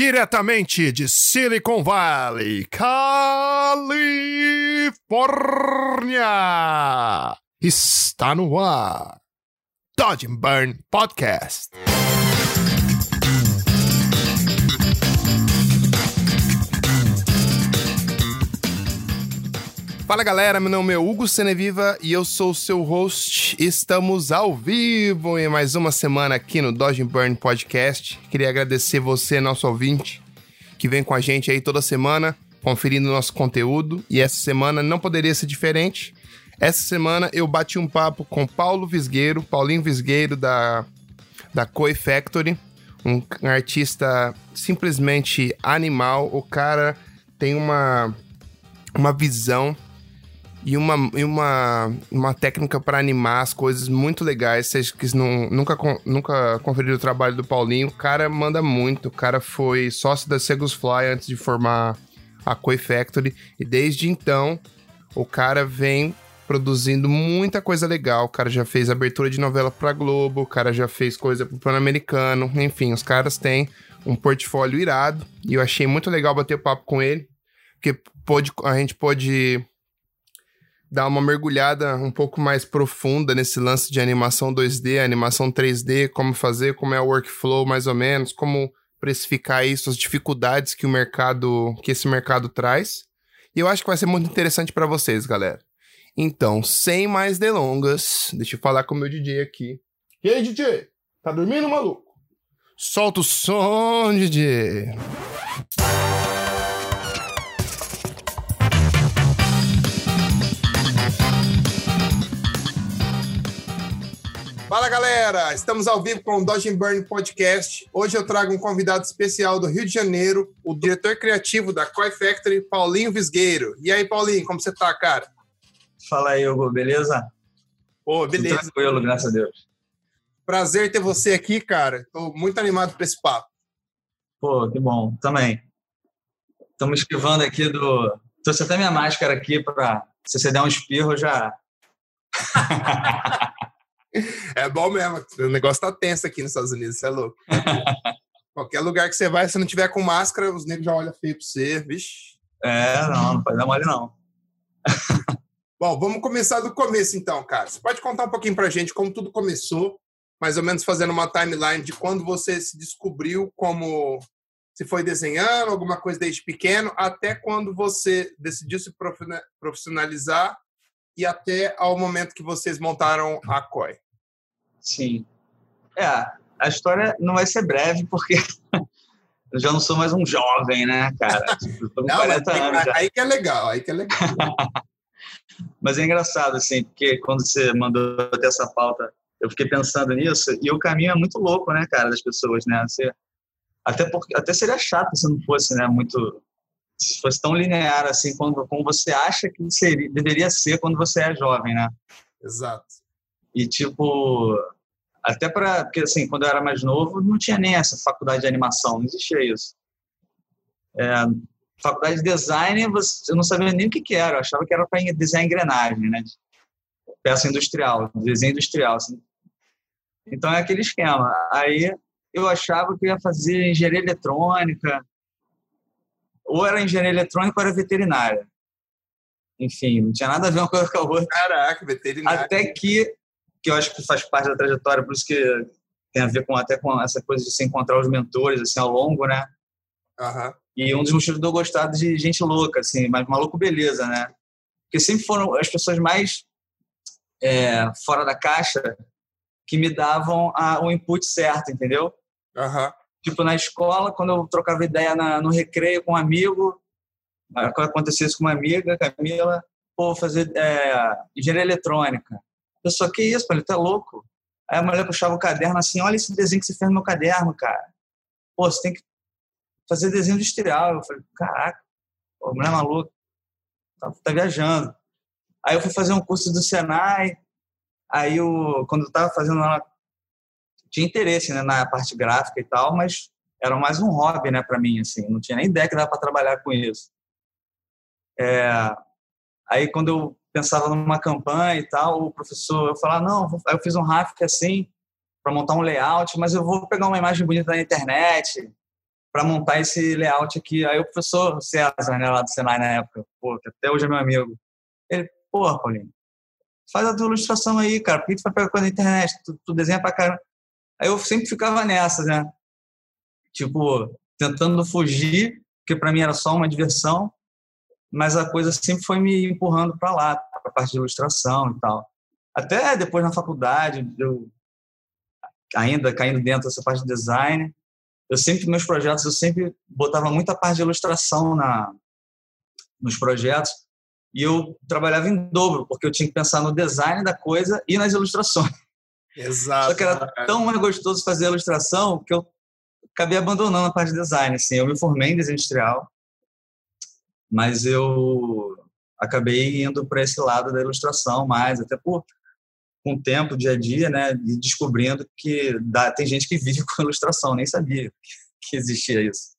diretamente de Silicon Valley, Califórnia. Está no ar. Dodge and Burn Podcast. Fala galera, meu nome é Hugo Seneviva e eu sou o seu host. Estamos ao vivo em mais uma semana aqui no Dodge Burn Podcast. Queria agradecer você, nosso ouvinte, que vem com a gente aí toda semana, conferindo nosso conteúdo. E essa semana não poderia ser diferente. Essa semana eu bati um papo com Paulo Visgueiro, Paulinho Visgueiro da, da Koi Factory, um artista simplesmente animal. O cara tem uma, uma visão e uma, e uma, uma técnica para animar as coisas muito legais. Vocês que nunca, nunca conferiram o trabalho do Paulinho, o cara manda muito. O cara foi sócio da Segus Fly antes de formar a Koi Factory. E desde então, o cara vem produzindo muita coisa legal. O cara já fez abertura de novela pra Globo, o cara já fez coisa pro Pan-Americano. Enfim, os caras têm um portfólio irado. E eu achei muito legal bater papo com ele. Porque pode, a gente pode dar uma mergulhada um pouco mais profunda nesse lance de animação 2D, animação 3D, como fazer, como é o workflow mais ou menos, como precificar isso, as dificuldades que o mercado, que esse mercado traz. E eu acho que vai ser muito interessante para vocês, galera. Então, sem mais delongas, deixa eu falar com o meu DJ aqui. E aí, DJ? Tá dormindo, maluco? Solta o som, DJ. Fala galera, estamos ao vivo com o Dodge Burn Podcast. Hoje eu trago um convidado especial do Rio de Janeiro, o diretor criativo da Koi Factory, Paulinho Visgueiro. E aí, Paulinho, como você tá, cara? Fala aí, Hugo, beleza? Pô, beleza. Tudo tranquilo, graças a Deus. Prazer ter você aqui, cara. Tô muito animado para esse papo. Pô, que bom, também. Estamos esquivando aqui do. Trouxe até minha máscara aqui para. Se você der um espirro, já. É bom mesmo. O negócio tá tenso aqui nos Estados Unidos, você é louco. Qualquer lugar que você vai, se não tiver com máscara, os negros já olham feio pra você, vixe. É, não, não pode dar mole, não. Bom, vamos começar do começo então, cara. Você pode contar um pouquinho pra gente como tudo começou, mais ou menos fazendo uma timeline de quando você se descobriu como se foi desenhando alguma coisa desde pequeno, até quando você decidiu se profissionalizar e até ao momento que vocês montaram a COI. Sim. É, a história não vai ser breve, porque eu já não sou mais um jovem, né, cara? Tipo, não, 40 anos já. Aí que é legal, aí que é legal. mas é engraçado, assim, porque quando você mandou até essa pauta, eu fiquei pensando nisso, e o caminho é muito louco, né, cara, das pessoas, né? Você, até, porque, até seria chato se não fosse, né, muito se fosse tão linear assim quando, como você acha que seria, deveria ser quando você é jovem, né? Exato. E tipo, até para porque assim, quando eu era mais novo, não tinha nem essa faculdade de animação, não existia isso. É, faculdade de design, eu não sabia nem o que, que era, eu achava que era para desenhar engrenagem, né? Peça industrial, desenho industrial. Assim. Então é aquele esquema. Aí eu achava que ia fazer engenharia eletrônica, ou era engenharia eletrônica ou era veterinária. Enfim, não tinha nada a ver uma coisa com a outra. Caraca, veterinária. Até que, que eu acho que faz parte da trajetória, por isso que tem a ver com até com essa coisa de se encontrar os mentores assim ao longo, né? Uhum. E um dos motivos de eu gostar de gente louca, assim, mas maluco beleza, né? Porque sempre foram as pessoas mais é, fora da caixa que me davam a, o input certo, entendeu? Uhum. Tipo, na escola, quando eu trocava ideia na, no recreio com um amigo, acontecia isso com uma amiga, Camila, pô, fazer é, engenharia eletrônica. Eu só, que isso, ele tá louco? Aí a mulher puxava o caderno assim, olha esse desenho que você fez no meu caderno, cara. Pô, você tem que fazer desenho industrial. Eu falei, caraca, pô, mulher maluca, tá, tá viajando. Aí eu fui fazer um curso do Senai, aí eu, quando eu tava fazendo lá tinha interesse né, na parte gráfica e tal, mas era mais um hobby, né, para mim, assim, não tinha nem ideia que dava para trabalhar com isso. É, aí quando eu pensava numa campanha e tal, o professor, eu falava, não, eu fiz um gráfico assim, para montar um layout, mas eu vou pegar uma imagem bonita na internet. para montar esse layout aqui. Aí o professor César, né, lá do Senai na época, pô, que até hoje é meu amigo, ele, pô, Paulinho, faz a tua ilustração aí, cara, por que tu vai pegar coisa na internet? Tu, tu desenha pra caramba. Aí eu sempre ficava nessa, né? Tipo, tentando fugir, porque para mim era só uma diversão, mas a coisa sempre foi me empurrando para lá, para a parte de ilustração e tal. Até depois na faculdade, eu ainda caindo dentro dessa parte de design, eu sempre meus projetos eu sempre botava muita parte de ilustração na nos projetos e eu trabalhava em dobro porque eu tinha que pensar no design da coisa e nas ilustrações. Exato. Só que era tão mais gostoso fazer a ilustração que eu acabei abandonando a parte de design. Assim, eu me formei em design industrial, mas eu acabei indo para esse lado da ilustração mais, até por com o tempo, dia a dia, né, e descobrindo que dá, tem gente que vive com ilustração, nem sabia que existia isso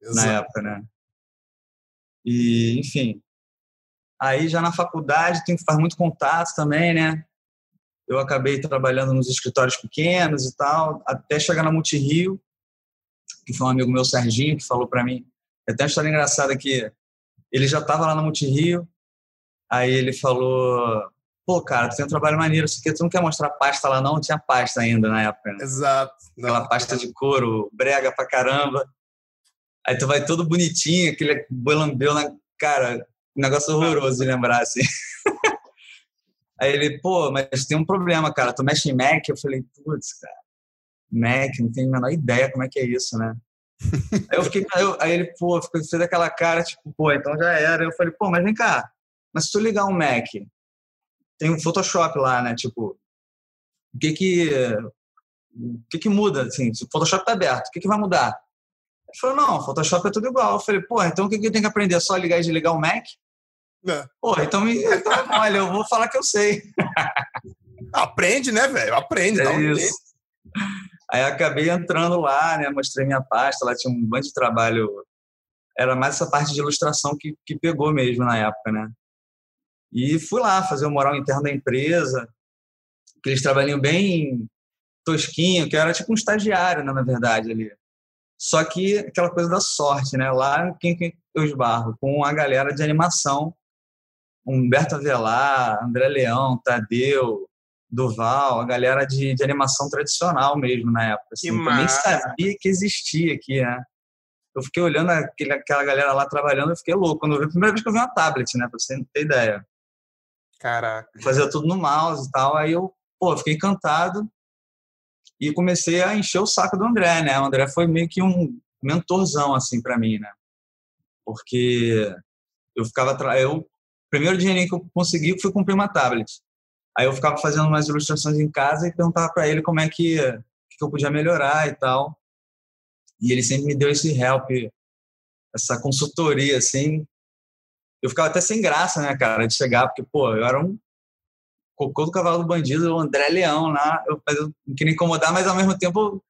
Exato. na época, né? E, enfim, aí já na faculdade tem que fazer muito contato também, né? Eu acabei trabalhando nos escritórios pequenos e tal, até chegar na Multirio, que foi um amigo meu, Serginho, que falou para mim. Até uma história engraçada que ele já estava lá na Multirio, aí ele falou: pô, cara, tu tem um trabalho maneiro, isso aqui, tu não quer mostrar pasta lá não? Não tinha pasta ainda na época. Né? Exato. Não. Aquela pasta de couro, brega pra caramba. Aí tu vai todo bonitinho, aquele bolambeu na... Cara, um negócio horroroso de lembrar, assim. Aí ele, pô, mas tem um problema, cara, tu mexe em Mac? Eu falei, putz, cara, Mac, não tenho a menor ideia como é que é isso, né? aí eu fiquei, aí, eu, aí ele, pô, fez aquela cara, tipo, pô, então já era. Eu falei, pô, mas vem cá, mas se tu ligar um Mac, tem um Photoshop lá, né? Tipo, o que que, o que, que muda? Assim, se o Photoshop tá aberto, o que, que vai mudar? Ele falou, não, Photoshop é tudo igual. Eu falei, pô, então o que, que eu tenho que aprender? É só ligar e desligar o Mac? É. Pô, então, me, então olha, eu vou falar que eu sei. Aprende, né, velho? Aprende, é dá um isso. Aí acabei entrando lá, né? Mostrei minha pasta, lá tinha um bando de trabalho. Era mais essa parte de ilustração que, que pegou mesmo na época, né? E fui lá fazer o moral interno da empresa, aqueles trabalhinhos bem tosquinho, que era tipo um estagiário, né, na verdade, ali. Só que aquela coisa da sorte, né? Lá, quem, quem eu esbarro? Com a galera de animação, Humberto Avelar, André Leão, Tadeu, Duval, a galera de, de animação tradicional mesmo na época. Assim, eu nem sabia que existia aqui, né? Eu fiquei olhando aquele, aquela galera lá trabalhando, eu fiquei louco. Quando eu vi, a primeira vez que eu vi uma tablet, né? Pra você ter ideia. Caraca. Fazia tudo no mouse e tal. Aí eu, pô, fiquei encantado e comecei a encher o saco do André, né? O André foi meio que um mentorzão, assim, para mim, né? Porque eu ficava... Eu, primeiro dinheirinho que eu consegui foi comprar uma tablet. Aí eu ficava fazendo umas ilustrações em casa e perguntava para ele como é que, que eu podia melhorar e tal. E ele sempre me deu esse help, essa consultoria, assim, eu ficava até sem graça, né, cara, de chegar, porque, pô, eu era um cocô do cavalo do bandido, o André Leão lá, eu, eu não queria incomodar, mas ao mesmo tempo.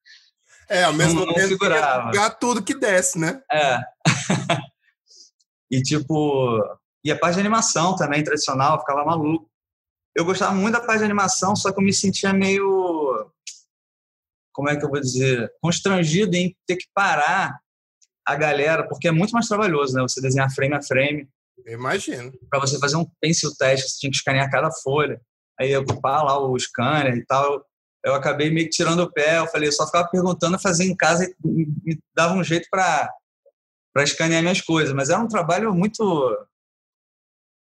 É, ao mesmo não, tempo pegar tudo que desce, né? É. e tipo. E a parte de animação também, tradicional, eu ficava maluco. Eu gostava muito da parte de animação, só que eu me sentia meio. Como é que eu vou dizer? Constrangido em ter que parar a galera, porque é muito mais trabalhoso, né? Você desenhar frame a frame. Imagino. Para você fazer um pencil teste, você tinha que escanear cada folha. Aí ocupar lá o scanner e tal. Eu acabei meio que tirando o pé. Eu falei, eu só ficava perguntando, fazer em casa e me dava um jeito para para escanear minhas coisas. Mas era um trabalho muito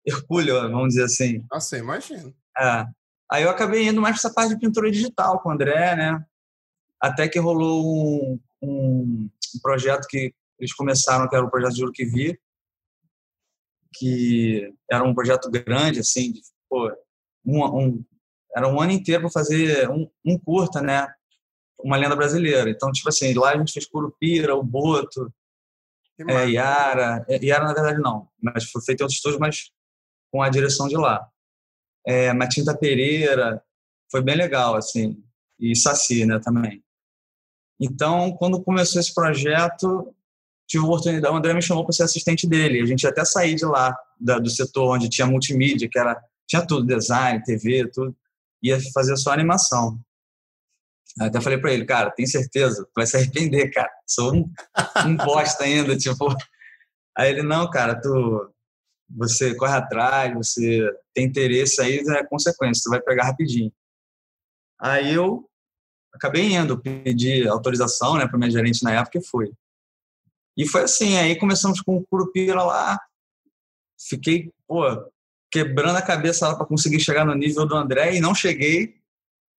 hercúleo, vamos dizer assim. Nossa, imagino. É. Aí eu acabei indo mais para essa parte de pintura digital com o André, né? Até que rolou um, um, um projeto que eles começaram, que era o projeto de Juro que Vi, que era um projeto grande, assim, de, pô, um, um, era um ano inteiro para fazer um, um, curta, né? Uma lenda brasileira. Então, tipo assim, lá a gente fez Curupira, o Boto, é, Yara. É, Yara, na verdade, não, mas foi feito em outros estúdios, mas com a direção de lá. É, Matinta Pereira, foi bem legal, assim, e Saci, né, também. Então, quando começou esse projeto, tive a oportunidade, o André me chamou para ser assistente dele. A gente até sair de lá, da, do setor onde tinha multimídia, que era tinha tudo, design, TV, tudo, ia fazer só animação. Aí até falei para ele, cara, tem certeza? Tu vai se arrepender, cara. Sou um, um bosta ainda, tipo. Aí ele, não, cara, tu, você corre atrás, você tem interesse aí, é consequência, você vai pegar rapidinho. Aí eu acabei indo, pedi autorização né, para minha gerente na época e fui. E foi assim, aí começamos com o Curupira lá, fiquei, pô, quebrando a cabeça lá para conseguir chegar no nível do André e não cheguei,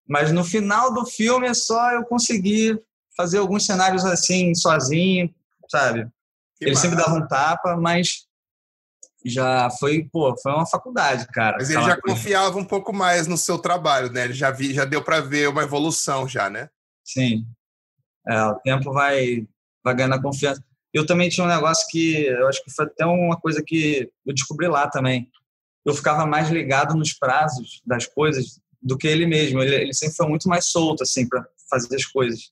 mas no final do filme é só eu consegui fazer alguns cenários assim, sozinho, sabe? Que ele sempre dava um tapa, mas já foi, pô, foi uma faculdade, cara. Mas ele já confiava um pouco mais no seu trabalho, né? Ele já vi, já deu para ver uma evolução já, né? Sim. É, o tempo vai vai ganhando confiança. Eu também tinha um negócio que eu acho que foi até uma coisa que eu descobri lá também. Eu ficava mais ligado nos prazos das coisas do que ele mesmo. Ele, ele sempre foi muito mais solto assim para fazer as coisas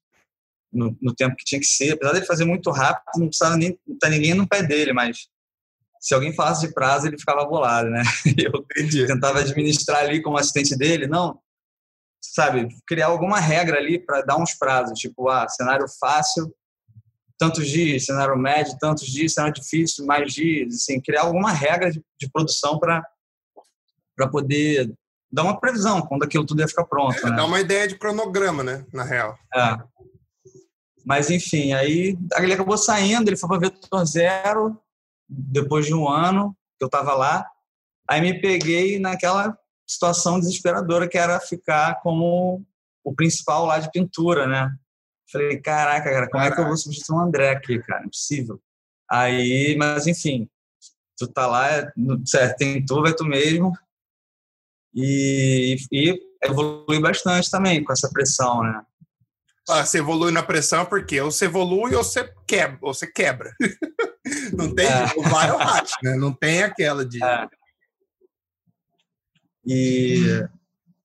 no, no, tempo que tinha que ser. Apesar de fazer muito rápido, não precisava nem estar ninguém no pé dele, mas se alguém falasse de prazo, ele ficava bolado, né? Eu Entendi. tentava administrar ali como assistente dele, não, sabe, criar alguma regra ali para dar uns prazos, tipo, ah, cenário fácil, tantos dias, cenário médio, tantos dias, cenário difícil, mais dias, assim, criar alguma regra de, de produção para para poder dar uma previsão quando aquilo tudo ia ficar pronto. É, né? Dar uma ideia de cronograma, né, na real. É. Mas enfim, aí ele acabou saindo, ele foi para Vetor Zero, depois de um ano que eu estava lá, aí me peguei naquela situação desesperadora que era ficar como o principal lá de pintura, né? Falei, caraca, cara, como caraca. é que eu vou substituir o André aqui, cara? Impossível. Aí, mas enfim, tu tá lá, certo, tem tu, vai tu mesmo. E, e evolui bastante também com essa pressão, né? Ah, você evolui na pressão porque ou você evolui ou você quebra. Ou você quebra. não tem é. o vai ou racha, né? Não tem aquela de. É. E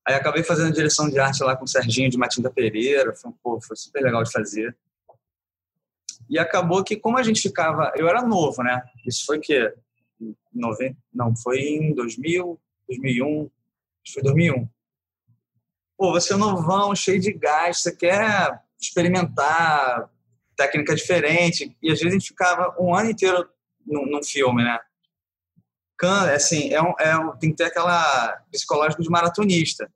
aí acabei fazendo direção de arte lá com o Serginho de Matinda Pereira. Foi, pô, foi super legal de fazer. E acabou que, como a gente ficava. Eu era novo, né? Isso foi que? 90, não, foi em 2000, 2001. Foi 2001 pô, você é novão, cheio de gás, você quer experimentar técnica diferente. E às vezes a gente ficava um ano inteiro num, num filme, né? Assim, é um, é um, tem que ter aquela psicológico de maratonista.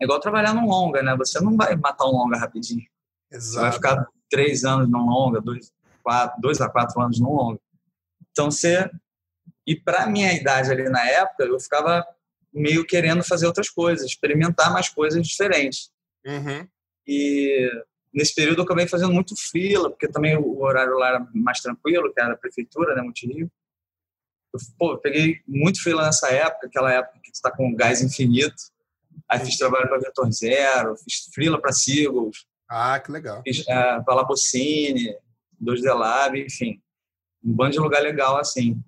É igual trabalhar num longa, né? Você não vai matar um longa rapidinho. Exato. Você vai ficar três anos num longa, dois, quatro, dois a quatro anos num longa. Então você. E para minha idade ali na época, eu ficava meio querendo fazer outras coisas, experimentar mais coisas diferentes. Uhum. E nesse período eu acabei fazendo muito fila, porque também o horário lá era mais tranquilo, que era a prefeitura, né, Monte Eu, pô, eu peguei muito fila nessa época, aquela época que tu tá com gás infinito. Aí fiz trabalho para Vetor Zero, fiz frila para Seagulls. Ah, que legal. Fiz é, para Labocine, Dois Delab, enfim. Um bando de lugar legal assim.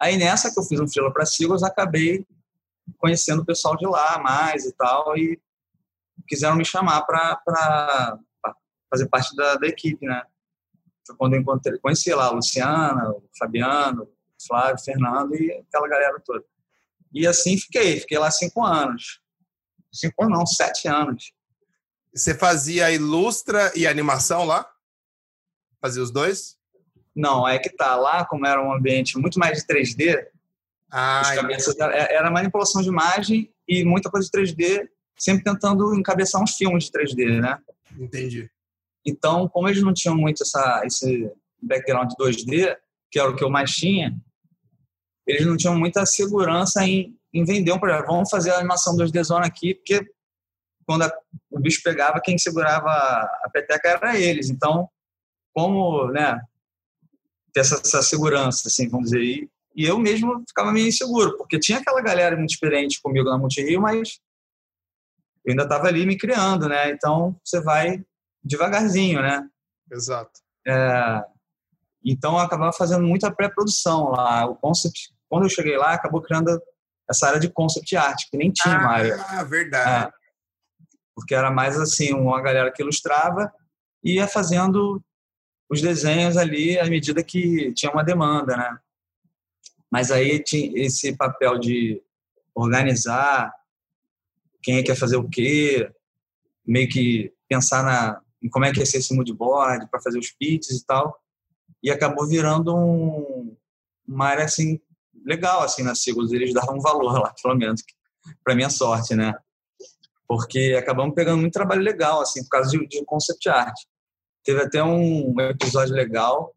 Aí nessa que eu fiz um frila para Seagulls, acabei conhecendo o pessoal de lá mais e tal, e quiseram me chamar para fazer parte da, da, equipe, né? Foi quando eu encontrei, conheci lá a Luciana, o Fabiano, o Flávio, o Fernando e aquela galera toda. E assim fiquei, fiquei lá cinco anos. Cinco não, sete anos. Você fazia ilustra e animação lá? Fazia os dois? Não, é que tá lá, como era um ambiente muito mais de 3D, ah, era manipulação de imagem e muita coisa de 3D, sempre tentando encabeçar uns filmes de 3D, né? Entendi. Então, como eles não tinham muito essa, esse background de 2D, que era o que eu mais tinha, eles não tinham muita segurança em, em vender um projeto. Vamos fazer a animação 2D zona aqui, porque quando a, o bicho pegava, quem segurava a peteca era eles. Então, como, né, ter essa, essa segurança, assim, vamos dizer, e e eu mesmo ficava meio inseguro, porque tinha aquela galera muito experiente comigo na Multirio, mas eu ainda estava ali me criando, né? Então você vai devagarzinho, né? Exato. É, então eu acabava fazendo muita pré-produção lá. O concept, quando eu cheguei lá, acabou criando essa área de concept art, que nem tinha ah, mais. Ah, verdade. É, porque era mais assim, uma galera que ilustrava e ia fazendo os desenhos ali à medida que tinha uma demanda, né? Mas aí tinha esse papel de organizar quem é quer fazer o quê, meio que pensar na, em como é que ia ser esse moodboard, para fazer os pitches e tal. E acabou virando um, uma área assim, legal assim, na Sigos. Eles davam valor lá, pelo menos, para minha sorte, né? Porque acabamos pegando muito trabalho legal, assim, por causa de, de concept art. Teve até um episódio legal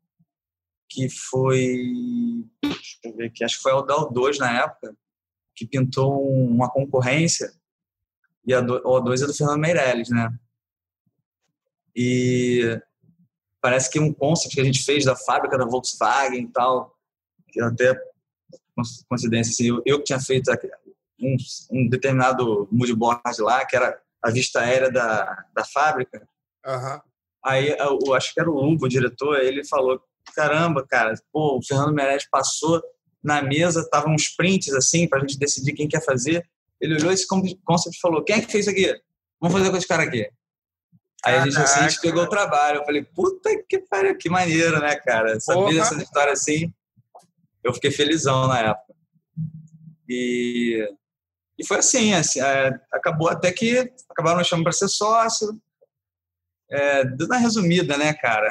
que foi. Deixa eu ver aqui, acho que foi o Dal 2 na época, que pintou uma concorrência. E a O2 é do Fernando Meirelles, né? E parece que um concept que a gente fez da fábrica da Volkswagen e tal, que até coincidência, assim, eu, eu que tinha feito um, um determinado moodboard lá, que era a vista aérea da, da fábrica. Uhum. Aí eu acho que era o Lumbo, o diretor, ele falou: caramba, cara, pô, o Fernando Meirelles passou na mesa, tava uns prints assim, pra gente decidir quem quer fazer. Ele olhou esse concept e falou: quem é que fez isso aqui? Vamos fazer com esse cara aqui. Aí a gente, assim, a gente pegou o trabalho. Eu falei, puta que pariu, que maneiro, né, cara? Saber essa história assim, eu fiquei felizão na época. E, e foi assim, assim é, acabou até que acabaram me chamando para ser sócio. É, dando uma resumida, né, cara?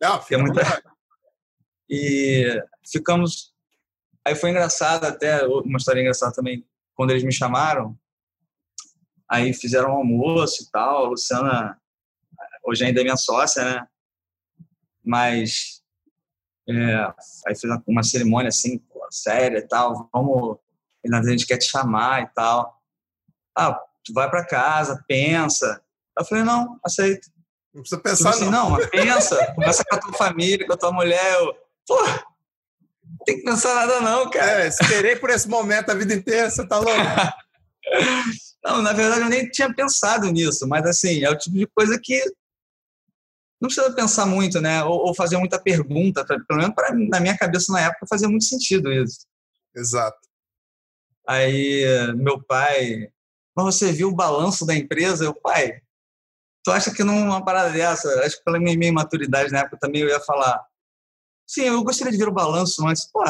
Não, fica é muita... E ficamos. Aí foi engraçado, até uma história engraçada também, quando eles me chamaram. Aí fizeram um almoço e tal. A Luciana, hoje ainda é minha sócia, né? Mas. É, aí fez uma cerimônia assim, pô, séria e tal. Vamos. A gente quer te chamar e tal. Ah, tu vai para casa, pensa. Eu falei, não, aceito. Não precisa pensar, tipo assim, não. não. pensa, conversa com a tua família, com a tua mulher. Eu, Pô, tem que pensar nada não, cara. É, esperei por esse momento a vida inteira, você tá louco? não, na verdade eu nem tinha pensado nisso, mas assim, é o tipo de coisa que não precisa pensar muito, né? Ou, ou fazer muita pergunta, pelo menos pra, na minha cabeça na época fazia muito sentido isso. Exato. Aí meu pai, mas você viu o balanço da empresa? Eu, pai, tu acha que numa parada dessa, acho que pela minha, minha maturidade na época também eu ia falar, sim, eu gostaria de ver o balanço antes. Pô,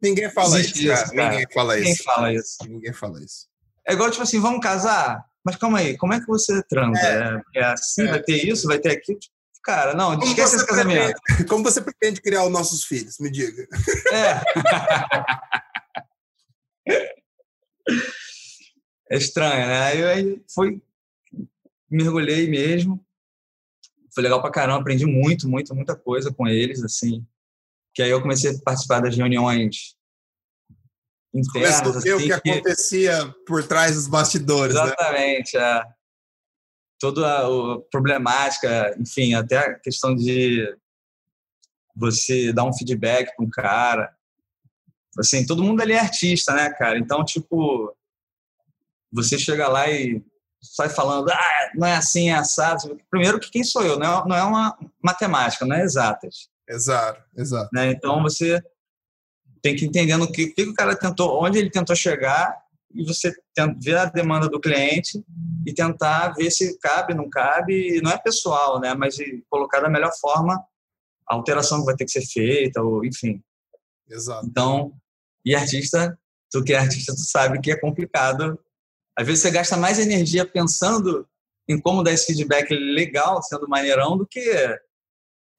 ninguém fala isso, cara. cara. Ninguém fala ninguém isso. Fala isso. Ninguém fala isso. É igual, tipo assim, vamos casar? Mas calma aí, como é que você transa? É, é, é assim, é. vai ter isso, vai ter aquilo? Cara, não, como esquece esse casamento. Pretende, como você pretende criar os nossos filhos? Me diga. É. é estranho, né? Aí, aí foi, mergulhei mesmo. Foi legal pra caramba, aprendi muito, muito, muita coisa com eles, assim. Que aí eu comecei a participar das reuniões internas. Começou assim, o que, que acontecia por trás dos bastidores, né? Exatamente, né? é. Toda a, a problemática, enfim, até a questão de você dar um feedback para um cara. Assim, todo mundo ali é artista, né, cara? Então, tipo, você chega lá e sai falando, ah, não é assim, é assado. Primeiro, que quem sou eu? Não é, não é uma matemática, não é exatas. Exato, exato. Né? Então, você tem que entender o que, que o cara tentou, onde ele tentou chegar e você ver a demanda do cliente e tentar ver se cabe, não cabe. Não é pessoal, né? Mas colocar da melhor forma a alteração que vai ter que ser feita, ou enfim. Exato. Então, e artista, tu que é artista, tu sabe que é complicado às vezes você gasta mais energia pensando em como dar esse feedback legal, sendo maneirão, do que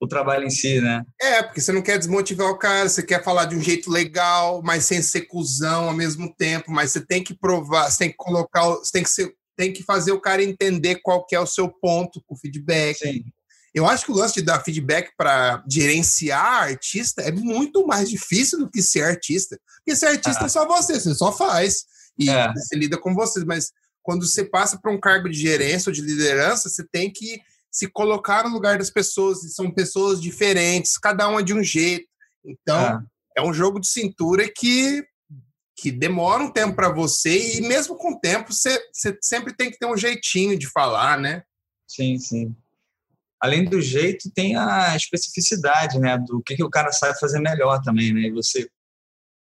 o trabalho em si, né? É, porque você não quer desmotivar o cara, você quer falar de um jeito legal, mas sem ser cuzão ao mesmo tempo, mas você tem que provar, você tem que colocar, você tem que ser, tem que fazer o cara entender qual que é o seu ponto com o feedback. Sim. Eu acho que o lance de dar feedback para gerenciar artista é muito mais difícil do que ser artista. Porque ser artista ah. é só você, você só faz e é. você lida com vocês, mas quando você passa para um cargo de gerência ou de liderança, você tem que se colocar no lugar das pessoas, e são pessoas diferentes, cada uma de um jeito. Então, é, é um jogo de cintura que que demora um tempo para você e mesmo com o tempo você, você sempre tem que ter um jeitinho de falar, né? Sim, sim. Além do jeito, tem a especificidade, né? Do que, que o cara sabe fazer melhor também, né? E você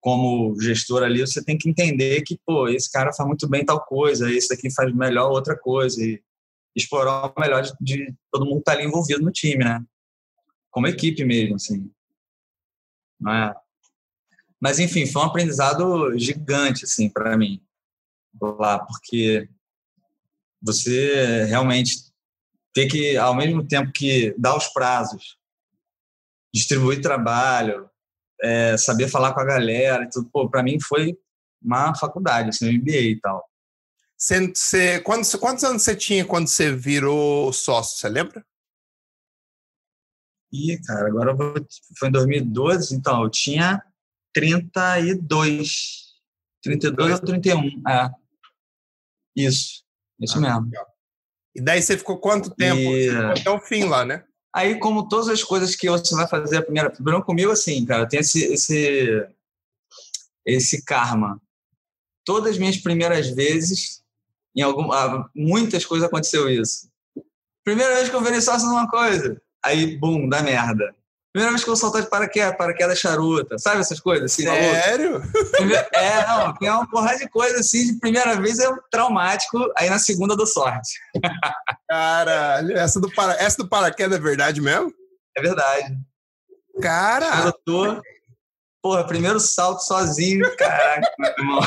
como gestor ali, você tem que entender que, pô, esse cara faz muito bem tal coisa, esse daqui faz melhor outra coisa, e explorar o melhor de, de todo mundo que tá ali envolvido no time, né? Como equipe mesmo, assim. Não é? Mas, enfim, foi um aprendizado gigante, assim, para mim, lá, porque você realmente ter que, ao mesmo tempo que dar os prazos, distribuir trabalho, é, saber falar com a galera e tudo, pô, para mim foi uma faculdade, assim, um MBA e tal. Você, você, quantos, quantos anos você tinha quando você virou sócio, você lembra? Ih, cara, agora vou, foi em 2012, então eu tinha 32. 32 ou 31, é. Isso, isso ah, mesmo. Legal. E daí você ficou quanto tempo? E... Ficou até o fim lá, né? Aí, como todas as coisas que você vai fazer a primeira. Primeiro comigo, assim, cara, tem esse, esse, esse karma. Todas as minhas primeiras vezes, em algum, ah, muitas coisas aconteceu isso. Primeira vez que eu virei sócio numa coisa, aí, bum, dá merda. Primeira vez que eu saltar de paraquedas, paraquedas charuta, sabe essas coisas? Assim, Sério? É, não, tem uma porrada de coisa assim, de primeira vez é traumático, aí na segunda dou sorte. Caralho, essa do, para... essa do paraquedas é verdade mesmo? É verdade. Cara! Eu tô, porra, primeiro salto sozinho, caraca, meu irmão.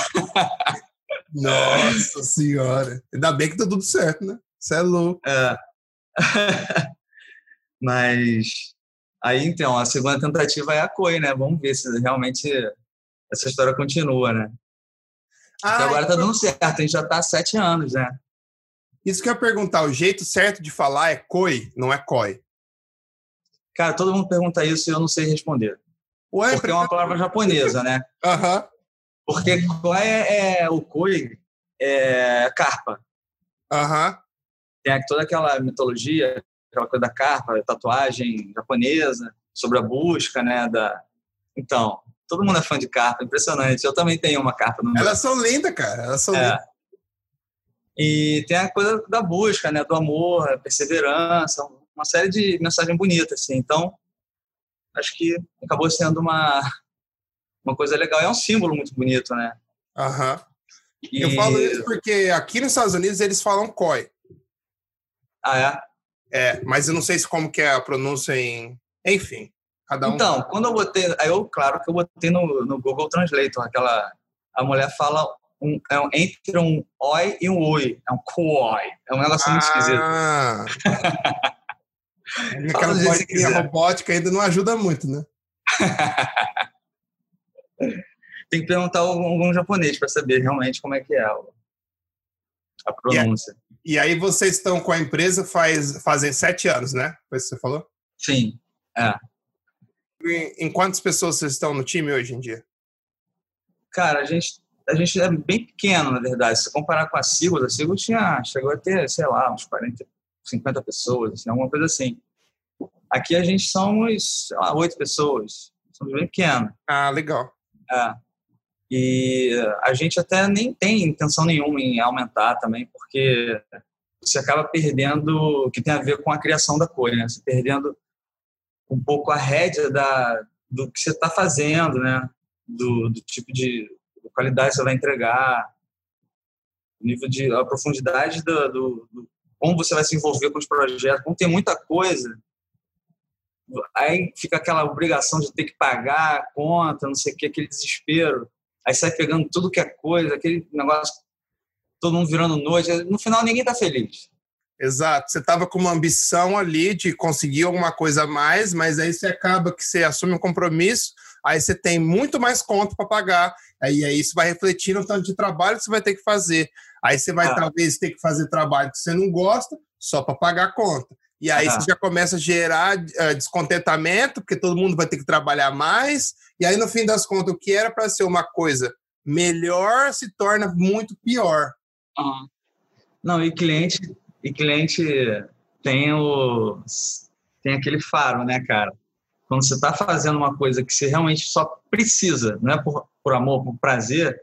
Nossa senhora. Ainda bem que tá tudo certo, né? Você é louco. É. Mas Aí, então, a segunda tentativa é a COI, né? Vamos ver se realmente essa história continua, né? Ah, agora tá então dando certo, a gente já tá há sete anos, né? Isso que eu ia perguntar, o jeito certo de falar é COI, não é COI? Cara, todo mundo pergunta isso e eu não sei responder. Ué, porque é uma palavra japonesa, né? Aham. Uhum. Porque COI é, é, o COI é carpa. Aham. Uhum. Tem toda aquela mitologia aquela coisa da carpa, tatuagem japonesa, sobre a busca, né? Da... Então, todo mundo é fã de carpa, impressionante. Eu também tenho uma carpa no meu. Elas são lindas, cara. Elas são é. lindas. E tem a coisa da busca, né? Do amor, a perseverança, uma série de mensagens bonitas, assim. Então, acho que acabou sendo uma, uma coisa legal. É um símbolo muito bonito, né? Aham. E... Eu falo isso porque aqui nos Estados Unidos eles falam COI. Ah, é? É, mas eu não sei se como que é a pronúncia em... Enfim, cada um... Então, quando eu botei... Aí eu, claro que eu botei no, no Google Translator, aquela... A mulher fala um, é um, entre um oi e um oi. É um coi. É um negócio ah. muito esquisito. Aquela vozinha robótica ainda não ajuda muito, né? Tem que perguntar algum, algum japonês para saber realmente como é que é a pronúncia. E aí vocês estão com a empresa faz, fazem sete anos, né? Foi isso que você falou? Sim, é. Em, em quantas pessoas vocês estão no time hoje em dia? Cara, a gente, a gente é bem pequeno, na verdade. Se comparar com a Sigos, a Sigos tinha, chegou a ter, sei lá, uns 40, 50 pessoas, assim, alguma coisa assim. Aqui a gente somos, sei lá, oito pessoas. Somos bem pequenos. Ah, legal. É. E a gente até nem tem intenção nenhuma em aumentar também, porque você acaba perdendo o que tem a ver com a criação da coisa, né? Você perdendo um pouco a rédea da, do que você está fazendo, né? Do, do tipo de qualidade que você vai entregar, nível de a profundidade do, do, do, como você vai se envolver com os projetos. Como tem muita coisa, aí fica aquela obrigação de ter que pagar a conta, não sei o que, aquele desespero aí sai pegando tudo que é coisa, aquele negócio, todo mundo virando noite. No final, ninguém tá feliz. Exato. Você tava com uma ambição ali de conseguir alguma coisa a mais, mas aí você acaba que você assume um compromisso, aí você tem muito mais conta para pagar, aí, aí isso vai refletir no tanto de trabalho que você vai ter que fazer. Aí você vai ah. talvez ter que fazer trabalho que você não gosta só para pagar a conta. E aí ah. você já começa a gerar uh, descontentamento, porque todo mundo vai ter que trabalhar mais. E aí, no fim das contas, o que era para ser uma coisa melhor se torna muito pior. Uhum. Não, e cliente, e cliente tem, o, tem aquele faro, né, cara? Quando você está fazendo uma coisa que você realmente só precisa, não é por, por amor, por prazer,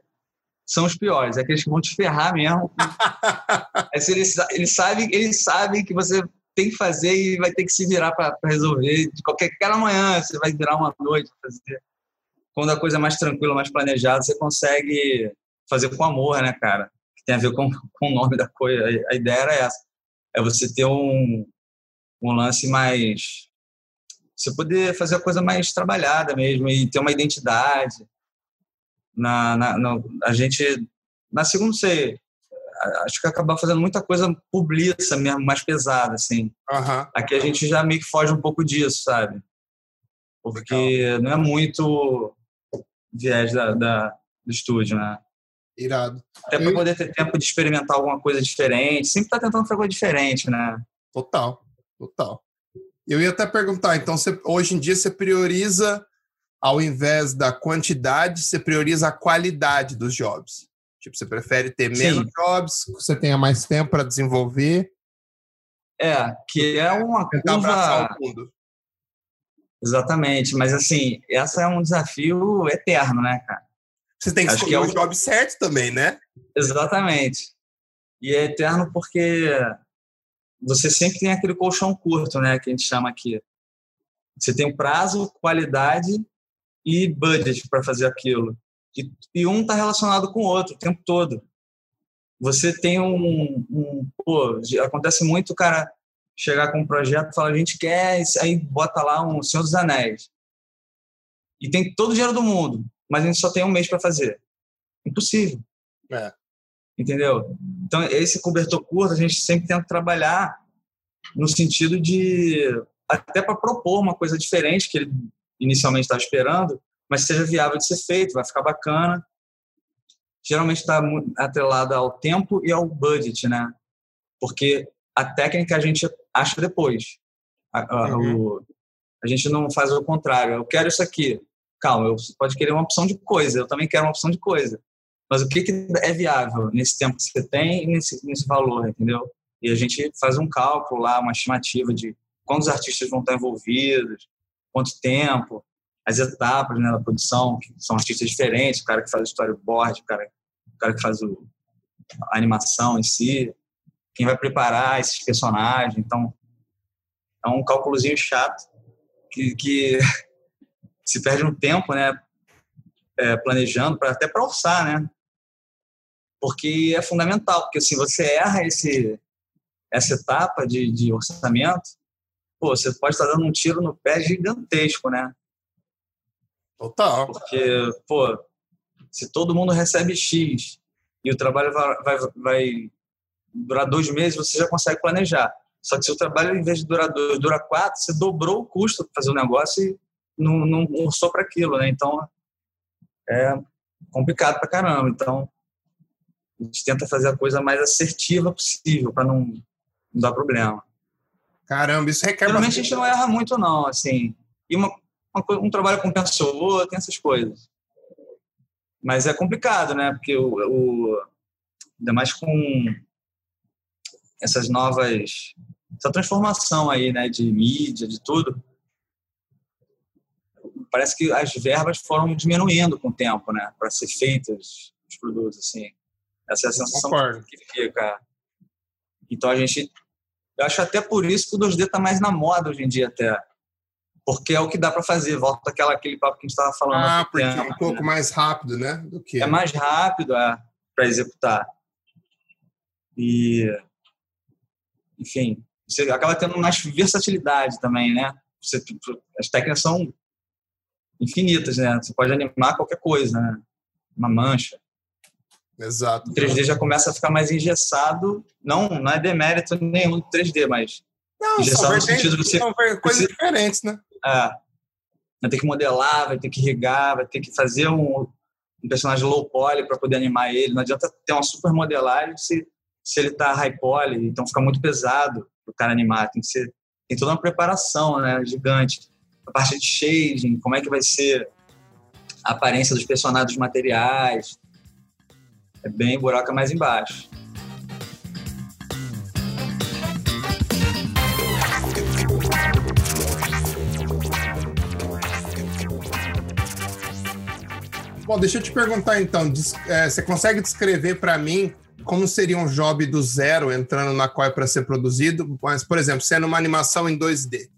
são os piores, é aqueles que vão te ferrar mesmo. eles, eles, sabem, eles sabem que você tem que fazer e vai ter que se virar para resolver. De qualquer aquela manhã, você vai virar uma noite fazer. Quando a coisa é mais tranquila, mais planejada, você consegue fazer com amor, né, cara? Que tem a ver com, com o nome da coisa. A ideia era essa. É você ter um, um lance mais. Você poder fazer a coisa mais trabalhada mesmo e ter uma identidade. Na, na, na a gente. Na segunda, sei. Acho que acabar fazendo muita coisa publiça mesmo, mais pesada, assim. Uhum. Aqui a gente já meio que foge um pouco disso, sabe? Porque Legal. não é muito viés da, da, do estúdio, né? Irado. Até para poder ter tempo de experimentar alguma coisa diferente. Sempre tá tentando fazer coisa diferente, né? Total, total. Eu ia até perguntar, então você, hoje em dia você prioriza, ao invés da quantidade, você prioriza a qualidade dos jobs. Tipo, você prefere ter menos Sim. jobs, você tenha mais tempo para desenvolver. É, que é uma curva... o mundo. Exatamente, mas assim, essa é um desafio eterno, né, cara? Você tem que Acho escolher que é o job certo também, né? Exatamente. E é eterno porque você sempre tem aquele colchão curto, né, que a gente chama aqui. Você tem prazo, qualidade e budget para fazer aquilo. E, e um está relacionado com o outro o tempo todo. Você tem um, um pô, acontece muito, cara, chegar com um projeto, falar a gente quer, aí bota lá um Senhor dos Anéis. E tem todo o dinheiro do mundo, mas a gente só tem um mês para fazer. Impossível. É. Entendeu? Então, esse cobertor curto, a gente sempre tenta trabalhar no sentido de até para propor uma coisa diferente que ele inicialmente estava esperando, mas seja viável de ser feito, vai ficar bacana. Geralmente está atrelada ao tempo e ao budget, né? Porque a técnica a gente acha depois. A, a, uhum. o, a gente não faz o contrário. Eu quero isso aqui. Calma, você pode querer uma opção de coisa. Eu também quero uma opção de coisa. Mas o que, que é viável nesse tempo que você tem e nesse, nesse valor, entendeu? E a gente faz um cálculo lá, uma estimativa de quantos artistas vão estar envolvidos, quanto tempo, as etapas né, da produção, que são artistas diferentes, o cara que faz o storyboard, o cara, o cara que faz o, a animação em si, quem vai preparar esses personagens. Então, é um cálculozinho chato que, que se perde um tempo, né? É, planejando, pra, até para orçar, né? Porque é fundamental, porque se você erra esse, essa etapa de, de orçamento, pô, você pode estar dando um tiro no pé gigantesco, né? Total. Porque, pô, se todo mundo recebe X e o trabalho vai, vai, vai durar dois meses, você já consegue planejar. Só que se o trabalho, em vez de durar dois, dura quatro, você dobrou o custo para fazer o negócio e não, não orçou para aquilo, né? Então, é complicado para caramba. Então, a gente tenta fazer a coisa mais assertiva possível para não, não dar problema. Caramba, isso requer Geralmente bastante... a gente não erra muito, não, assim. E uma, uma, um trabalho compensa o outro, tem essas coisas. Mas é complicado, né? Porque o, o ainda mais com essas novas essa transformação aí, né, de mídia, de tudo. Parece que as verbas foram diminuindo com o tempo, né, para ser feitas os produtos assim. Essa é a sensação Concordo. que fica. Então a gente eu acho até por isso que o 2D está mais na moda hoje em dia até. Porque é o que dá para fazer, volta aquela, aquele papo que a gente estava falando. Ah, porque é um pouco né? mais rápido, né? Do que... É mais rápido é, para executar. E enfim, você acaba tendo mais versatilidade também, né? Você, as técnicas são infinitas, né? Você pode animar qualquer coisa, né? Uma mancha. Exato. O 3D já começa a ficar mais engessado. Não, não é demérito nenhum do 3D, mas não, engessado no sentido de você... São coisas você, diferentes, né? É. Vai ter que modelar, vai ter que irrigar, vai ter que fazer um, um personagem low poly para poder animar ele. Não adianta ter uma super modelagem se se ele está high poly, então fica muito pesado o cara animar. Tem que ser, tem toda uma preparação, né, gigante. A parte de shading, como é que vai ser a aparência dos personagens, materiais. É bem buraco mais embaixo. Bom, deixa eu te perguntar então, é, você consegue descrever para mim como seria um job do zero entrando na Koi para ser produzido, mas, por exemplo, sendo uma animação em 2D.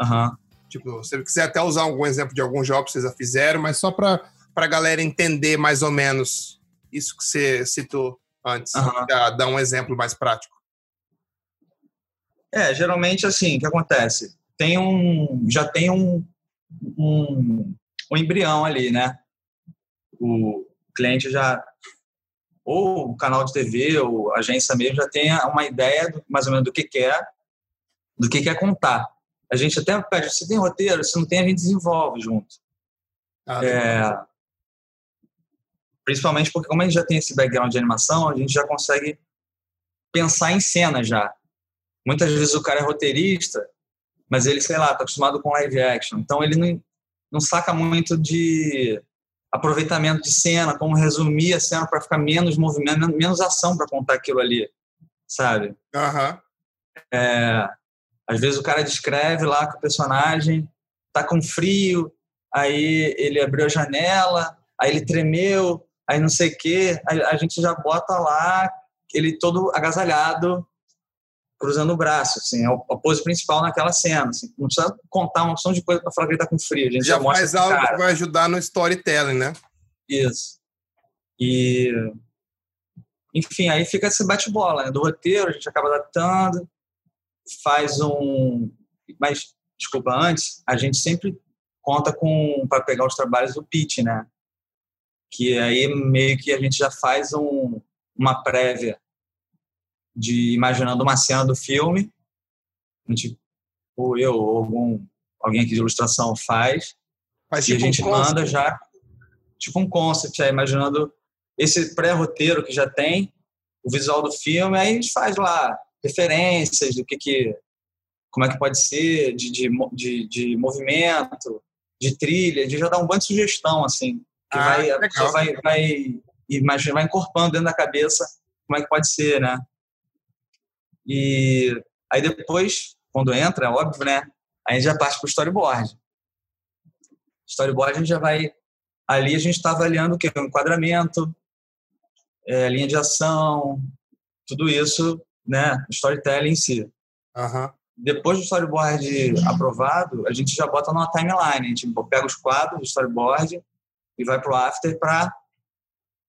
Aham. Uhum. Tipo, se você quiser até usar algum exemplo de algum job que vocês já fizeram, mas só para a galera entender mais ou menos isso que você citou antes, uhum. dar um exemplo mais prático. É, geralmente assim, o que acontece? Tem um, já tem um, um, um embrião ali, né? O cliente já ou o canal de TV, ou a agência mesmo, já tenha uma ideia do, mais ou menos do que quer, do que quer contar. A gente até pede, se tem roteiro, se não tem, a gente desenvolve junto. Ah, é, principalmente porque como a gente já tem esse background de animação, a gente já consegue pensar em cena já. Muitas vezes o cara é roteirista, mas ele, sei lá, está acostumado com live action. Então ele não, não saca muito de aproveitamento de cena, como resumir a cena para ficar menos movimento, menos ação para contar aquilo ali, sabe? Uhum. É, às vezes o cara descreve lá que o personagem tá com frio, aí ele abriu a janela, aí ele tremeu, aí não sei o quê, a, a gente já bota lá ele todo agasalhado, cruzando o braço, assim, é a pose principal naquela cena, assim, não precisa contar uma opção de coisa para falar que ele tá com frio, a gente já, já faz algo cara. que vai ajudar no storytelling, né? Isso. E enfim, aí fica esse bate-bola, né? Do roteiro, a gente acaba adaptando, faz um, mas desculpa, antes, a gente sempre conta com para pegar os trabalhos do pitch, né? Que aí meio que a gente já faz um, uma prévia de imaginando uma cena do filme, a gente, ou eu, ou algum, alguém aqui de ilustração faz, Mas, e tipo a gente um manda já, tipo um concept, é, imaginando esse pré-roteiro que já tem, o visual do filme, aí a gente faz lá referências do que que, como é que pode ser, de, de, de, de movimento, de trilha, de já dar um banho de sugestão, assim, que ah, vai, a pessoa vai, vai, imagina, vai incorporando dentro da cabeça como é que pode ser, né? E aí depois, quando entra, é óbvio, né? Aí a gente já parte para o storyboard. Storyboard a gente já vai. Ali a gente está avaliando o que? O enquadramento, é, linha de ação, tudo isso, né? Storytelling em si. Uhum. Depois do storyboard aprovado, a gente já bota numa timeline. A gente pega os quadros do storyboard e vai pro after para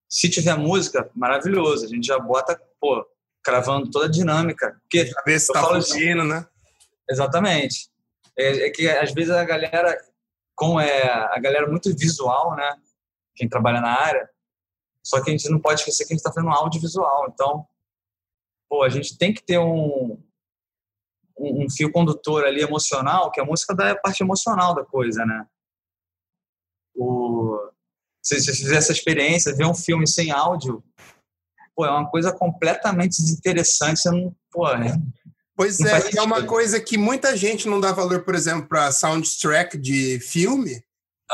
se tiver música, maravilhoso. A gente já bota, pô, cravando toda a dinâmica. Porque a ver se tá fugindo, né? Exatamente. É, é, que às vezes a galera, como é a galera muito visual, né? Quem trabalha na área, só que a gente não pode esquecer que a gente está fazendo audiovisual. Então, pô, a gente tem que ter um, um, um, fio condutor ali emocional, que a música dá a parte emocional da coisa, né? O, se você fizer essa experiência, ver um filme sem áudio, pô, é uma coisa completamente desinteressante. Você não, pô, é, Pois é, é uma coisa que muita gente não dá valor, por exemplo, para soundtrack de filme.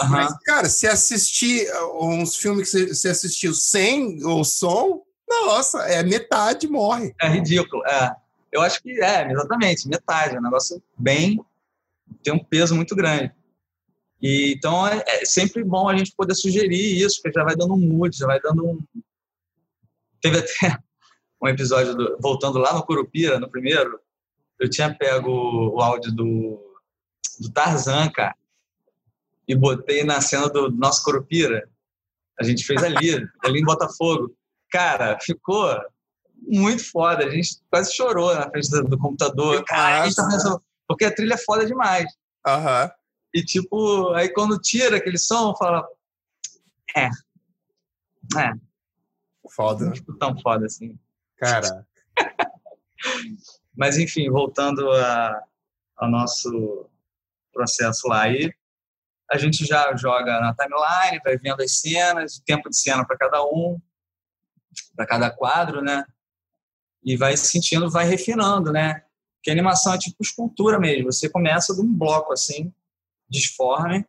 Uhum. Mas, cara, se assistir uh, uns filmes que você assistiu sem o som, nossa, é metade morre. É ridículo, é. Eu acho que é, exatamente, metade. É um negócio bem. tem um peso muito grande. E, então é, é sempre bom a gente poder sugerir isso, porque já vai dando um mood, já vai dando um, Teve até um episódio, do, voltando lá no Curupira, no primeiro, eu tinha pego o áudio do, do Tarzan, cara, e botei na cena do nosso Curupira. A gente fez ali, ali em Botafogo. Cara, ficou muito foda. A gente quase chorou na frente do, do computador. Cara, a gente tá pensando, porque a trilha é foda demais. Uhum. E tipo, aí quando tira aquele som, fala. É. É. Foda. Não tipo tão foda assim. Cara. Mas enfim, voltando a, ao nosso processo lá aí, a gente já joga na timeline, vai vendo as cenas, o tempo de cena para cada um, para cada quadro, né? E vai se sentindo, vai refinando, né? Que a animação é tipo escultura mesmo. Você começa de um bloco assim, disforme,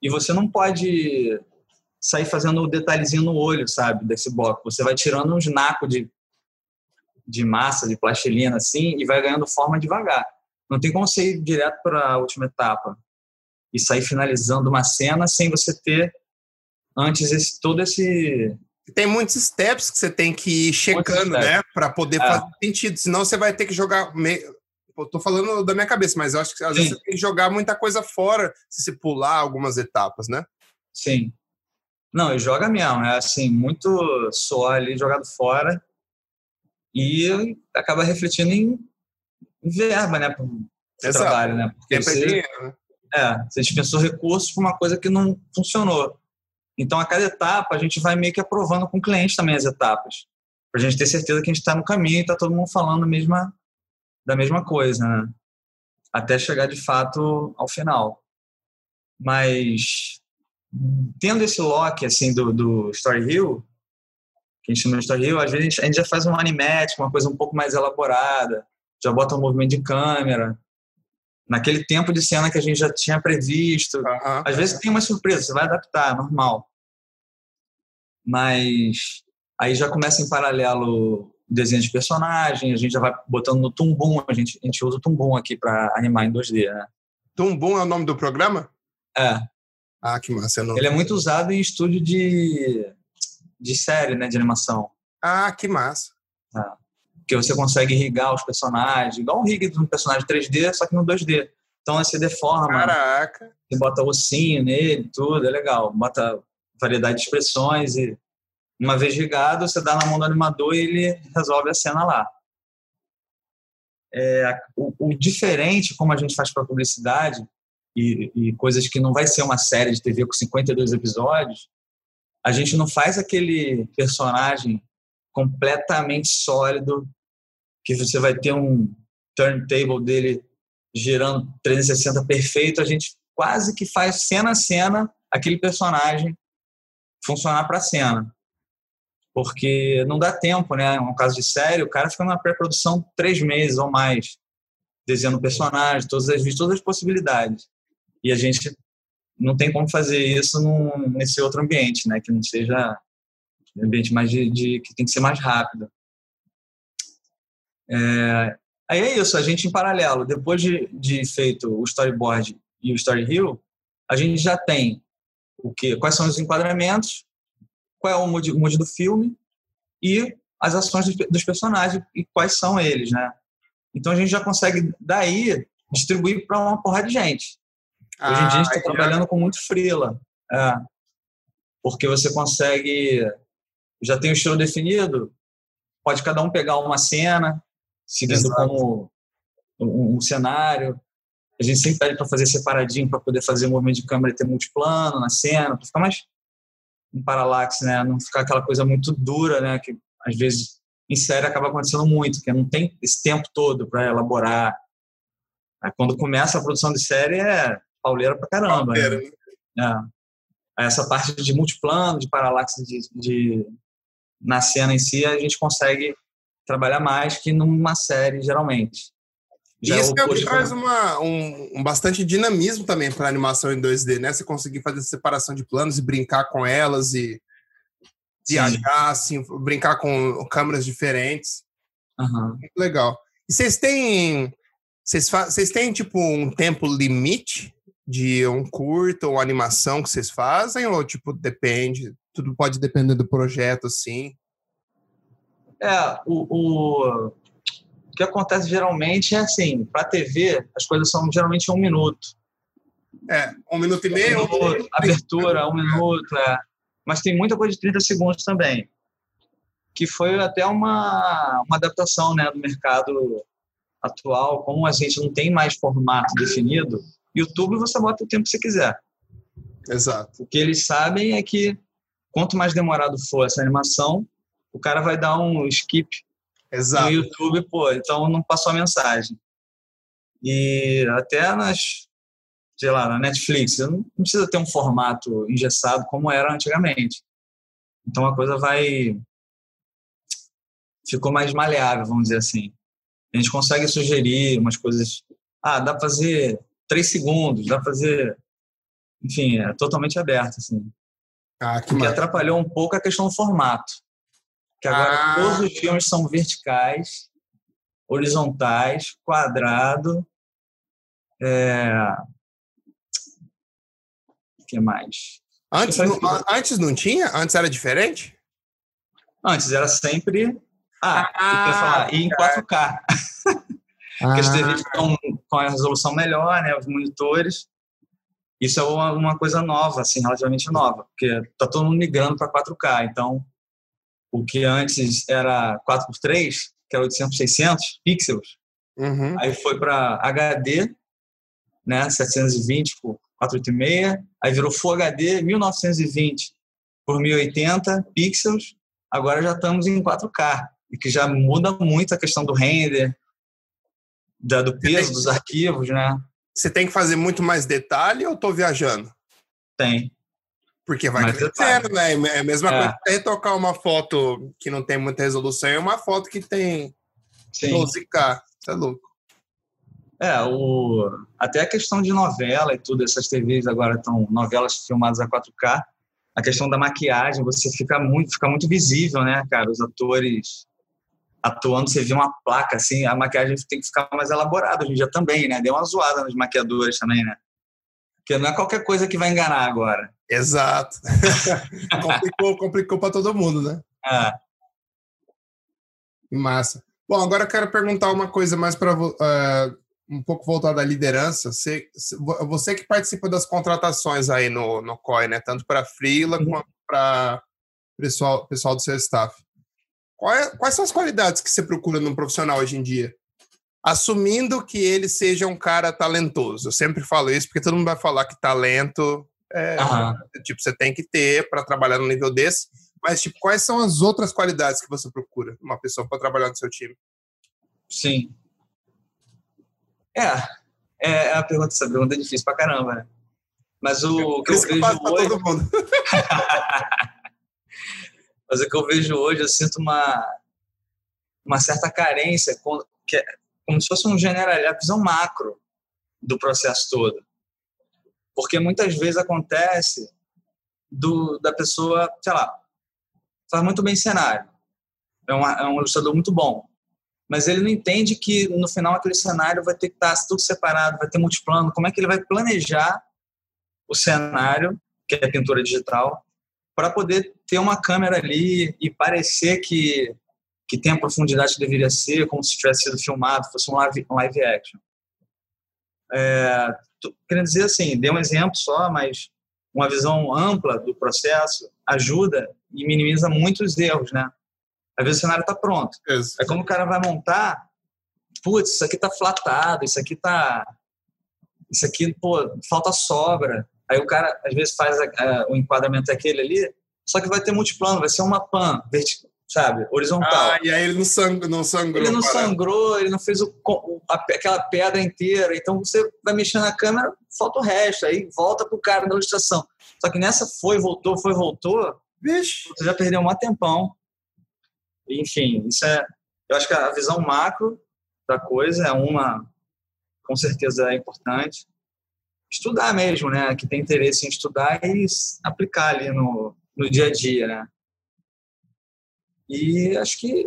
e você não pode sair fazendo o detalhezinho no olho, sabe, desse bloco. Você vai tirando uns nacos de, de massa, de plastilina, assim, e vai ganhando forma devagar. Não tem como você ir direto para a última etapa e sair finalizando uma cena sem você ter antes esse, todo esse tem muitos steps que você tem que ir checando, né, para poder é. fazer sentido. Senão você vai ter que jogar meio eu tô falando da minha cabeça, mas eu acho que às Sim. vezes você tem que jogar muita coisa fora se você pular algumas etapas, né? Sim. Não, e joga mesmo. É assim, muito suor ali jogado fora e acaba refletindo em, verba, né? Pro, pro trabalho, né? Porque você, dinheiro, né? É, você dispensou recursos para uma coisa que não funcionou. Então, a cada etapa, a gente vai meio que aprovando com o cliente também as etapas, para a gente ter certeza que a gente está no caminho e está todo mundo falando a mesma, da mesma coisa, né? Até chegar de fato ao final. Mas, tendo esse lock assim, do, do Story Hill, que a gente chama de Story Hill, às vezes a gente já faz um animatic, uma coisa um pouco mais elaborada, já bota um movimento de câmera, naquele tempo de cena que a gente já tinha previsto. Uhum. Às vezes tem uma surpresa, você vai adaptar, normal. Mas aí já começa em paralelo o desenho de personagem, a gente já vai botando no Tumbum, a gente, a gente usa o Tumbum aqui para animar em 2D, né? Tumbum é o nome do programa? É. Ah, que massa. Não... Ele é muito usado em estúdio de, de série, né, de animação. Ah, que massa. É que você consegue irrigar os personagens, igual um rig de um personagem 3D, só que no 2D. Então você deforma. Caraca! Você bota ossinho nele, tudo, é legal. Bota variedade de expressões e uma vez rigado, você dá na mão do animador e ele resolve a cena lá. É, o, o, diferente, como a gente faz para publicidade, e, e, coisas que não vai ser uma série de TV com 52 episódios, a gente não faz aquele personagem completamente sólido que você vai ter um turntable dele girando 360 perfeito, a gente quase que faz cena a cena aquele personagem funcionar para cena. Porque não dá tempo, né? Um caso de série, o cara fica numa pré-produção três meses ou mais, desenhando personagem, todas as todas as possibilidades. E a gente não tem como fazer isso num, nesse outro ambiente, né? Que não seja um ambiente mais de, de que tem que ser mais rápido. É, aí é isso, a gente em paralelo, depois de, de feito o storyboard e o story hill, a gente já tem o que, quais são os enquadramentos, qual é o mood, o mood do filme e as ações dos, dos, personagens e quais são eles, né? Então a gente já consegue daí distribuir para uma porra de gente. Hoje em dia a gente está ah, trabalhando com muito freela, é, porque você consegue já tem o estilo definido, pode cada um pegar uma cena, seguindo Exato. como um, um, cenário. A gente sempre pede para fazer separadinho, para poder fazer movimento de câmera e ter multiplano na cena, para ficar mais um paralaxe, né? Não ficar aquela coisa muito dura, né? Que às vezes em série acaba acontecendo muito, que não tem esse tempo todo para elaborar. Aí, quando começa a produção de série é pauleira pra caramba. Né? É. Essa parte de multiplano, de paralaxe de, de, na cena em si, a gente consegue trabalhar mais que numa série, geralmente. Já Isso é o que traz uma, um, um, bastante dinamismo também para animação em 2D, né? Você conseguir fazer separação de planos e brincar com elas e viajar, assim, brincar com câmeras diferentes. Uhum. Muito legal. E vocês têm. Vocês, vocês têm, tipo, um tempo limite de um curto ou animação que vocês fazem? Ou, tipo, depende? Tudo pode depender do projeto, assim? É, o, o, o que acontece geralmente é assim, para TV, as coisas são geralmente um minuto. É, um minuto e meio. Um minuto, abertura, um minuto, é. Mas tem muita coisa de 30 segundos também. Que foi até uma, uma adaptação né, do mercado atual. Como a gente não tem mais formato definido, YouTube você bota o tempo que você quiser. Exato. O que eles sabem é que quanto mais demorado for essa animação, o cara vai dar um skip Exato. no YouTube, pô, então não passou a mensagem. E até nas, sei lá, na Netflix, não precisa ter um formato engessado como era antigamente. Então a coisa vai. ficou mais maleável, vamos dizer assim. A gente consegue sugerir umas coisas. Ah, dá para fazer três segundos, dá para fazer. Enfim, é totalmente aberto, assim. Ah, que, que atrapalhou um pouco a questão do formato. Que agora ah. todos os filmes são verticais, horizontais, quadrado. É... O que mais? Antes não, antes não tinha? Antes era diferente? Antes era sempre. Ah, ah falar, e em 4K. Ah. Porque as TVs estão com a resolução melhor, né? Os monitores. Isso é uma, uma coisa nova, assim, relativamente nova, porque está todo mundo migrando para 4K. Então, o que antes era 4x3, que era 800 600 pixels, uhum. aí foi para HD, né, 720 por 486, aí virou Full HD 1920 por 1080 pixels, agora já estamos em 4K, e que já muda muito a questão do render, da, do peso dos arquivos, né? Você tem que fazer muito mais detalhe ou estou viajando? Tem. Porque vai mais crescendo, detalhe. né? É a mesma é. coisa que retocar uma foto que não tem muita resolução e uma foto que tem Sim. 12K. Isso é louco. É, o... até a questão de novela e tudo, essas TVs agora estão novelas filmadas a 4K. A questão da maquiagem, você fica muito, fica muito visível, né, cara? Os atores atuando, você vê uma placa assim, a maquiagem tem que ficar mais elaborada hoje em dia também, né? Deu uma zoada nos maquiadores também, né? Porque não é qualquer coisa que vai enganar agora. Exato. complicou, complicou para todo mundo, né? É. Massa. Bom, agora eu quero perguntar uma coisa mais para uh, é, um pouco voltada à liderança. Você, você que participa das contratações aí no, no COI, né? Tanto para Freela uhum. quanto para pessoal, pessoal do seu staff. É, quais são as qualidades que você procura num profissional hoje em dia? Assumindo que ele seja um cara talentoso. Eu sempre falo isso porque todo mundo vai falar que talento é, uhum. tipo, você tem que ter para trabalhar no nível desse. Mas, tipo, quais são as outras qualidades que você procura uma pessoa para trabalhar no seu time? Sim. É, é, é a pergunta, essa pergunta é difícil pra caramba, né? Mas o que eu vejo hoje... todo mundo. Mas o que eu vejo hoje, eu sinto uma, uma certa carência, que é, como se fosse um general, a visão macro do processo todo. Porque muitas vezes acontece do, da pessoa, sei lá, faz muito bem cenário, é, uma, é um ilustrador muito bom, mas ele não entende que no final aquele cenário vai ter que estar tudo separado, vai ter multiplano, como é que ele vai planejar o cenário, que é a pintura digital, para poder ter uma câmera ali e parecer que, que tem a profundidade que deveria ser, como se tivesse sido filmado, fosse um live, um live action. É, querendo dizer assim, dei um exemplo só, mas uma visão ampla do processo ajuda e minimiza muitos erros, né? Às vezes o cenário está pronto. Isso. É como o cara vai montar, putz, isso aqui está flatado, isso aqui está... Isso aqui, pô, falta sobra. Aí o cara, às vezes, faz a, a, o enquadramento daquele ali, só que vai ter multiplano, vai ser uma pan, vertical, sabe, horizontal. Ah, e aí ele não, sang não sangrou. Ele não sangrou, ele não fez o, a, aquela pedra inteira. Então você vai mexer na câmera, falta o resto, aí volta pro cara da ilustração. Só que nessa foi, voltou, foi, voltou, Vixe. você já perdeu um tempão. Enfim, isso é. Eu acho que a visão macro da coisa é uma, com certeza é importante estudar mesmo, né? Que tem interesse em estudar e aplicar ali no, no dia a dia, né? E acho que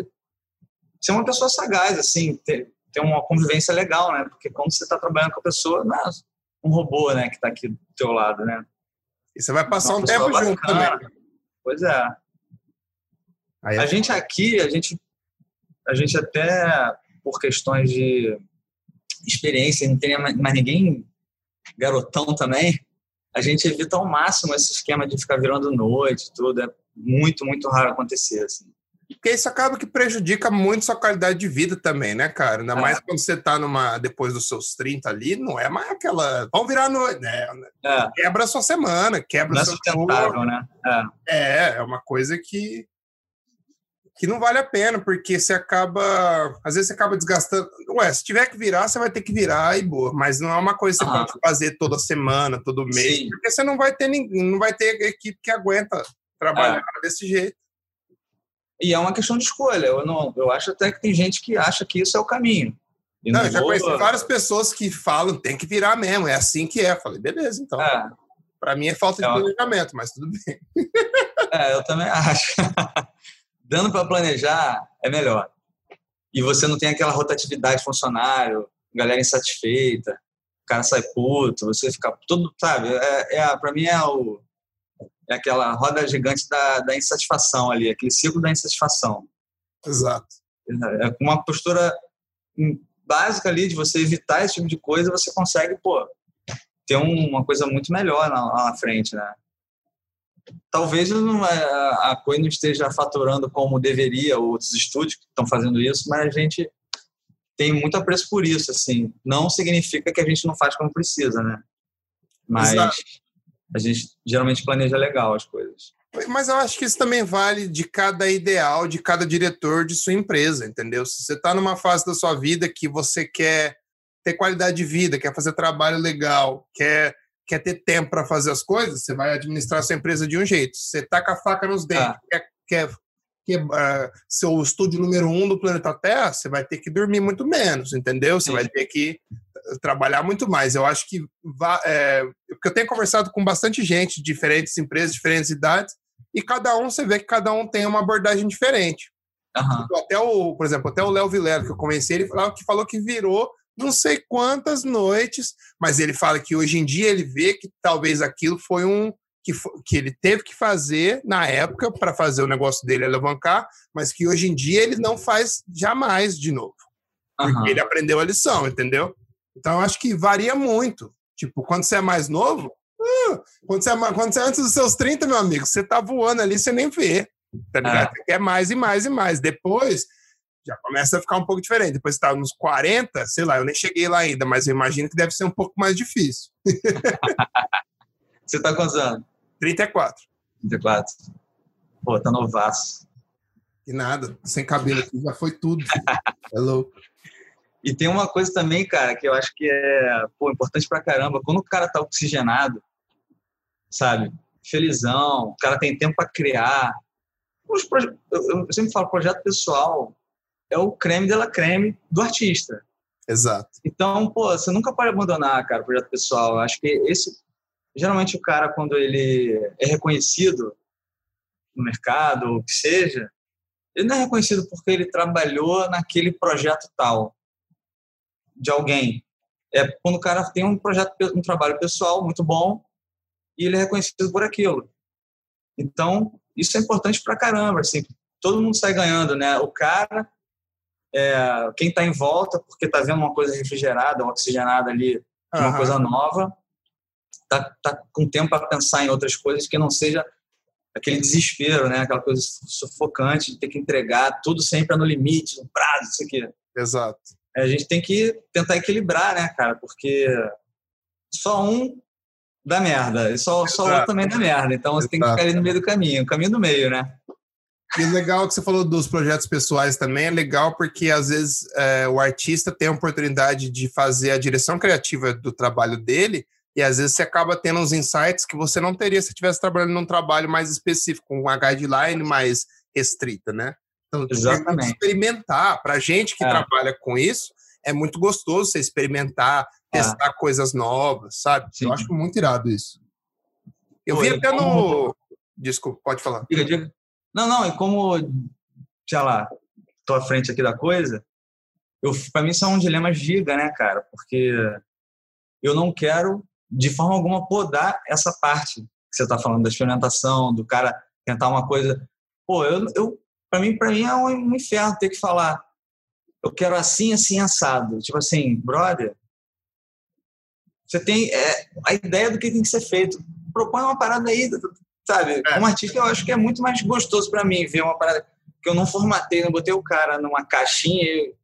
ser uma pessoa sagaz, assim, ter, ter uma convivência legal, né? Porque quando você está trabalhando com a pessoa, não é um robô, né, que está aqui do teu lado, né? E você vai passar um tempo bacana. junto também. Pois é. Aí é a gente aqui, a gente, a gente até por questões de experiência, não tem mais ninguém garotão também, a gente evita ao máximo esse esquema de ficar virando noite, tudo. É muito, muito raro acontecer, assim. Porque isso acaba que prejudica muito sua qualidade de vida também, né, cara? Ainda é. mais quando você tá numa, depois dos seus 30 ali, não é mais aquela. Vamos virar noite, né? É. Quebra a sua semana, quebra não o é seu. É sustentável, né? É. é, é uma coisa que que não vale a pena, porque você acaba. Às vezes você acaba desgastando. Ué, se tiver que virar, você vai ter que virar e boa. Mas não é uma coisa que você pode fazer toda semana, todo mês, Sim. porque você não vai ter ninguém, não vai ter equipe que aguenta trabalhar é. desse jeito. E é uma questão de escolha. Eu, não, eu acho até que tem gente que acha que isso é o caminho. E não, eu já conheci várias pessoas que falam tem que virar mesmo, é assim que é. Eu falei, beleza, então. É. Para mim é falta de é uma... planejamento, mas tudo bem. É, eu também acho. Dando para planejar é melhor. E você não tem aquela rotatividade funcionário, galera insatisfeita, o cara sai puto, você fica tudo, sabe? É, é para mim é o é aquela roda gigante da, da insatisfação ali, aquele ciclo da insatisfação. Exato. É uma postura básica ali de você evitar esse tipo de coisa, você consegue, pô, ter uma coisa muito melhor na, lá na frente, né? Talvez é, a Coin não esteja faturando como deveria outros estúdios que estão fazendo isso, mas a gente tem muito apreço por isso, assim. Não significa que a gente não faz como precisa, né? Mas Exato. a gente geralmente planeja legal as coisas. Mas eu acho que isso também vale de cada ideal, de cada diretor de sua empresa, entendeu? Se você está numa fase da sua vida que você quer ter qualidade de vida, quer fazer trabalho legal, quer, quer ter tempo para fazer as coisas, você vai administrar sua empresa de um jeito. Você tá com a faca nos dentes, ah. quer, quer, quer uh, ser o estúdio número um do planeta Terra, você vai ter que dormir muito menos, entendeu? Você Sim. vai ter que trabalhar muito mais. Eu acho que é, porque eu tenho conversado com bastante gente, de diferentes empresas, diferentes idades, e cada um você vê que cada um tem uma abordagem diferente. Uhum. Até o, por exemplo, até o Léo Vilera, que eu comecei, ele falou que falou que virou não sei quantas noites, mas ele fala que hoje em dia ele vê que talvez aquilo foi um que, que ele teve que fazer na época para fazer o negócio dele alavancar, mas que hoje em dia ele não faz jamais de novo. Porque uhum. ele aprendeu a lição, entendeu? Então, eu acho que varia muito. Tipo, quando você é mais novo, uh, quando, você é, quando você é antes dos seus 30, meu amigo, você tá voando ali, você nem vê. Tá ligado? É. Você quer mais e mais e mais. Depois, já começa a ficar um pouco diferente. Depois você tá nos 40, sei lá, eu nem cheguei lá ainda, mas eu imagino que deve ser um pouco mais difícil. você tá quantos anos? 34. 34. Pô, tá novaço. E nada, sem cabelo aqui, já foi tudo. é louco. E tem uma coisa também, cara, que eu acho que é pô, importante pra caramba. Quando o cara tá oxigenado, sabe? Felizão, o cara tem tempo para criar. Eu sempre falo, projeto pessoal é o creme de la creme do artista. Exato. Então, pô, você nunca pode abandonar, cara, o projeto pessoal. Eu acho que esse. Geralmente o cara, quando ele é reconhecido no mercado, ou o que seja, ele não é reconhecido porque ele trabalhou naquele projeto tal de alguém. É quando o cara tem um projeto, um trabalho pessoal muito bom e ele é reconhecido por aquilo. Então, isso é importante pra caramba, assim, todo mundo sai ganhando, né? O cara, é, quem está em volta, porque está vendo uma coisa refrigerada, oxigenada ali, uma uhum. coisa nova, tá, tá com tempo para pensar em outras coisas que não seja aquele desespero, né? Aquela coisa sufocante de ter que entregar tudo sempre no limite, no prazo, isso aqui. Exato a gente tem que tentar equilibrar, né, cara? Porque só um dá merda, e só, só outro também dá merda. Então você Exato. tem que ficar ali no meio do caminho, caminho do meio, né? E o legal que você falou dos projetos pessoais também é legal porque às vezes é, o artista tem a oportunidade de fazer a direção criativa do trabalho dele e às vezes você acaba tendo uns insights que você não teria se estivesse trabalhando num trabalho mais específico, com uma guideline mais restrita, né? Então, Exatamente. experimentar. Para gente que é. trabalha com isso, é muito gostoso você experimentar, é. testar coisas novas, sabe? Sim. Eu acho muito irado isso. Eu Pô, vi até como... no. Desculpa, pode falar. Diga, diga. Não, não, e como, sei lá, tô à frente aqui da coisa, eu, pra mim isso é um dilema giga, né, cara? Porque eu não quero, de forma alguma, podar essa parte que você tá falando da experimentação, do cara tentar uma coisa. Pô, eu, eu para mim, para mim é um inferno ter que falar. Eu quero assim, assim, assado. Tipo assim, brother, você tem é, a ideia do que tem que ser feito. Propõe uma parada aí, sabe? É. Como artista, eu acho que é muito mais gostoso para mim ver uma parada que eu não formatei, não botei o cara numa caixinha e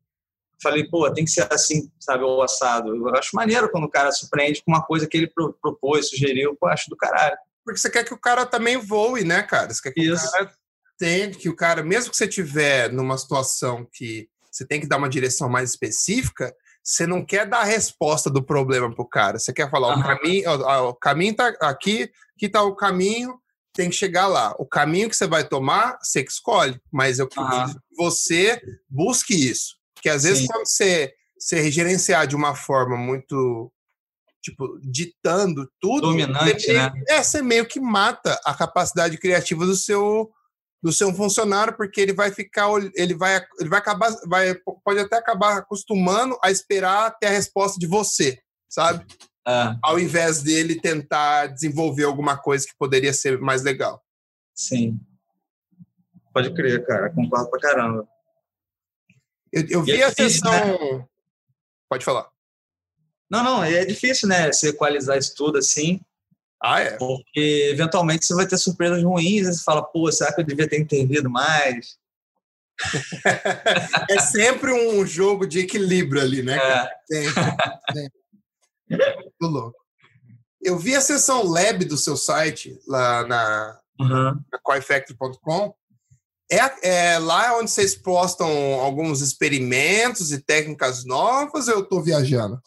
falei, pô, tem que ser assim, sabe, o assado. Eu acho maneiro quando o cara surpreende com uma coisa que ele propôs, sugeriu, pô, acho do caralho. Porque você quer que o cara também voe, né, cara? Você quer que Isso. o cara entende que o cara, mesmo que você tiver numa situação que você tem que dar uma direção mais específica, você não quer dar a resposta do problema pro cara. Você quer falar, uhum. o caminho, ó, o caminho tá aqui, aqui tá o caminho, tem que chegar lá. O caminho que você vai tomar, você que escolhe, mas eu uhum. você busque isso. Porque às vezes Sim. quando você, você gerenciar de uma forma muito tipo, ditando tudo, dominante, meio, né? É, você meio que mata a capacidade criativa do seu do seu funcionário, porque ele vai ficar, ele vai, ele vai acabar, vai, pode até acabar acostumando a esperar ter a resposta de você, sabe? É. Ao invés dele tentar desenvolver alguma coisa que poderia ser mais legal. Sim. Pode crer, cara. Concordo pra caramba. Eu, eu vi é a sessão. Né? Pode falar. Não, não, é difícil, né? Se equalizar isso tudo assim. Ah, é? Porque eventualmente você vai ter surpresas ruins e você fala, pô, será que eu devia ter entendido mais? é sempre um jogo de equilíbrio ali, né? É. Sempre, sempre. Muito louco. Eu vi a sessão lab do seu site lá na, uhum. coifactory.com. É, é lá onde vocês postam alguns experimentos e técnicas novas ou eu estou viajando?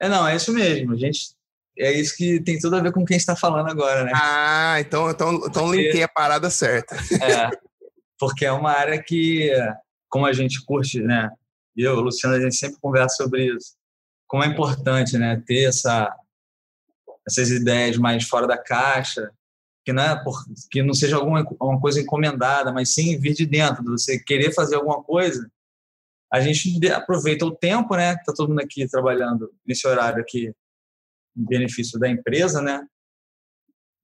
É, não, é isso mesmo. A gente é isso que tem tudo a ver com quem está falando agora, né? Ah, então, então, então porque, linkei a parada certa. É, porque é uma área que, como a gente curte, né? Eu, Luciano, a gente sempre conversa sobre isso. Como é importante, né? Ter essa, essas ideias mais fora da caixa, que não, é por, que não seja alguma uma coisa encomendada, mas sim vir de dentro, de você querer fazer alguma coisa. A gente aproveita o tempo, né? Que tá todo mundo aqui trabalhando nesse horário aqui, em benefício da empresa, né?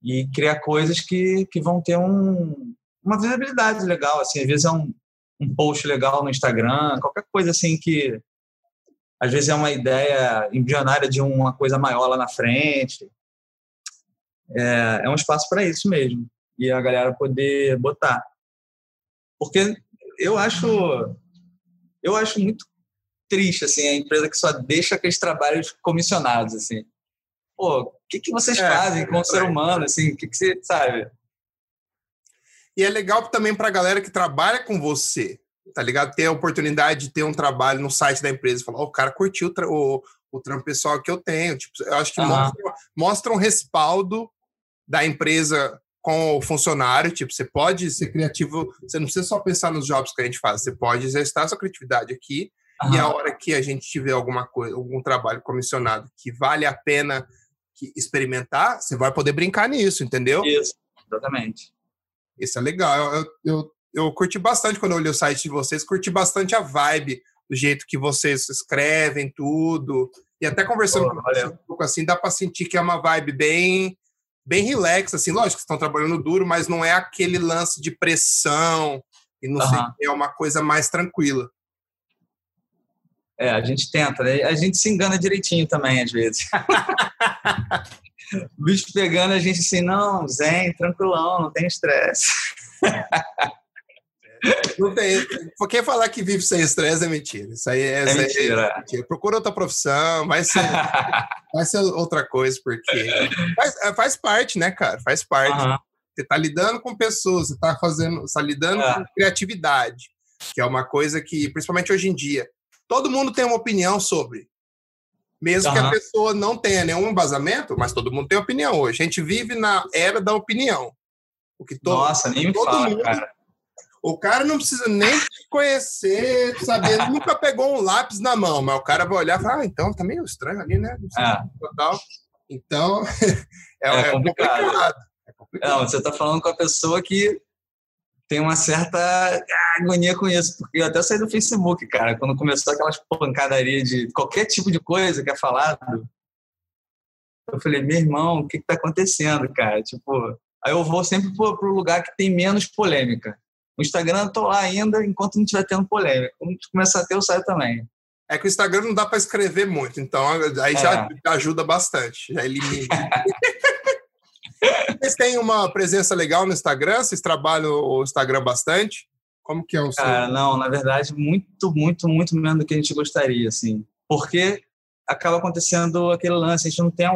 E criar coisas que, que vão ter um, uma visibilidade legal, assim. Às vezes é um, um post legal no Instagram, qualquer coisa assim que às vezes é uma ideia embrionária de uma coisa maior lá na frente. É, é um espaço para isso mesmo e a galera poder botar. Porque eu acho eu acho muito triste assim a empresa que só deixa aqueles trabalhos comissionados assim. Pô o que que vocês é, fazem com o ser humano assim? O que que você sabe? E é legal também para a galera que trabalha com você tá ligado ter a oportunidade de ter um trabalho no site da empresa falar oh, o cara curtiu o, o trampo pessoal que eu tenho tipo eu acho que uhum. mostra, mostra um respaldo da empresa com o funcionário, tipo, você pode ser criativo, você não precisa só pensar nos jobs que a gente faz, você pode exercitar sua criatividade aqui uhum. e a hora que a gente tiver alguma coisa, algum trabalho comissionado que vale a pena experimentar, você vai poder brincar nisso, entendeu? Isso, exatamente. Isso é legal. Eu, eu, eu curti bastante quando eu olhei o site de vocês, curti bastante a vibe, do jeito que vocês escrevem tudo. E até conversando com você um pouco assim, dá para sentir que é uma vibe bem bem relax, assim, lógico que estão trabalhando duro, mas não é aquele lance de pressão e não uhum. sei, é uma coisa mais tranquila. É, a gente tenta, né? A gente se engana direitinho também, às vezes. o bicho pegando a gente assim, não, zen, tranquilão, não tem estresse. Não tem. Porque falar que vive sem estresse é mentira. Isso aí é, é, mentira. é mentira. Procura outra profissão, vai ser, vai ser outra coisa, porque faz, é, faz parte, né, cara? Faz parte. Uhum. Você está lidando com pessoas, você está fazendo, está lidando é. com criatividade, que é uma coisa que, principalmente hoje em dia, todo mundo tem uma opinião sobre. Mesmo uhum. que a pessoa não tenha nenhum embasamento, mas todo mundo tem opinião hoje. A gente vive na era da opinião. O que todo, Nossa, nem todo fala, mundo, cara o cara não precisa nem te conhecer, saber, nunca pegou um lápis na mão, mas o cara vai olhar e falar, ah, então tá meio estranho ali, né? Ah. Total. Então, é, é, complicado. é, complicado. é complicado. Não, você tá falando com a pessoa que tem uma certa agonia com isso, porque eu até saí do Facebook, cara, quando começou aquelas pancadarias de qualquer tipo de coisa que é falado. Eu falei, meu irmão, o que que tá acontecendo, cara? Tipo, aí eu vou sempre pro lugar que tem menos polêmica. O Instagram tô lá ainda enquanto não estiver tendo polêmica. Quando começar a ter, eu saio também. É que o Instagram não dá para escrever muito, então aí é. já ajuda bastante, já elimina. Vocês têm uma presença legal no Instagram? Vocês trabalham o Instagram bastante? Como que é o seu? Cara, não, na verdade, muito, muito, muito menos do que a gente gostaria, assim. Porque acaba acontecendo aquele lance, a gente não tem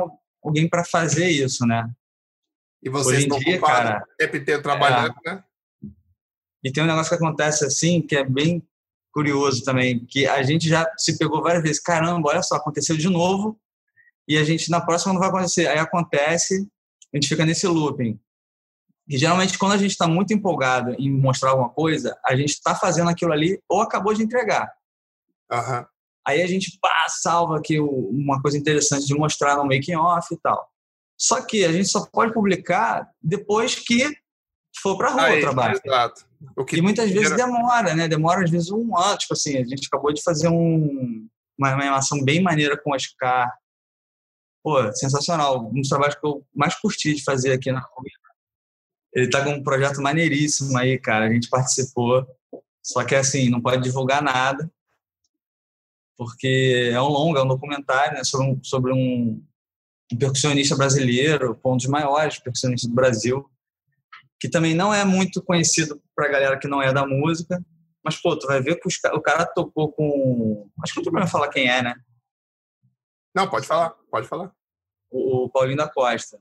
alguém para fazer isso, né? E vocês estão ocupados o tempo inteiro trabalhando, é, né? E tem um negócio que acontece assim, que é bem curioso também, que a gente já se pegou várias vezes. Caramba, olha só, aconteceu de novo e a gente na próxima não vai acontecer. Aí acontece, a gente fica nesse looping. E geralmente quando a gente está muito empolgado em mostrar alguma coisa, a gente está fazendo aquilo ali ou acabou de entregar. Uhum. Aí a gente pá, salva aqui uma coisa interessante de mostrar no making off e tal. Só que a gente só pode publicar depois que for para rua Aí, o trabalho. Exato. E muitas vezes demora, né? Demora às vezes um ano. Tipo assim, a gente acabou de fazer um, uma animação bem maneira com o Oscar. Pô, sensacional. Um dos trabalhos que eu mais curti de fazer aqui na Ele tá com um projeto maneiríssimo aí, cara. A gente participou. Só que assim, não pode divulgar nada. Porque é um longo, é um documentário né, sobre, um, sobre um percussionista brasileiro, um dos maiores percussionistas do Brasil que também não é muito conhecido para a galera que não é da música. Mas, pô, tu vai ver que os, o cara tocou com. Acho que não tem problema falar quem é, né? Não, pode falar, pode falar. O, o Paulinho da Costa.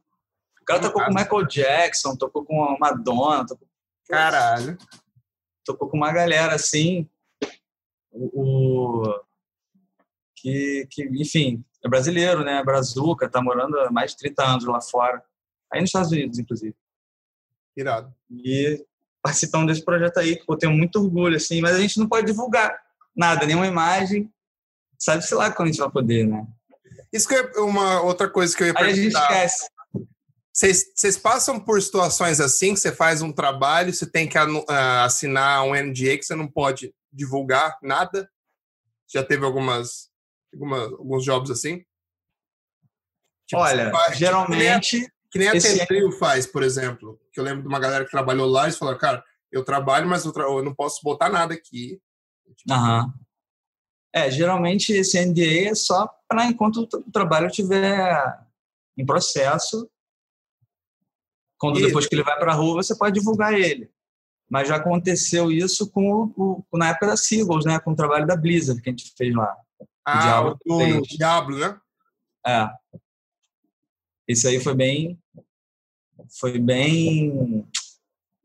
cara tocou com Michael Jackson, tocou com Madonna, tocou, Caralho. tocou com uma galera assim. O, o- que, que, enfim, é brasileiro, né? Brazuca, tá morando há mais de 30 anos lá fora. Aí nos Estados Unidos, inclusive. Irado. E participamos desse projeto aí, que eu tenho muito orgulho, assim, mas a gente não pode divulgar nada, nenhuma imagem. Sabe-se lá quando a gente vai poder, né? Isso que é uma outra coisa que eu ia Aí a gente perguntar. esquece. Vocês passam por situações assim, que você faz um trabalho, você tem que ah, assinar um NDA que você não pode divulgar nada? Já teve algumas, alguma- alguns jobs assim? Tipo, Olha, faz- geralmente, Que nem a esse- Tentril faz, por exemplo. Que eu lembro de uma galera que trabalhou lá e falaram, cara, eu trabalho, mas eu, tra- eu não posso botar nada aqui. Aham. É, geralmente esse NDA é só para enquanto o tra- o trabalho estiver em processo. Quando Isso. depois que ele vai para a rua, você pode divulgar ele. Mas já aconteceu isso com o, o- na época da Seagulls, né? Com o trabalho da Blizzard que a gente fez lá. Ah, Diablo o do três. Diablo, né? É. Isso aí foi bem. Foi bem.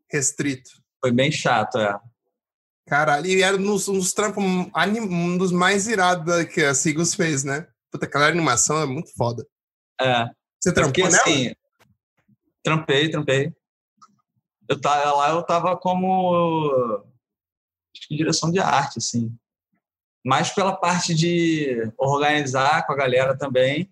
Restrito. Foi bem chato, é. Caralho, e era um dos, um dos trampos, um dos mais irados que a Seagulls fez, né? Puta, aquela animação é muito foda. É. Você Porque trampou nela? assim, trampei, trampei. Eu tava lá, eu tava como acho que direção de arte, assim. Mais pela parte de organizar com a galera também,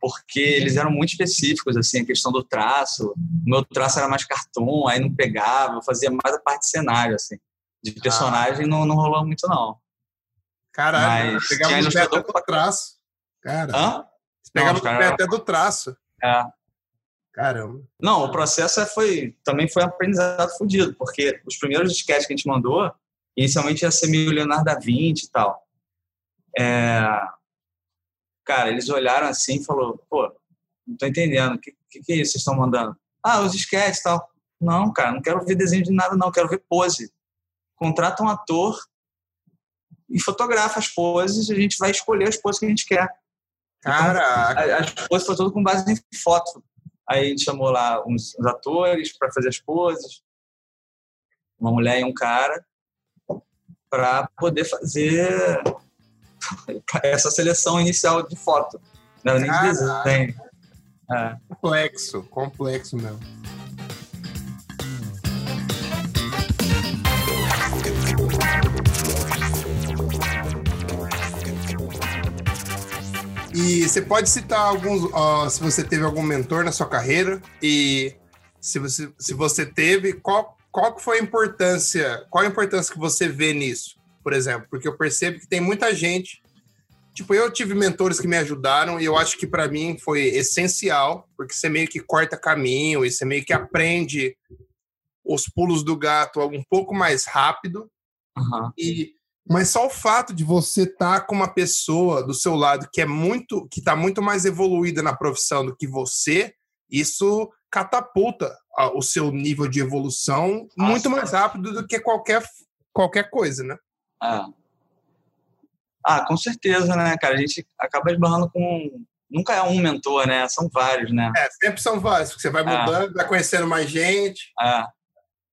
porque eles eram muito específicos, assim, a questão do traço. O meu traço era mais cartoon, aí não pegava, eu fazia mais a parte de cenário, assim. De personagem não, não rolou muito, não. Caralho, Mas pegava tinha no pé até do traço. Cara, Hã? pegava cara, pé até do traço. É. Caramba. Não, o processo é- foi também foi um aprendizado fodido, porque os primeiros sketches que a gente mandou, inicialmente ia ser meio Leonardo da Vinci e tal. É, Cara, eles olharam assim e falou, pô, não tô entendendo, o que, que, que é isso que vocês estão mandando? Ah, os sketches e tal. Não, cara, não quero ver desenho de nada não, quero ver pose. Contrata um ator e fotografa as poses e a gente vai escolher as poses que a gente quer. Caraca. A- As poses foi tudo com base em foto. Aí a gente chamou lá uns, uns atores para fazer as poses, uma mulher e um cara, para poder fazer essa seleção inicial de foto. Não era nem de desenho. É. Complexo, complexo mesmo. E você pode citar alguns, ó, se você teve algum mentor na sua carreira e se você, se você teve, qual, qual foi a importância, qual a importância que você vê nisso, por exemplo? Porque eu percebo que tem muita gente, tipo, eu tive mentores que me ajudaram e eu acho que para mim foi essencial, porque você meio que corta caminho e você meio que aprende os pulos do gato um pouco mais rápido Aham. e mas só o fato de você estar com uma pessoa do seu lado que é muito que está muito mais evoluída na profissão do que você, isso catapulta o seu nível de evolução muito mais rápido do que qualquer qualquer coisa, né? É. Ah, com certeza, né, cara? A gente acaba esbarrando com. Nunca é um mentor, né? São vários, né? É, sempre são vários, porque você vai Ah. mudando, vai conhecendo mais gente. É.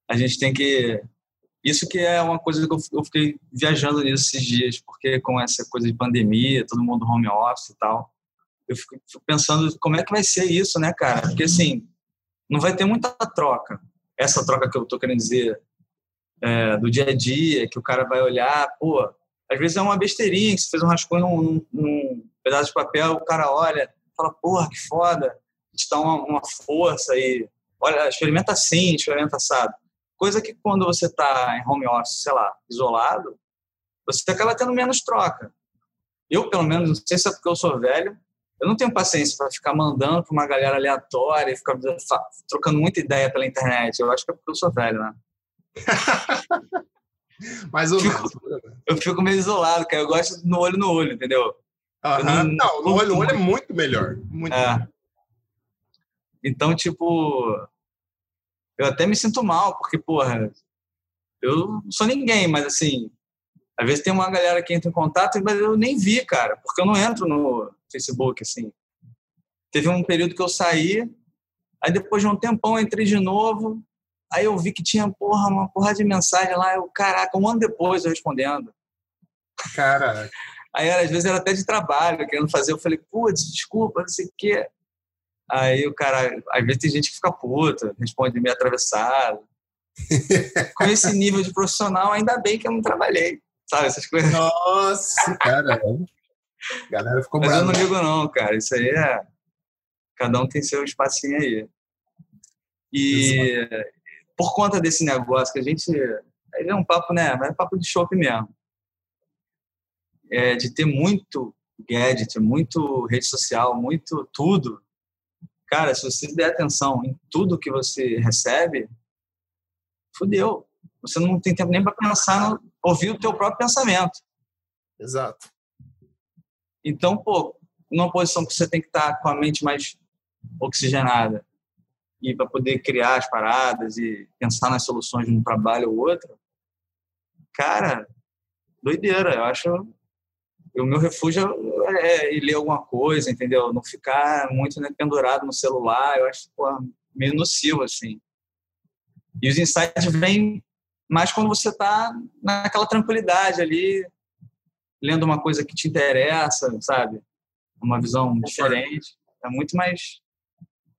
A gente tem que. Isso que é uma coisa que eu fiquei viajando nisso esses dias, porque com essa coisa de pandemia, todo mundo home office e tal, eu fico pensando como é que vai ser isso, né, cara? Porque assim, não vai ter muita troca. Essa troca que eu tô querendo dizer é, do dia a dia, que o cara vai olhar, pô, às vezes é uma besteirinha, que você fez um rascunho num, num pedaço de papel, o cara olha, fala, porra, que foda, te dá uma, uma força aí, olha, experimenta assim, experimenta assado. Coisa que quando você está em home office, sei lá, isolado, você acaba tendo menos troca. Eu, pelo menos, não sei se é porque eu sou velho, eu não tenho paciência para ficar mandando para uma galera aleatória e ficar trocando muita ideia pela internet. Eu acho que é porque eu sou velho, né? Mais ou Fico- menos. Eu fico meio isolado, cara. Eu gosto no olho no olho, entendeu? Não- Não, no olho, no olho é muito melhor. Muito É. melhor. Então, tipo, eu até me sinto mal, porque, porra, eu não sou ninguém, mas assim, às vezes tem uma galera que entra em contato, mas eu nem vi, cara, porque eu não entro no Facebook, assim. Teve um período que eu saí, Aí depois de um tempão eu entrei de novo, aí eu vi que tinha, porra, uma porra de mensagem lá, eu, caraca, um ano depois eu respondendo. Caraca. Aí às vezes era até de trabalho, querendo fazer, eu falei, putz, desculpa, não sei o quê. Aí o cara, às vezes tem gente que fica puta, responde meio atravessado. Com esse nível de profissional, ainda bem que eu não trabalhei, sabe? Essas coisas. Nossa, cara. A galera ficou Mas brava. eu não ligo, não, cara. Isso aí é. Cada um tem seu espacinho aí. E por conta desse negócio que a gente. Aí é um papo, né? Mas é papo de shopping mesmo. É, de ter muito gadget, muito rede social, muito tudo. Cara, se você der atenção em tudo que você recebe, fudeu. Você não tem tempo nem para pensar, no, ouvir o teu próprio pensamento. Exato. Então, pô, numa posição que você tem que estar com a mente mais oxigenada e para poder criar as paradas e pensar nas soluções de um trabalho ou outro, cara, doideira. Eu acho o meu refúgio é ir ler alguma coisa, entendeu? Não ficar muito né, pendurado no celular. Eu acho pô, meio nocivo assim. E os insights vêm mais quando você está naquela tranquilidade ali, lendo uma coisa que te interessa, sabe? Uma visão diferente. É muito mais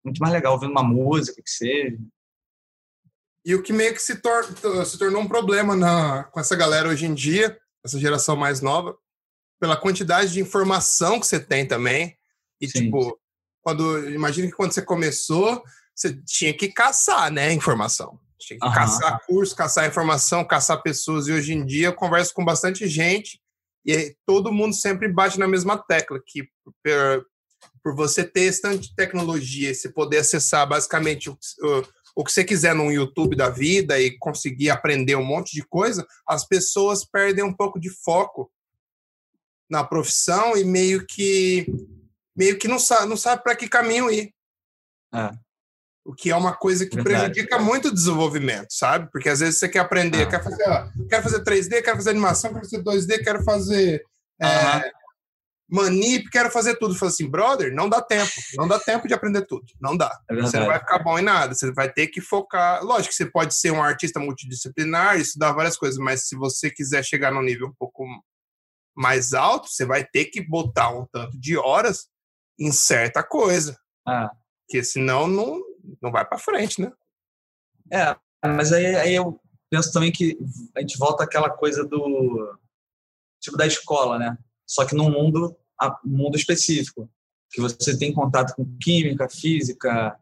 muito mais legal ouvindo uma música que seja. E o que meio que se, tor se tornou um problema na, com essa galera hoje em dia, essa geração mais nova, pela quantidade de informação que você tem também. E, Sim. tipo, quando. Imagina que quando você começou, você tinha que caçar, né? Informação. Tinha que Aham. caçar curso, caçar informação, caçar pessoas. E hoje em dia eu converso com bastante gente e todo mundo sempre bate na mesma tecla, que por, você ter esse tanto de tecnologia, você poder acessar basicamente o, o, o que você quiser no YouTube da vida e conseguir aprender um monte de coisa, as pessoas perdem um pouco de foco na profissão e meio que meio que não sabe, não sabe para que caminho ir. É. O que é uma coisa que Verdade. prejudica muito o desenvolvimento, sabe? Porque às vezes você quer aprender, Ah. quer fazer, ó, quero fazer 3D, quero fazer animação, quero fazer 2D, quero fazer é, Manip, quero fazer tudo. Fala assim, brother, não dá tempo, não dá tempo de aprender tudo, não dá. É Você não vai ficar bom em nada, você vai ter que focar. Lógico que você pode ser um artista multidisciplinar, estudar várias coisas, mas se você quiser chegar num nível um pouco mais alto, você vai ter que botar um tanto de horas em certa coisa, É. porque senão não, não vai para frente, né? É, mas aí, aí eu penso também que a gente volta àquela coisa do tipo da escola, né? Só que num mundo, mundo específico, que você tem contato com química, física,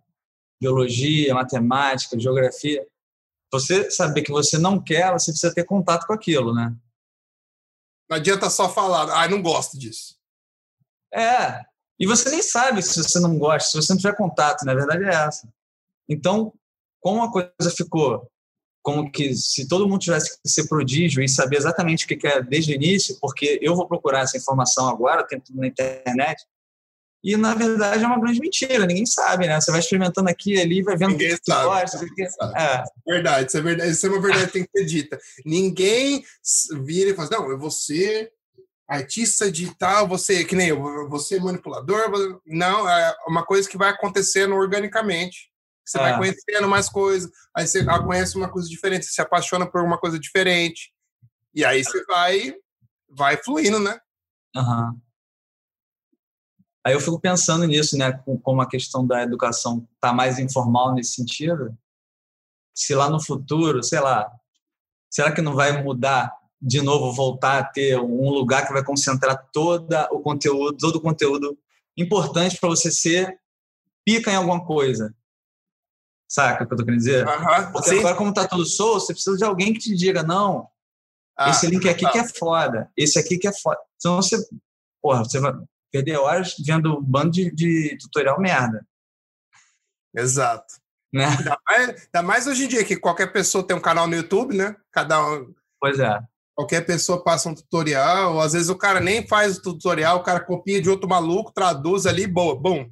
biologia, matemática, geografia. Você saber que você não quer, você precisa ter contato com aquilo, né? Não adianta só falar, ah, não gosto disso. É. E você nem sabe se você não gosta, se você não tiver contato, na verdade é essa. Então, como a coisa ficou como que se todo mundo tivesse que ser prodígio e saber exatamente o que quer desde o início, porque eu vou procurar essa informação agora, tem tudo na internet, e na verdade é uma grande mentira, ninguém sabe, né? Você vai experimentando aqui e ali, vai vendo Ninguém que você sabe, gosta. ninguém sabe. É, Verdade, isso é verdade, isso é uma verdade que tem que ser dita. Ninguém vira e fala, assim, não, eu vou ser artista digital, você, que nem eu, você manipulador, você-" não, é uma coisa que vai acontecendo organicamente. Você vai Ah. conhecendo mais coisas, aí você conhece uma coisa diferente, você se apaixona por uma coisa diferente, e aí você vai, vai fluindo, né? Aham. Aí eu fico pensando nisso, né? com- Como a questão da educação está mais informal nesse sentido. Se lá no futuro, sei lá, será que não vai mudar de novo, voltar a ter um lugar que vai concentrar toda o conteúdo, todo o conteúdo importante para você ser pica em alguma coisa? Saca o que eu tô querendo dizer? Porque sim. agora, como tá tudo solto, você precisa de alguém que te diga, não, Ah, esse link aqui que é foda, esse aqui que é foda. Senão você, porra, você vai perder horas vendo um bando de, de tutorial merda, Exato. né? Ainda mais, ainda mais hoje em dia, que qualquer pessoa tem um canal no YouTube, né? Cada um, Pois é. Qualquer pessoa passa um tutorial, ou às vezes o cara nem faz o tutorial, o cara copia de outro maluco, traduz ali, boa, bom.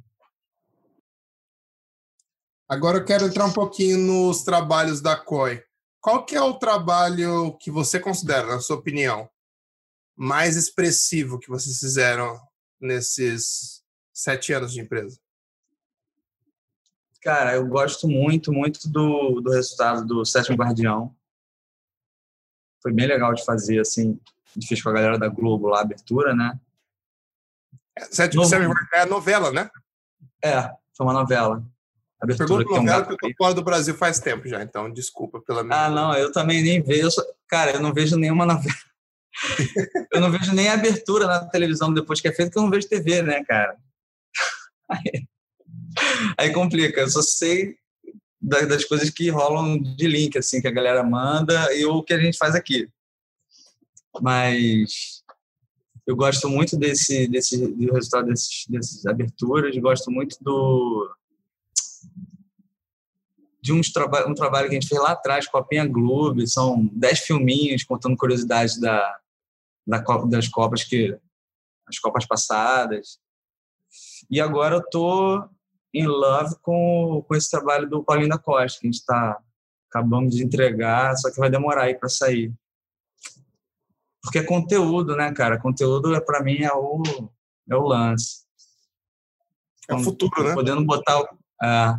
Agora eu quero entrar um pouquinho nos trabalhos da COI. Qual que é o trabalho que você considera, na sua opinião, mais expressivo que vocês fizeram nesses sete anos de empresa? Cara, eu gosto muito, muito do, do resultado do Sétimo Guardião. Foi bem legal de fazer, assim. A gente fez com a galera da Globo lá, a abertura, né? Sétimo, Sétimo Guardião é novela, né? É, foi uma novela. Pergunto novela é um porque eu tô fora do Brasil faz tempo já, então desculpa pela minha... Ah, não, eu também nem vejo. Cara, eu não vejo nenhuma novela. eu não vejo nem abertura na televisão depois que é feito, porque eu não vejo TV, né, cara? Aí, aí complica. Eu só sei das coisas que rolam de link, assim, que a galera manda e o que a gente faz aqui. Mas eu gosto muito desse, desse do resultado desses, dessas aberturas, gosto muito do de uns traba um trabalho que a gente fez lá atrás com a Penha Globo, são dez filminhos contando curiosidades da, da das Copas que as Copas passadas. E agora eu tô in love com, com esse trabalho do Paulinho da Costa, que a gente está acabamos de entregar, só que vai demorar aí para sair. Porque é conteúdo, né, cara? Conteúdo é para mim é o é o lance. É o futuro, né? Podendo botar o, é,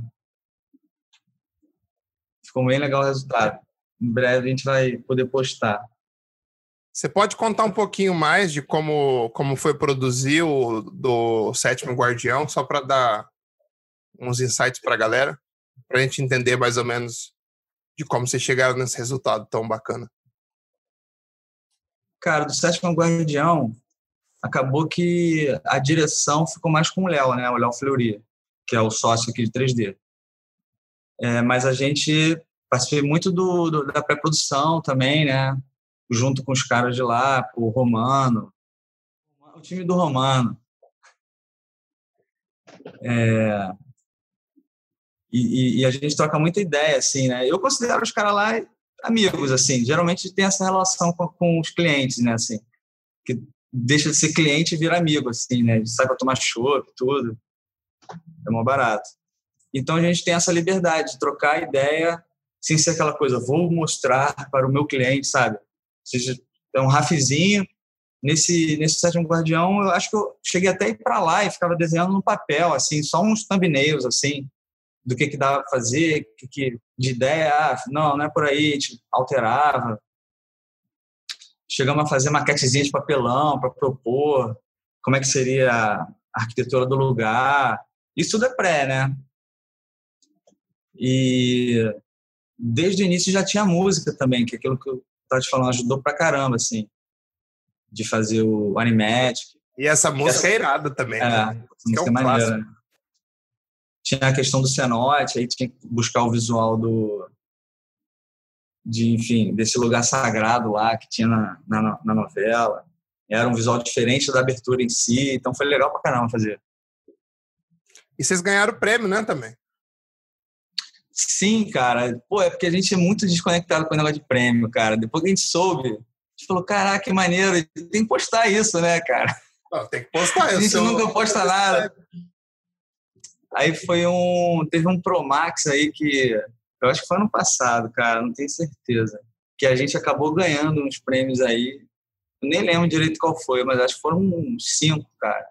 ficou bem legal o resultado. Em breve a gente vai poder postar. Você pode contar um pouquinho mais de como, como foi produzir o do Sétimo Guardião, só para dar uns insights para a galera, para a gente entender mais ou menos de como vocês chegaram nesse resultado tão bacana. Cara, do Sétimo Guardião, acabou que a direção ficou mais com o Léo, né? O Léo Fleury, que é o sócio aqui de 3D. É, mas a gente participei muito do, do da pré-produção também, né? Junto com os caras de lá, o Romano, o time do Romano. É, e, e, a gente troca muita ideia, assim, né? Eu considero os caras lá amigos, assim. Geralmente tem essa relação com, com os clientes, né? Assim, que deixa de ser cliente e vira amigo, assim, né? A gente sai para tomar chopp, tudo. É mó barato. Então a gente tem essa liberdade de trocar ideia sem ser aquela coisa, vou mostrar para o meu cliente, sabe? Seja, é um rafizinho. Nesse, nesse sétimo guardião, eu acho que eu cheguei até a ir para lá e ficava desenhando no papel, assim, só uns thumbnails, assim, do que que dava fazer, que, que, de ideia, ah, não, não é por aí, tipo, alterava. Chegamos a fazer maquetezinha de papelão para propor como é que seria a arquitetura do lugar. Isso tudo é pré, né? E desde o início já tinha música também, que é aquilo que eu estava te falando ajudou pra caramba, assim, de fazer o Animatic. E essa música é irada também, é, né? música é, um maneira. Né? Tinha a questão do cenote, aí tinha que buscar o visual do de, enfim, desse lugar sagrado lá que tinha na, na, na novela. Era um visual diferente da abertura em si, então foi legal pra caramba fazer. E vocês ganharam o prêmio, né, também? Sim, cara. Pô, é porque a gente é muito desconectado com o negócio de prêmio, cara. Depois que a gente soube, a gente falou, caraca, que maneiro. Tem que postar isso, né, cara? Não, tem que postar isso. A gente nunca posta nada. Aí foi um... Teve um Promax aí que... Eu acho que foi ano passado, cara. Não tenho certeza. Que a gente acabou ganhando uns prêmios aí. Eu nem lembro direito qual foi, mas acho que foram uns cinco, cara.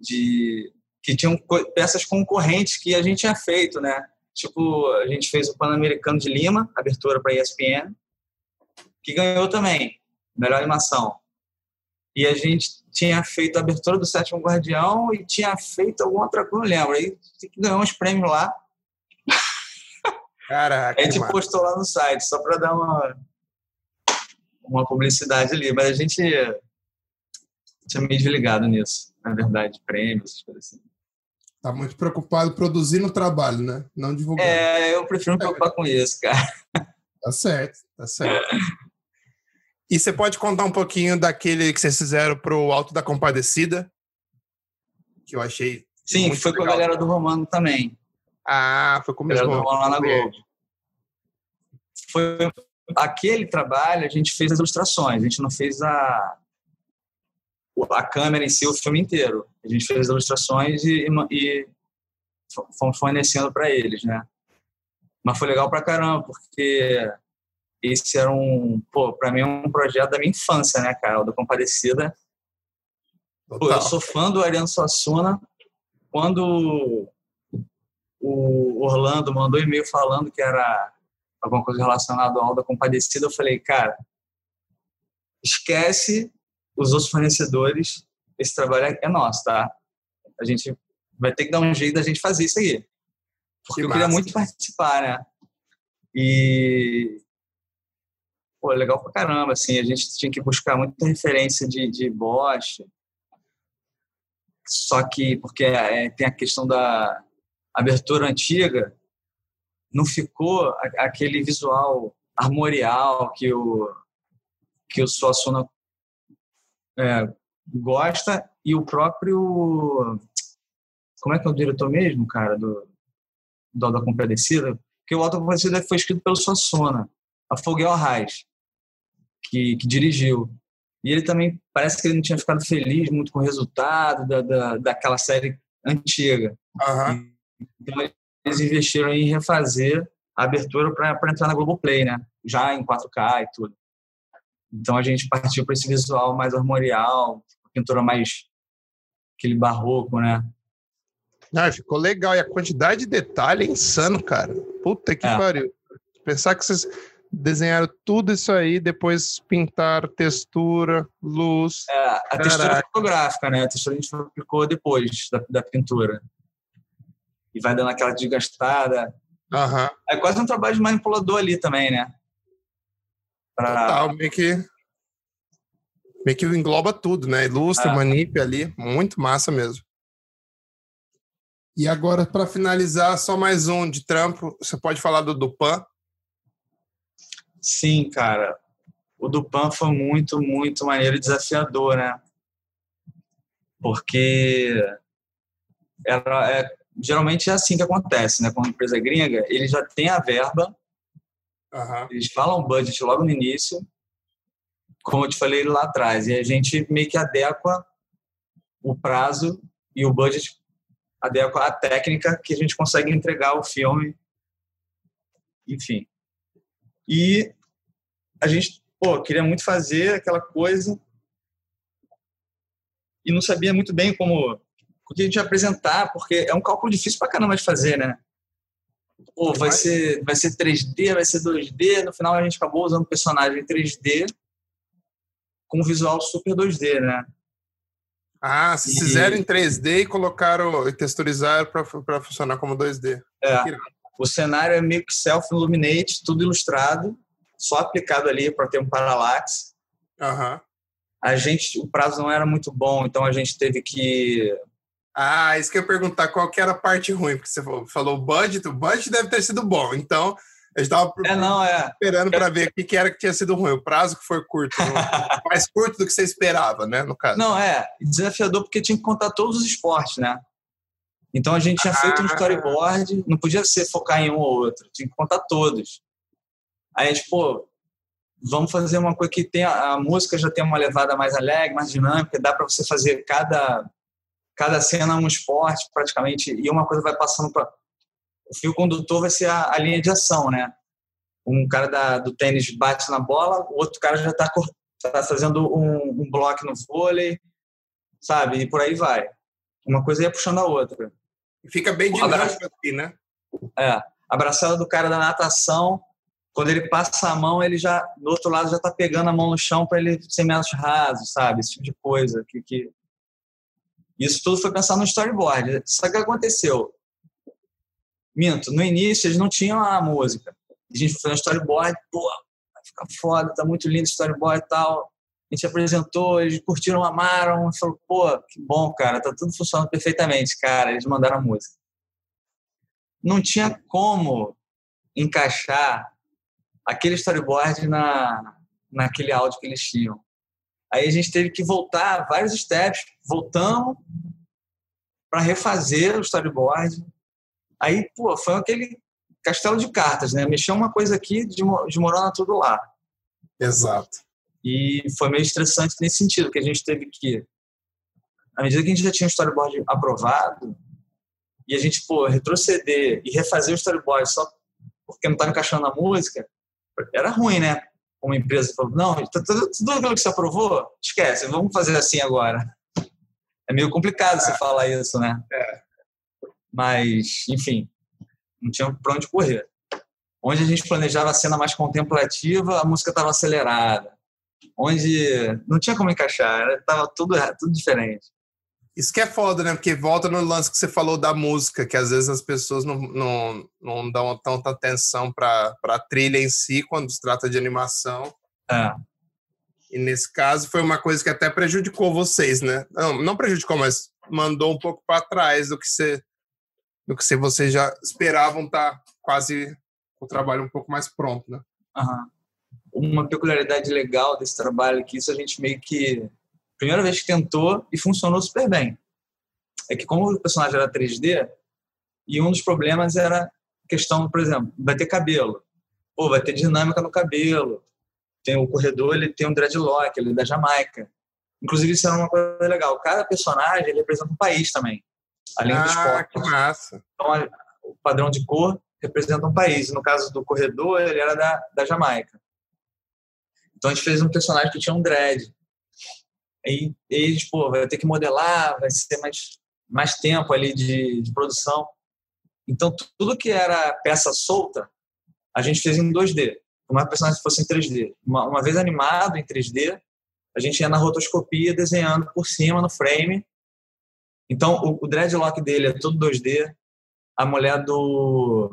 De... Que tinham peças concorrentes que a gente tinha feito, né? Tipo, a gente fez o Pan-Americano de Lima, abertura para ESPN, que ganhou também, melhor animação. E a gente tinha feito a abertura do Sétimo Guardião e tinha feito alguma outra coisa, não lembro. Aí ganhou uns prêmios lá. Caraca. a gente mano. postou lá no site, só para dar uma, uma publicidade ali. Mas a gente tinha meio desligado nisso, na verdade, prêmios, essas coisas assim. Tá muito preocupado produzindo o trabalho, né? Não divulgando. É, eu prefiro me preocupar com isso, cara. Tá certo, tá certo. E você pode contar um pouquinho daquele que vocês fizeram pro Alto da Compadecida? Que eu achei. Sim, foi legal. com a galera do Romano também. Ah, foi com o mesmo. do Romano lá na Globo. Foi aquele trabalho, a gente fez as ilustrações, a gente não fez a, a câmera em si, o filme inteiro. A gente fez as ilustrações e, e fomos fornecendo para eles, né? Mas foi legal pra caramba, porque esse era um, pô, pra mim é um projeto da minha infância, né, cara? O da Compadecida. Pô, eu sou fã do Ariano Suassuna. Quando o Orlando mandou e-mail falando que era alguma coisa relacionada ao da Compadecida, eu falei, cara, esquece os outros fornecedores, esse trabalho é nosso, tá? A gente vai ter que dar um jeito da gente fazer isso aí. Porque que eu queria muito participar, né? E. Pô, legal pra caramba, assim. A gente tinha que buscar muita referência de, de Bosch. Só que, porque é, tem a questão da abertura antiga, não ficou aquele visual armorial que o, que o Suassuna é, gosta e o próprio como é que é o diretor mesmo, cara, do, do Auto Compadecida? Porque o Auto Compadecida foi escrito pelo Suassuna, a Foguel Arraes, que, que dirigiu. E ele também, parece que ele não tinha ficado feliz muito com o resultado da, da, daquela série antiga. Uhum. Então, eles investiram em refazer a abertura para entrar na Globoplay, né? Já em 4K e tudo. Então, a gente partiu para esse visual mais armorial, pintura mais aquele barroco, né? Ah, ficou legal. E a quantidade de detalhe é insano, cara. Puta que é. pariu. Pensar que vocês desenharam tudo isso aí, depois pintar textura, luz. É, a Caraca. textura fotográfica, né? A textura a gente aplicou depois da, da pintura. E vai dando aquela desgastada. Uhum. É quase um trabalho de manipulador ali também, né? Pra... Total, meio que meio que engloba tudo, né? Ilustra, manip ali, muito massa mesmo. E agora, para finalizar, só mais um de trampo. Você pode falar do Dupan? Sim, cara. O Dupan foi muito, muito maneiro e desafiador, né? Porque era, é, geralmente é assim que acontece, né? Quando a empresa é gringa, ele já tem a verba, uhum. eles falam budget logo no início, como eu te falei lá atrás, e a gente meio que adequa o prazo e o budget adequa a técnica que a gente consegue entregar o filme. Enfim. E a gente, pô, queria muito fazer aquela coisa e não sabia muito bem como o que a gente apresentar, porque é um cálculo difícil pra caramba de fazer, né? Pô, vai ser, vai ser 3D, vai ser 2D. No final a gente acabou usando personagem 3D com visual super 2D, né? Ah, se e... fizeram em 3D e colocaram e texturizaram para funcionar como 2D. É. O cenário é meio que self-illuminate, tudo ilustrado, só aplicado ali para ter um parallax. Uhum. A gente, o prazo não era muito bom, então a gente teve que ah, isso que eu ia perguntar, qual que era a parte ruim? Porque você falou o budget, o budget deve ter sido bom, então a gente estava é, não, é. esperando para ver o que, que era que tinha sido ruim. O prazo que foi curto, mais curto do que você esperava, né? No caso. Não, é desafiador porque tinha que contar todos os esportes, né? Então a gente tinha ah. feito um storyboard, não podia ser focar em um ou outro, tinha que contar todos. Aí a gente, pô, vamos fazer uma coisa que tem a, a música já tem uma levada mais alegre, mais dinâmica, dá para você fazer cada cada cena um esporte praticamente e uma coisa vai passando para o fio condutor vai ser a, a, linha de ação, né? Um cara da, do tênis bate na bola, o outro cara já está tá fazendo um, um bloco no vôlei, sabe? E por aí vai. Uma coisa ia puxando a outra. E fica bem dinâmico aqui, né? É. Abraçada do cara da natação, quando ele passa a mão, ele já, do outro lado, já tá pegando a mão no chão para ele ser menos raso, sabe? Esse tipo de coisa. Que, que... Isso tudo foi pensado no storyboard. Só que aconteceu? Minto, no início eles não tinham a música. A gente foi no storyboard, pô, vai ficar foda, tá muito lindo o storyboard e tal. A gente apresentou, eles curtiram, amaram, falou, pô, que bom, cara, tá tudo funcionando perfeitamente, cara. Eles mandaram a música. Não tinha como encaixar aquele storyboard na, naquele áudio que eles tinham. Aí a gente teve que voltar vários steps, voltamos para refazer o storyboard, Aí, pô, foi aquele castelo de cartas, né? Mexeu uma coisa aqui, desmorona tudo lá. Exato. E foi meio estressante nesse sentido, que a gente teve que, à medida que a gente já tinha o storyboard aprovado, e a gente, pô, retroceder e refazer o storyboard só porque não estava encaixando a música, era ruim, né? Uma empresa falou, não, tá tudo, tudo aquilo que você aprovou, esquece, vamos fazer assim agora. É meio complicado é. você falar isso, né? É. Mas, enfim, não tinha para onde correr. Onde a gente planejava a cena mais contemplativa, a música estava acelerada. Onde não tinha como encaixar, estava tudo, tudo diferente. Isso que é foda, né? Porque volta no lance que você falou da música, que às vezes as pessoas não, não, não dão tanta atenção para a trilha em si quando se trata de animação. É. E nesse caso foi uma coisa que até prejudicou vocês, né? Não, não prejudicou, mas mandou um pouco para trás do que você do que vocês já esperavam estar tá quase o trabalho um pouco mais pronto, né? Uhum. Uma peculiaridade legal desse trabalho é que isso a gente meio que primeira vez que tentou e funcionou super bem. É que como o personagem era 3D, e um dos problemas era questão, por exemplo, vai ter cabelo. Pô, vai ter dinâmica no cabelo. Tem o corredor, ele tem um dreadlock, ele é da Jamaica. Inclusive, isso era uma coisa legal. Cada personagem ele representa um país também, além ah, dos corpos. que massa. Então, o padrão de cor representa um país. No caso do corredor, ele era da, da Jamaica. Então, a gente fez um personagem que tinha um dread. Aí, eles, pô, vai ter que modelar, vai ser mais, mais tempo ali de, de produção. Então, tudo que era peça solta, a gente fez em 2D. Uma personagem fosse em 3D. Uma, uma vez animado em 3D, a gente ia na rotoscopia desenhando por cima no frame. Então, o, o dreadlock dele é todo 2D. A mulher do...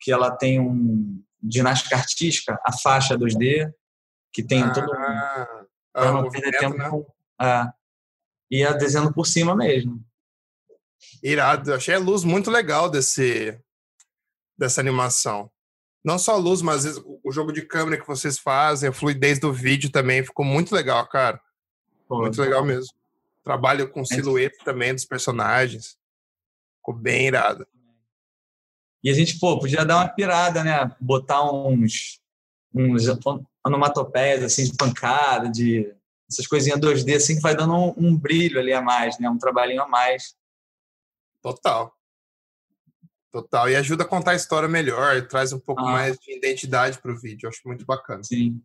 que ela tem um ginástica artística, a faixa 2D, que tem ah, todo... Ah, não perder tempo né? É. Ia desenhando por cima mesmo. Irado. Achei a luz muito legal desse, dessa animação. Não só a luz, mas o jogo de câmera que vocês fazem, a fluidez do vídeo também ficou muito legal, cara. Pô, muito legal mesmo. Trabalho com silhueta também dos personagens. Ficou bem irado. E a gente, pô, podia dar uma pirada, né? Botar uns, uns onomatopeias, assim, de pancada, de essas coisinhas 2D assim que vai dando um, um, brilho ali a mais, né? Um trabalhinho a mais. Total. Total. E ajuda a contar a história melhor, traz um pouco ah. mais de identidade para o vídeo. Eu acho muito bacana. Sim.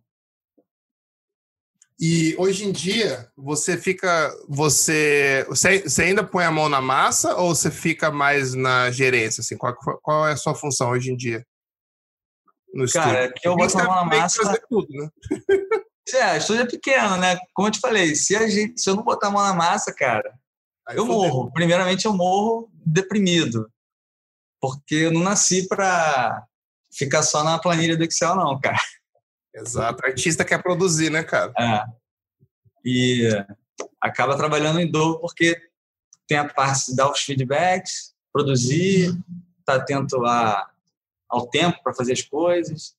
E hoje em dia, você fica. Você, você ainda põe a mão na massa ou você fica mais na gerência? Assim, qual, qual é a sua função hoje em dia? No Cara, estúdio? que eu boto a mão na massa. Tudo, né? É, estúdio é pequeno, né? Como eu te falei, se, a gente, se eu não botar a mão na massa, cara, Aí eu morro. Primeiramente, eu morro deprimido. Porque eu não nasci para ficar só na planilha do Excel, não, cara. Exato. artista quer produzir, né, cara? É. E acaba trabalhando em dobro porque tem a parte de dar os feedbacks, produzir, estar tá atento a, ao tempo para fazer as coisas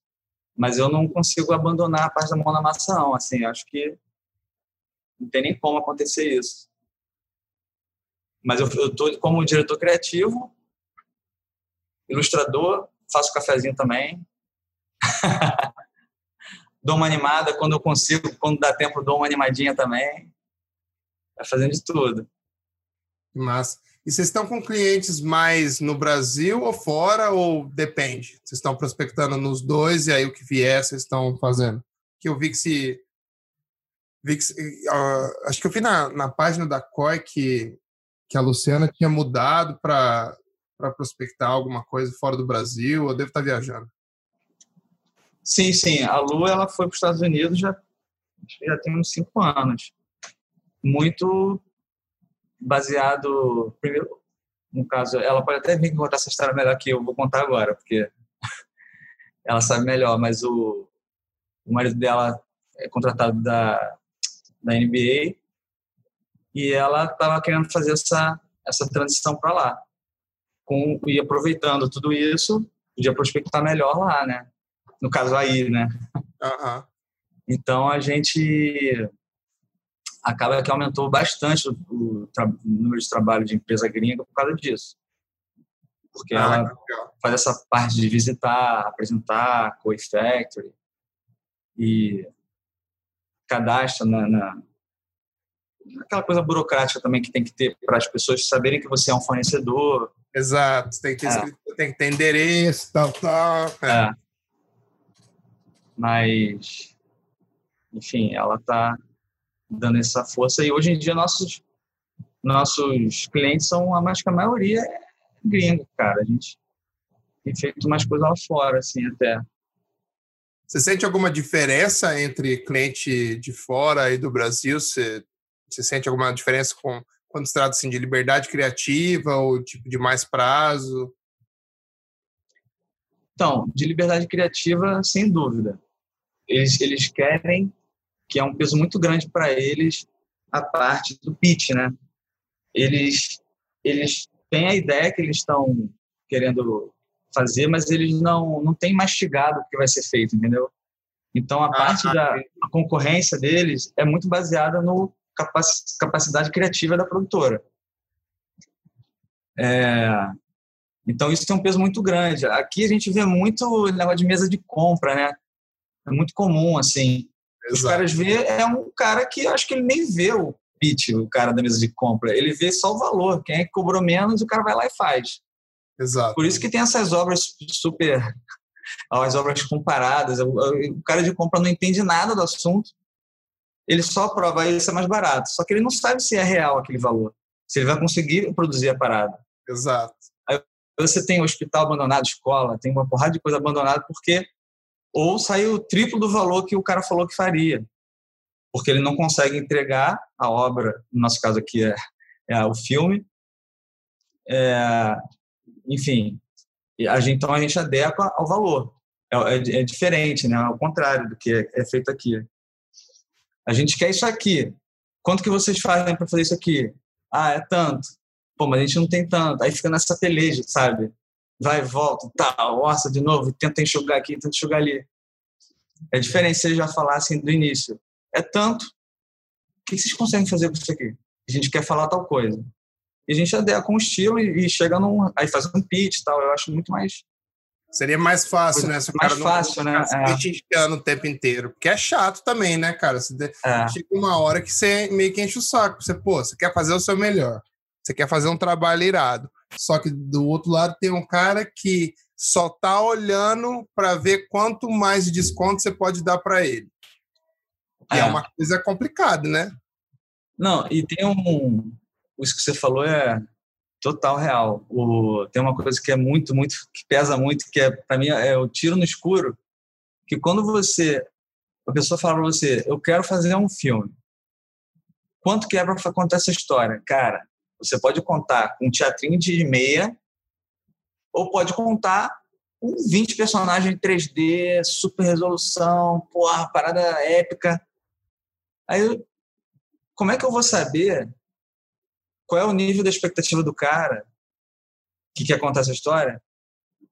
mas eu não consigo abandonar a parte da mão na massa, não. Assim, acho que não tem nem como acontecer isso. Mas eu estou como diretor criativo, ilustrador, faço cafezinho também. dou uma animada quando eu consigo, quando dá tempo, dou uma animadinha também. Vai fazendo de tudo. Massa. E vocês estão com clientes mais no Brasil ou fora, ou depende? Vocês estão prospectando nos dois e aí o que vier vocês estão fazendo? Que eu vi que se. Vi que, uh, acho que eu vi na, na página da COI que, que a Luciana tinha mudado para prospectar alguma coisa fora do Brasil, ou devo estar viajando. Sim, sim. A Lu ela foi para os Estados Unidos já, já tem uns cinco anos. Muito baseado, primeiro, no caso, ela pode até vir contar essa história melhor que eu vou contar agora, porque ela sabe melhor, mas o, o marido dela é contratado da, da NBA e ela estava querendo fazer essa, essa transição para lá. Com, e aproveitando tudo isso, podia prospectar melhor lá, né? No caso aí, né? Uhum. Então a gente acaba que aumentou bastante o, o, o, número de trabalho de empresa gringa por causa disso. Porque ah, ela legal. faz essa parte de visitar, apresentar, Koi Factory e cadastra na, na, aquela coisa burocrática também que tem que ter para as pessoas saberem que você é um fornecedor. Exato, tem que ter, é. tem que ter endereço, tal, tal. É. é. Mas, enfim, ela está dando essa força. E hoje em dia nossos nossos clientes são a mais que a maioria é gringo, cara. A gente tem feito mais coisa lá fora, assim, até. Você sente alguma diferença entre cliente de fora e do Brasil? Você, você sente alguma diferença com, quando se trata assim, de liberdade criativa ou tipo de mais prazo? Então, de liberdade criativa, sem dúvida. Eles, eles querem, que é um peso muito grande para eles, a parte do pitch, né? Eles, eles têm a ideia que eles estão querendo fazer, mas eles não, não têm mastigado o que vai ser feito, entendeu? Então, a ah, parte ah, da a concorrência deles é muito baseada no capac, capacidade criativa da produtora. É, então, isso tem um peso muito grande. Aqui a gente vê muito negócio de mesa de compra, né? É muito comum, assim. Os caras vê, é um cara que acho que ele nem vê o pitch, o cara da mesa de compra. Ele vê só o valor. Quem é que cobrou menos, o cara vai lá e faz. Exato. Por isso que tem essas obras super. as obras comparadas. O cara de compra não entende nada do assunto. Ele só prova isso é mais barato. Só que ele não sabe se é real aquele valor. Se ele vai conseguir produzir a parada. Exato. Aí você tem hospital abandonado, escola, tem uma porrada de coisa abandonada porque ou saiu o triplo do valor que o cara falou que faria. Porque ele não consegue entregar a obra, no nosso caso aqui é, é o filme, é, enfim, a gente, então a gente adequa ao valor. É, é, é diferente, né? Ao contrário do que é, feito aqui. A gente quer isso aqui. Quanto que vocês fazem para fazer isso aqui? Ah, é tanto. Pô, mas a gente não tem tanto. Aí fica nessa peleja, sabe? Vai e volta, tá, orça de novo, tenta enxugar aqui, tenta enxugar ali. É diferente se eles já falassem do início. É tanto. O que vocês conseguem fazer com isso aqui? A gente quer falar tal coisa e a gente adequa com o estilo e, e chega num. Aí faz um pitch e tal. Eu acho muito mais. Seria mais fácil, né? Se o mais cara fácil, não né? É. o tempo inteiro. Porque é chato também, né, cara? Você é. Chega uma hora que você meio que enche o saco. Você, pô, você quer fazer o seu melhor. Você quer fazer um trabalho irado. Só que do outro lado tem um cara que só tá olhando para ver quanto mais de desconto você pode dar para ele. E é. é uma coisa complicada, né? Não, e tem um, isso que você falou é total real. O, tem uma coisa que é muito, muito, que pesa muito, que é para mim é o tiro no escuro, que quando você, a pessoa fala para você, eu quero fazer um filme, quanto que é para contar essa história? Cara, você pode contar com um teatrinho de meia, ou pode contar com 20 personagens em 3D, super resolução, porra, parada épica. Aí, como é que eu vou saber qual é o nível da expectativa do cara que quer contar essa história,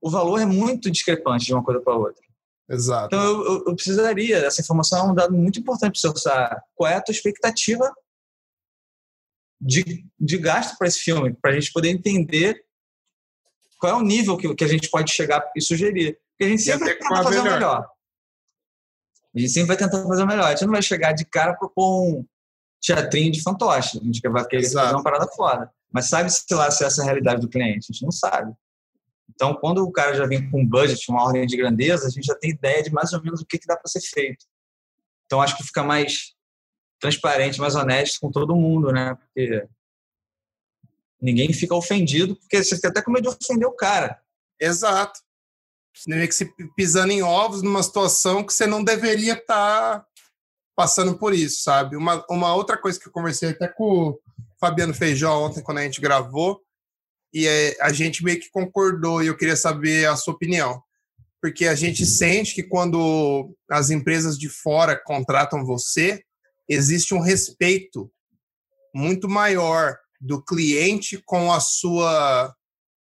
o valor é muito discrepante de uma coisa para outra. Exato. Então eu, eu, eu precisaria, essa informação é um dado muito importante para você usar. Qual é a tua expectativa de, de gasto para esse filme, para a gente poder entender qual é o nível que, que a gente pode chegar e sugerir. Porque a gente sempre vai tentar fazer melhor. o melhor. A gente sempre vai tentar fazer o melhor. A gente não vai chegar de cara para propor um, teatrinho de fantoche. A gente vai querer Exato. fazer uma parada foda. Mas sabe se lá se essa é a realidade do cliente? A gente não sabe. Então, quando o cara já vem com um budget, uma ordem de grandeza, a gente já tem ideia de mais ou menos o que, que dá para ser feito. Então, acho que fica mais transparente, mais honesto com todo mundo, né? Porque ninguém fica ofendido, porque você fica até com medo de ofender o cara. Exato. Você meio que se pisando em ovos numa situação que você não deveria estar tá passando por isso, sabe? Uma, uma outra coisa que eu conversei até com o Fabiano Feijó ontem, quando a gente gravou, e é, a gente meio que concordou, e eu queria saber a sua opinião. Porque a gente sente que quando as empresas de fora contratam você, existe um respeito muito maior do cliente com a sua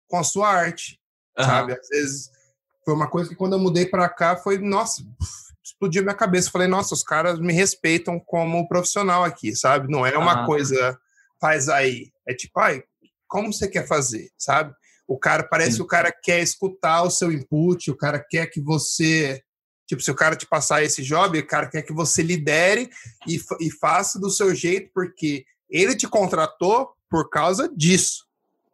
com a sua arte, uhum. sabe? Às vezes foi uma coisa que quando eu mudei para cá foi, nossa, explodiu minha cabeça. Falei, nossa, os caras me respeitam como profissional aqui, sabe? Não é uma ah. coisa, faz aí. É tipo, ai, como você quer fazer, sabe? O cara, parece Sim. que o cara quer escutar o seu input, o cara quer que você. Tipo, se o cara te passar esse job, o cara quer que você lidere e, e faça do seu jeito, porque ele te contratou por causa disso.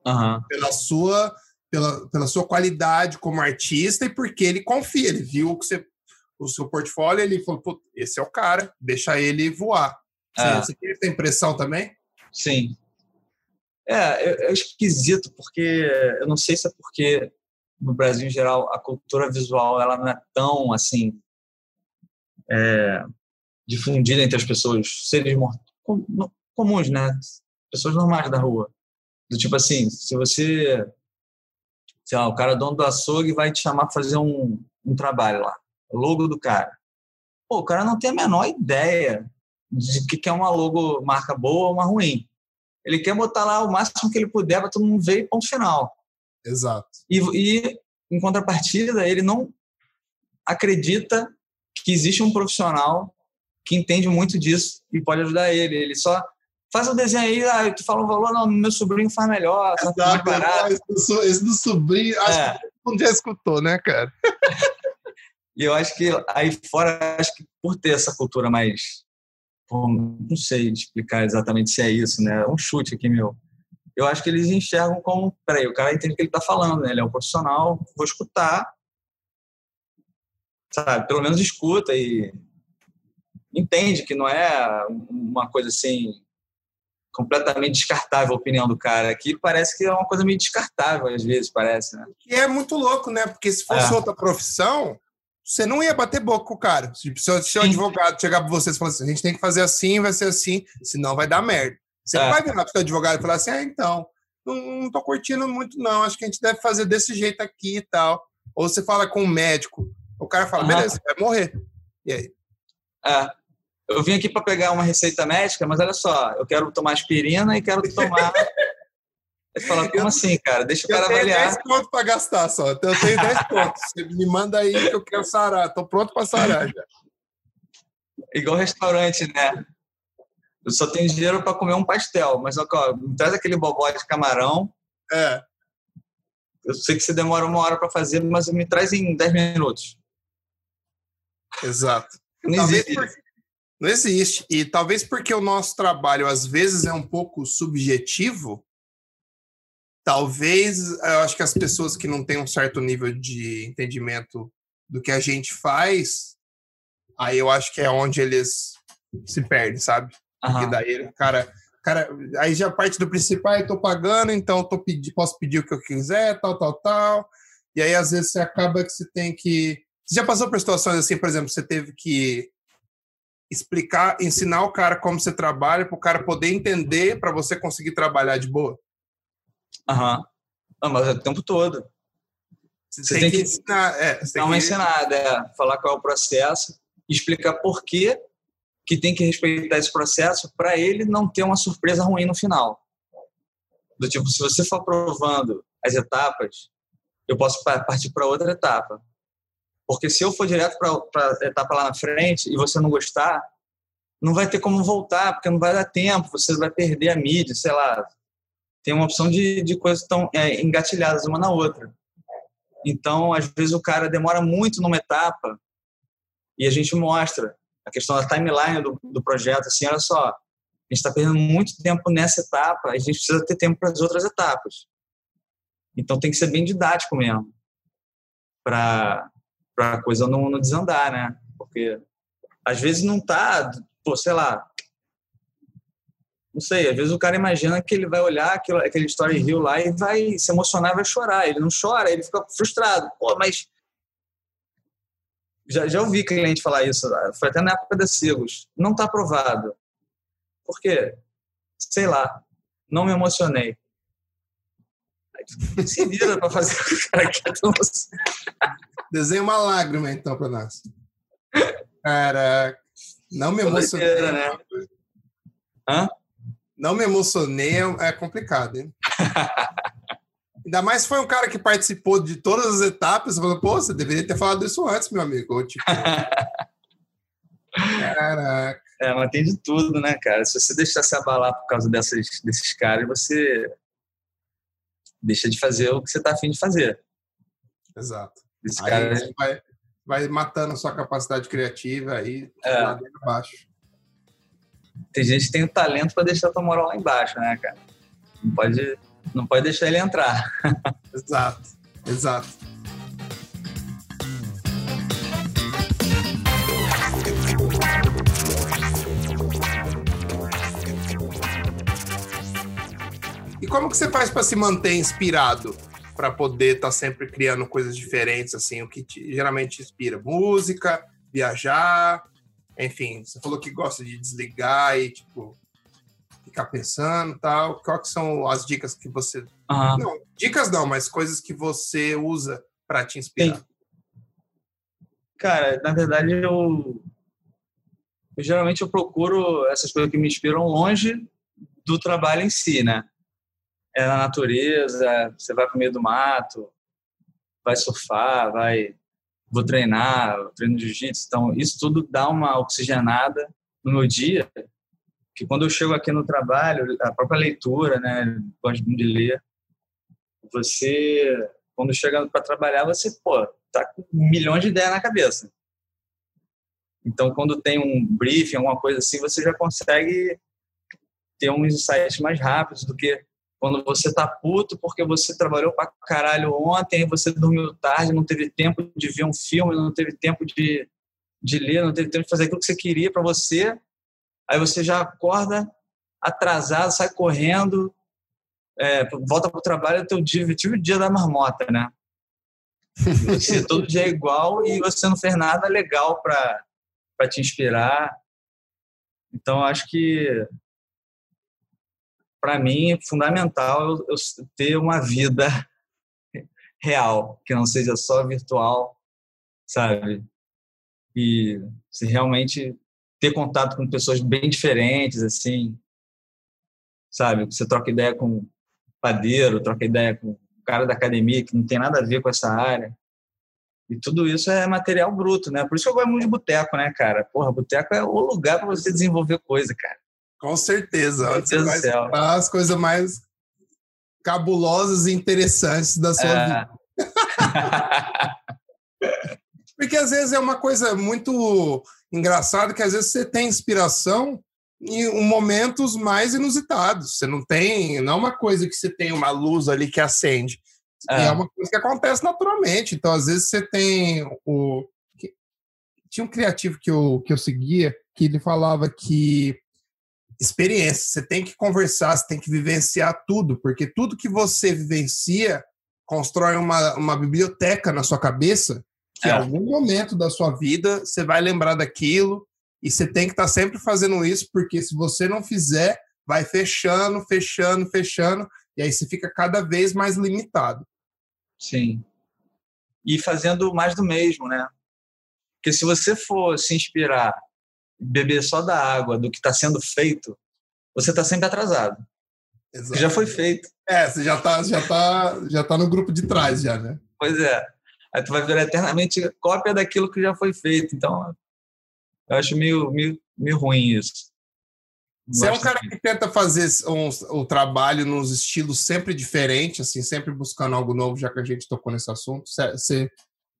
Uhum. Pela sua pela, pela sua qualidade como artista e porque ele confia, ele viu que você o seu portfólio, ele falou, esse é o cara, deixa ele voar. Você, tem essa impressão também? Sim. É, é, é, esquisito, porque eu não sei se é porque no Brasil em geral a cultura visual ela não é tão assim é, difundida entre as pessoas, seres comuns, né? Pessoas normais da rua. Do tipo assim, se você, sei lá, o cara dono do açougue vai te chamar para fazer um, um trabalho lá, logo do cara. Pô, o cara não tem a menor ideia de que é uma logo marca boa ou uma ruim. Ele quer botar lá o máximo que ele puder para todo mundo ver e ponto final. Exato. E, e, em contrapartida, ele não acredita que existe um profissional que entende muito disso e pode ajudar ele. Ele só faz o desenho aí, ah, tu fala um valor, não, meu sobrinho faz melhor, Exato, barato. Esse do sobrinho, acho é. que todo mundo já escutou, né, cara? e eu acho que aí fora, acho que por ter essa cultura mais não sei explicar exatamente se é isso, né? É um chute aqui meu. Eu acho que eles enxergam como, peraí, o cara entende o que ele está falando, né? Ele é um profissional, vou escutar, sabe? Pelo menos escuta e entende que não é uma coisa assim completamente descartável a opinião do cara. Aqui parece que é uma coisa meio descartável às vezes, parece, né? E é muito louco, né? Porque se fosse é. outra profissão, você não ia bater boca com o cara. Se, o advogado chegar para vocês e falar assim, a gente tem que fazer assim, vai ser assim, senão vai dar merda. Você é. vai virar para o seu advogado e falar assim, ah, então, não, tô curtindo muito não, acho que a gente deve fazer desse jeito aqui e tal. Ou você fala com o um médico, o cara fala, uhum. beleza, vai morrer. E aí? É. Eu vim aqui para pegar uma receita médica, mas olha só, eu quero tomar aspirina e quero tomar Ele fala, como assim, cara? Deixa o cara avaliar. Eu tenho 10 pontos para gastar só. Eu tenho 10 pontos. Você me manda aí que eu quero sarar. Tô pronto para sarar já. Igual restaurante, né? Eu só tenho dinheiro para comer um pastel, mas ó, me traz aquele bobó de camarão. É. Eu sei que você demora uma hora para fazer, mas me traz em 10 minutos. Exato. Não existe. Não existe. E talvez porque o nosso trabalho às vezes é um pouco subjetivo, talvez eu acho que as pessoas que não têm um certo nível de entendimento do que a gente faz, aí eu acho que é onde eles se perdem, sabe? Uhum. Porque daí, cara, cara, aí já parte do principal, eu tô pagando, então tô pedi, posso pedir o que eu quiser, tal, tal, tal. E aí às vezes você acaba que você tem que você já passou por situações assim, por exemplo, você teve que explicar, ensinar o cara como você trabalha para o cara poder entender para você conseguir trabalhar de boa? Aham. Uhum. mas é o tempo todo. Você, você tem, tem, que ensinar, é, dar uma que... ensinada, é, falar qual é o processo, explicar por que, que tem que respeitar esse processo para ele não ter uma surpresa ruim no final. Do tipo, se você for provando as etapas, eu posso partir para outra etapa. Porque se eu for direto para a etapa lá na frente e você não gostar, não vai ter como voltar, porque não vai dar tempo, você vai perder a mídia, sei lá, tem uma opção de, de coisas estão é, engatilhadas uma na outra. Então, às vezes, o cara demora muito numa etapa e a gente mostra a questão da timeline do, do projeto. Assim, olha só, a gente está perdendo muito tempo nessa etapa, a gente precisa ter tempo para as outras etapas. Então, tem que ser bem didático mesmo para a coisa não, não desandar, né? Porque às vezes não tá, pô, sei lá, não sei, às vezes o cara imagina que ele vai olhar aquilo, aquele Story Hill lá e vai se emocionar vai chorar. Ele não chora, ele fica frustrado. Pô, mas. Já, já ouvi cliente falar isso, foi até na época da Sigos. Não está aprovado. Por quê? Sei lá, não me emocionei. Se vira para fazer o que o cara quer. Desenha uma lágrima, então, para nós. Cara, não me emocionei. Né? Hã? Não me emocionei, é, é complicado, hein? Ainda mais foi um cara que participou de todas as etapas. Você falou, pô, você deveria ter falado isso antes, meu amigo. Tipo... Caraca. É, mas tem de tudo, né, cara? Se você deixar se abalar por causa dessas, desses caras, você deixa de fazer o que você tá afim de fazer. Exato. Esse aí cara... vai, vai matando a sua capacidade criativa aí, é. lá dentro baixo. Tem gente que tem o talento para deixar a tua moral lá embaixo, né, cara? Não pode, não pode deixar ele entrar. exato, exato. E como que você faz para se manter inspirado? para poder estar tá sempre criando coisas diferentes, assim, o que te, geralmente te inspira? Música, viajar, enfim, você falou que gosta de desligar e, tipo, ficar pensando tal. Quais são as dicas que você... Uhum. Não, dicas não, mas coisas que você usa para te inspirar. Sim. Cara, na verdade, eu, eu geralmente eu procuro essas coisas que me inspiram longe do trabalho em si, né? É na natureza, você vai pro meio do mato, vai surfar, vai vou treinar, treino jiu-jitsu, então isso tudo dá uma oxigenada no meu dia, que quando eu chego aqui no trabalho, a própria leitura, né, gosto de ler, você quando chega para trabalhar, você, pô, tá com milhões de ideias na cabeça. Então, quando tem um briefing, alguma coisa assim, você já consegue ter uns insights mais rápidos do que quando você tá puto porque você trabalhou pra caralho ontem, você dormiu tarde, não teve tempo de ver um filme, não teve tempo de, de ler, não teve tempo de fazer aquilo que você queria para você. Aí você já acorda atrasado, sai correndo, é, volta pro trabalho, teu dia, tive o dia da marmota, né? Você, todo dia é igual e você não fez nada legal para te inspirar. Então, acho que para mim é fundamental eu, eu ter uma vida real, que não seja só virtual, sabe? E se realmente ter contato com pessoas bem diferentes, assim, sabe? Você troca ideia com um padeiro, troca ideia com um cara da academia que não tem nada a ver com essa área. E tudo isso é material bruto, né? Por isso que eu gosto muito de boteco, né, cara? Porra, boteco é o lugar para você desenvolver coisa, cara. Com certeza. Meu do céu. As coisas mais cabulosas e interessantes da sua é. vida. Porque às vezes é uma coisa muito engraçada que às vezes você tem inspiração em momentos mais inusitados. Você não tem, não é uma coisa que você tem uma luz ali que acende. É, é uma coisa que acontece naturalmente. Então, às vezes você tem o tinha um criativo que eu, que eu seguia que ele falava que experiência. Você tem que conversar, você tem que vivenciar tudo, porque tudo que você vivencia constrói uma, uma biblioteca na sua cabeça que é. em algum momento da sua vida você vai lembrar daquilo e você tem que estar tá sempre fazendo isso, porque se você não fizer, vai fechando, fechando, fechando, e aí você fica cada vez mais limitado. Sim. E fazendo mais do mesmo, né? Porque se você for se inspirar beber só da água do que está sendo feito, você está sempre atrasado. Exato. Já foi feito. É, você já está já tá, já tá no grupo de trás, já, né? Pois é. Aí tu vai virar eternamente cópia daquilo que já foi feito. Então, eu acho meio, meio, meio ruim isso. Você é um cara que tenta fazer um, o trabalho nos estilos sempre diferentes, assim, sempre buscando algo novo, já que a gente tocou nesse assunto. Você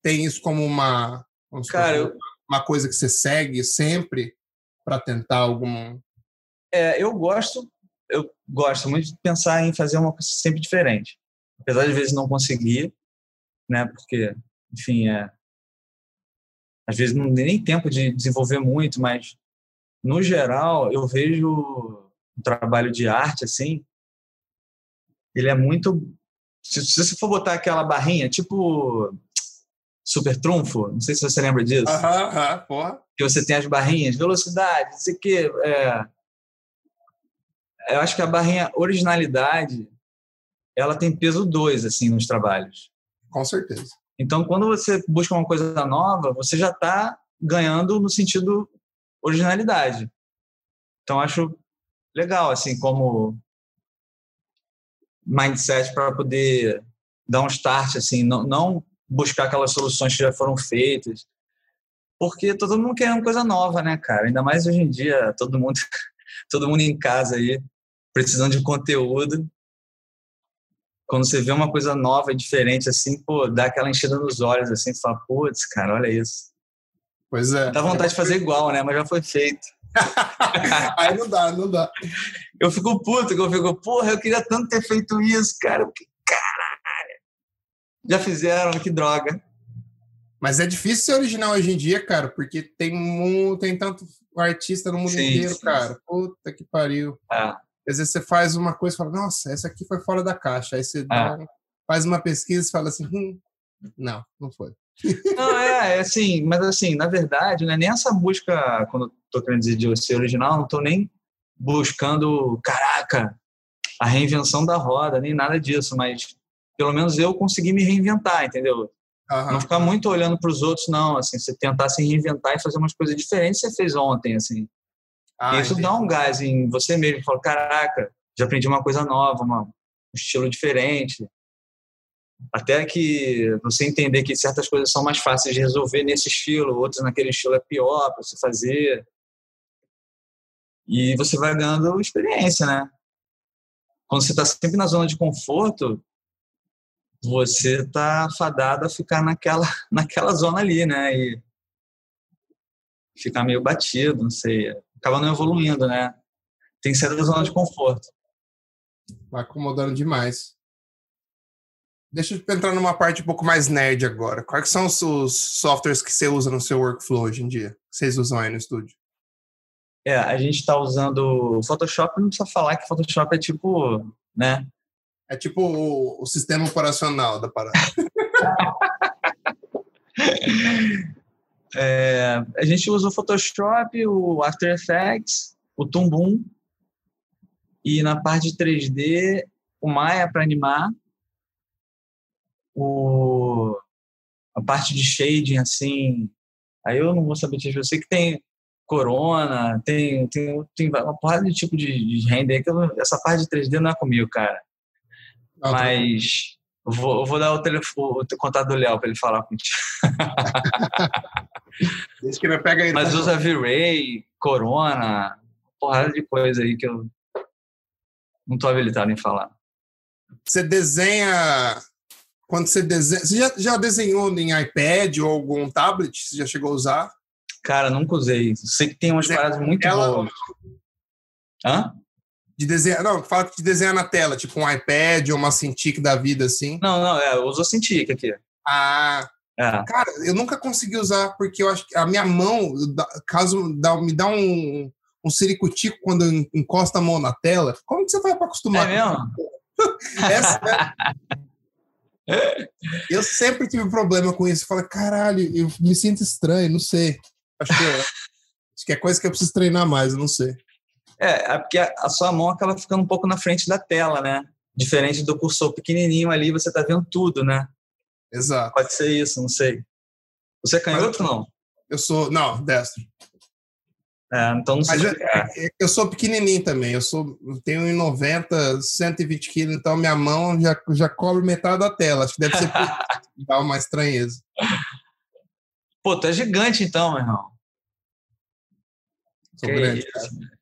tem isso como uma, cara, eu, uma coisa que você segue sempre para tentar algum. É, eu gosto, eu gosto muito de pensar em fazer uma coisa sempre diferente, apesar de às vezes não conseguir, né? Porque, enfim, é, às vezes não tem nem tempo de desenvolver muito, mas no geral eu vejo um trabalho de arte assim, ele é muito se, se você for botar aquela barrinha, tipo Super Trunfo, não sei se você lembra disso. Aham, aham, porra. Que você tem as barrinhas, velocidade, não sei o quê. É... Eu acho que a barrinha originalidade, ela tem peso 2, assim, nos trabalhos. Com certeza. Então, quando você busca uma coisa nova, você já está ganhando no sentido originalidade. Então, acho legal, assim, como mindset para poder dar um start, assim, não, não buscar aquelas soluções que já foram feitas. Porque todo mundo quer uma coisa nova, né, cara? Ainda mais hoje em dia, todo mundo, todo mundo em casa aí, precisando de conteúdo. Quando você vê uma coisa nova e diferente, assim, pô, dá aquela enchida nos olhos, assim, fala, putz, cara, olha isso. Pois é. Dá vontade de fazer igual, né? Mas já foi feito. Aí não dá, não dá. Eu fico puto, eu fico, porra, eu queria tanto ter feito isso, cara. Já fizeram, que droga. Mas é difícil ser original hoje em dia, cara, porque tem, um, tem tanto artista no mundo sim, inteiro, sim, cara. Puta que pariu. É. Às vezes você faz uma coisa e fala, nossa, essa aqui foi fora da caixa. Aí você é. dá, faz uma pesquisa e fala assim, hum, não, não foi. Não, é, é assim, mas assim, na verdade, não é nem essa busca, quando eu tô querendo dizer de ser original, não tô nem buscando, caraca, a reinvenção da roda, nem nada disso, mas pelo menos eu consegui me reinventar, entendeu? Uhum. Não ficar muito olhando para os outros, não. Assim, você tentar se reinventar e fazer umas coisas diferentes você fez ontem, assim. Ah, isso entendi. dá um gás em você mesmo. Fala, caraca, já aprendi uma coisa nova, uma, um estilo diferente. Até que você entender que certas coisas são mais fáceis de resolver nesse estilo, outras naquele estilo é pior para você fazer. E você vai ganhando experiência, né? Quando você está sempre na zona de conforto, você tá fadado a ficar naquela, naquela zona ali, né? E ficar meio batido, não sei. Acaba não evoluindo, né? Tem que ser da zona de conforto. Vai acomodando demais. Deixa eu entrar numa parte um pouco mais nerd agora. Quais são os softwares que você usa no seu workflow hoje em dia? Que vocês usam aí no estúdio? É, a gente está usando Photoshop, não precisa falar que Photoshop é tipo, né? É tipo o, o sistema operacional da parada. é, a gente usa o Photoshop, o After Effects, o Tumbum e na parte de 3D o Maya para animar, o, a parte de shading assim, aí eu não vou saber te eu sei que tem Corona, tem, tem, tem uma porrada de tipo de, de render que eu, essa parte de 3D não é comigo, cara. Não, Mas eu vou, eu vou dar o, telefone, o contato do Léo para ele falar contigo. Desde que ele pega aí. Mas usa V-Ray, Corona, porrada de coisa aí que eu não estou habilitado em falar. Você desenha. Quando você desenha. Você já, já desenhou em iPad ou algum tablet? Você já chegou a usar? Cara, nunca usei. Sei que tem umas paradas muito boas. Hã? de desenhar. Não, fala que de desenhar na tela, tipo um iPad ou uma Cintiq da vida, assim. Não, não, é, eu uso a Cintiq aqui. Ah. É. Cara, eu nunca consegui usar, porque eu acho que a minha mão, caso dá, me dá um, um ciricutico quando eu encosto a mão na tela. Como que você vai para acostumar? É mesmo? Essa, é... eu sempre tive problema com isso. Eu falo, caralho, eu me sinto estranho, não sei. Acho que, é, acho que é coisa que eu preciso treinar mais, eu não sei. É, é porque a, sua mão acaba ficando um pouco na frente da tela, né? Diferente do cursor pequenininho ali, você tá vendo tudo, né? Exato. Pode ser isso, não sei. Você é canhoto ou não? Eu sou, não, destro. É, então não sei. Mas eu, eu sou pequenininho também, eu sou eu tenho 90, 120 quilos, então minha mão já, já cobre metade da tela. Acho que deve ser dá uma estranheza. Pô, tu é gigante então, meu irmão. Sou que grande.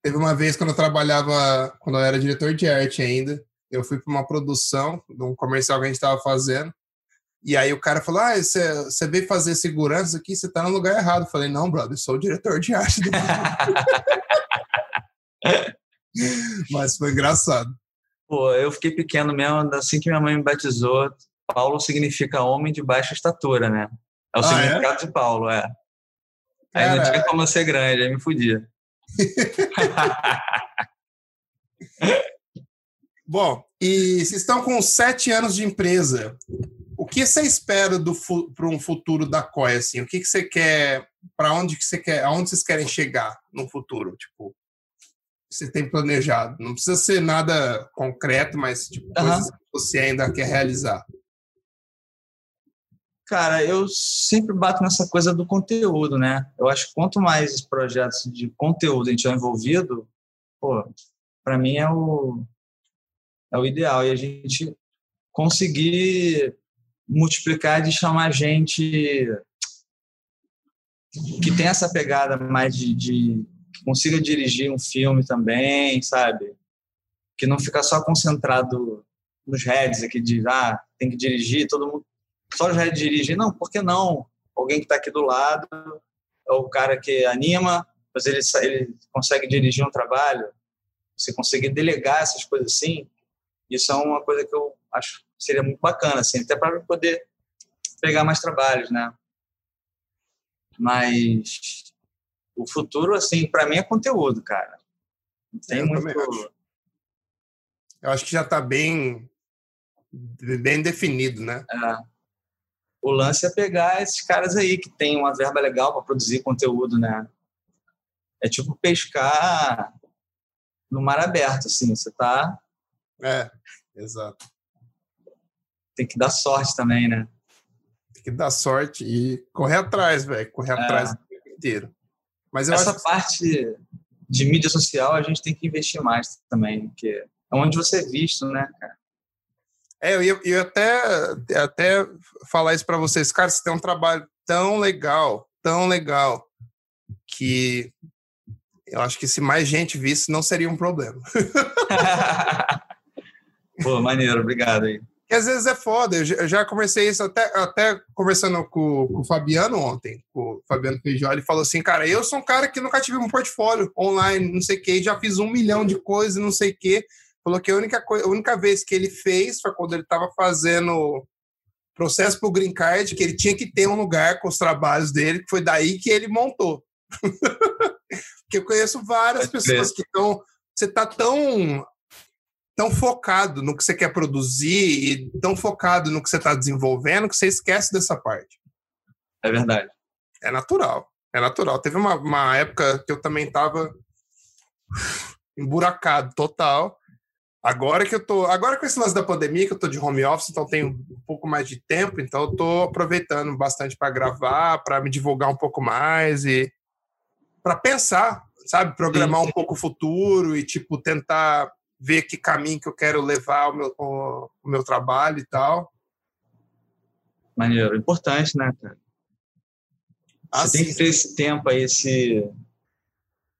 Teve uma vez quando eu trabalhava, quando eu era diretor de arte ainda, eu fui para uma produção de um comercial que a gente estava fazendo. E aí o cara falou: Ah, você veio fazer segurança aqui, você tá no lugar errado. Eu falei, não, brother, eu sou o diretor de arte do Mas foi engraçado. Pô, eu fiquei pequeno mesmo, assim que minha mãe me batizou. Paulo significa homem de baixa estatura, né? É o ah, significado é? de Paulo, é. Aí Cara, não tinha como eu ser grande, aí me fudia. Bom, e vocês estão com sete anos de empresa. O que você espera para um futuro da COI? Assim? O que, que você quer? Para onde que você quer? Aonde vocês querem chegar no futuro? Tipo, você tem planejado? Não precisa ser nada concreto, mas tipo, uhum. coisas que você ainda quer realizar. Cara, eu sempre bato nessa coisa do conteúdo, né? Eu acho que quanto mais projetos de conteúdo a gente é envolvido, pô, para mim é o, é o ideal. E a gente conseguir multiplicar de chamar gente que tem essa pegada mais de, de que consiga dirigir um filme também, sabe? Que não fica só concentrado nos heads aqui de ah, tem que dirigir, todo mundo só já dirigir, não, por que não? Alguém que está aqui do lado é o cara que anima, mas ele, ele consegue dirigir um trabalho, você conseguir delegar essas coisas assim, isso é uma coisa que eu acho seria muito bacana, assim, até para poder pegar mais trabalhos, né? Mas o futuro, assim, para mim é conteúdo, cara. Tem eu muito. Eu acho que já está bem bem definido, né? É. O lance é pegar esses caras aí que tem uma verba legal para produzir conteúdo, né? É tipo pescar no mar aberto, assim. Você tá. É, exato. Tem que dar sorte também, né? Tem que dar sorte e correr atrás, velho. Correr é. atrás o tempo inteiro. Mas Essa parte de mídia social a gente tem que investir mais também, porque é onde você é visto, né, cara? É, eu ia, eu até, até falar isso para vocês. Cara, você tem um trabalho tão legal, tão legal, que eu acho que se mais gente visse, não seria um problema. Pô, maneiro, obrigado aí. E às vezes é foda, eu já conversei isso até, até conversando com, com o Fabiano ontem, com o Fabiano Feijó, ele falou assim, cara, eu sou um cara que nunca tive um portfólio online, não sei o que, já fiz um milhão de coisas, não sei o que, falou que a única, coisa, a única vez que ele fez foi quando ele estava fazendo processo para o Green Card, que ele tinha que ter um lugar com os trabalhos dele, que foi daí que ele montou. Porque eu conheço várias pessoas que estão. Você está tão tão focado no que você quer produzir e tão focado no que você está desenvolvendo que você esquece dessa parte. É verdade. É natural. É natural. Teve uma, uma época que eu também estava emburacado total. Agora que eu tô. Agora com esse lance da pandemia, que eu tô de home office, então tenho um pouco mais de tempo, então eu tô aproveitando bastante para gravar, para me divulgar um pouco mais e para pensar, sabe? Programar sim, sim. um pouco o futuro e, tipo, tentar ver que caminho que eu quero levar o meu, o, o meu trabalho e tal. Maneiro, importante, né, cara? Você assim, tem que ter esse tempo aí, esse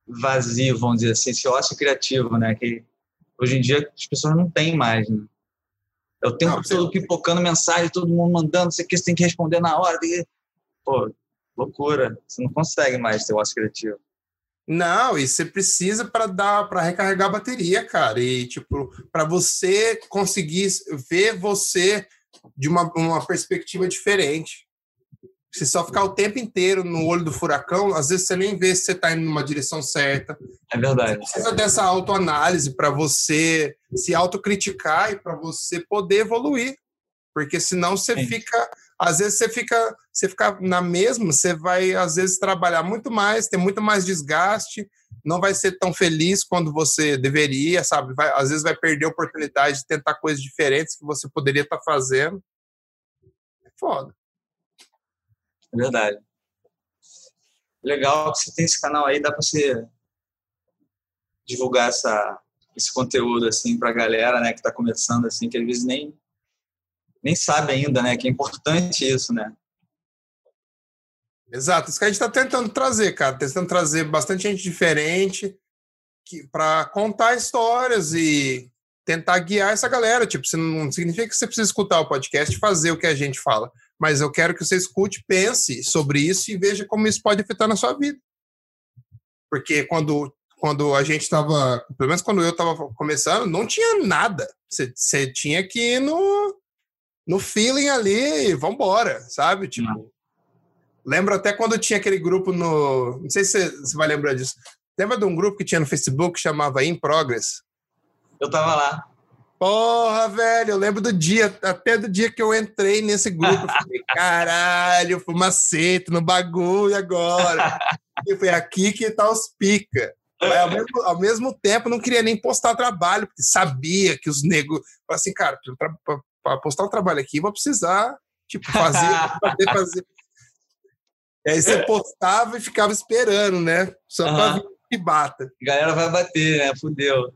vazio, vamos dizer assim, esse ócio criativo, né? Que hoje em dia as pessoas não têm mais, né? É o tempo não, todo você... pipocando mensagem, todo mundo mandando, você, que, você tem que responder na hora. Pô, loucura. Você não consegue mais ter ócio criativo. Não, e você precisa para dar para recarregar a bateria, cara. E tipo, para você conseguir ver você de uma, uma perspectiva diferente. Se só ficar o tempo inteiro no olho do furacão, às vezes você nem vê se você está indo numa direção certa. É verdade. Você precisa dessa autoanálise para você se autocriticar e para você poder evoluir. Porque senão você Sim. fica às vezes você fica, você fica na mesma, você vai às vezes trabalhar muito mais, ter muito mais desgaste, não vai ser tão feliz quando você deveria, sabe? Vai, às vezes vai perder a oportunidade de tentar coisas diferentes que você poderia estar tá fazendo. É foda. É verdade. Legal que você tem esse canal aí, dá para você divulgar essa, esse conteúdo assim para a galera, né, que está começando assim, que às vezes nem nem sabe ainda, né? Que é importante isso, né? Exato, isso que a gente está tentando trazer, cara, tentando trazer bastante gente diferente para contar histórias e tentar guiar essa galera. Tipo, não significa que você precisa escutar o podcast e fazer o que a gente fala, mas eu quero que você escute, pense sobre isso e veja como isso pode afetar na sua vida. Porque quando, quando a gente estava, pelo menos quando eu estava começando, não tinha nada. Você, você tinha que ir no, no feeling ali, vambora, sabe? Tipo, uhum. lembro até quando tinha aquele grupo no. Não sei se você vai lembrar disso. Lembra de um grupo que tinha no Facebook que chamava In Progress? Eu tava lá. Porra, velho, eu lembro do dia, até do dia que eu entrei nesse grupo. Eu falei, caralho, fumacete no bagulho agora. e foi aqui que tá os pica. Mas ao mesmo, ao mesmo tempo, não queria nem postar trabalho, porque sabia que os negros. Assim, cara, para postar um trabalho aqui, vou precisar, tipo, fazer, fazer, fazer. E aí você postava e ficava esperando, né? Só uhum. para ver que bata. A galera vai bater, né? Fudeu.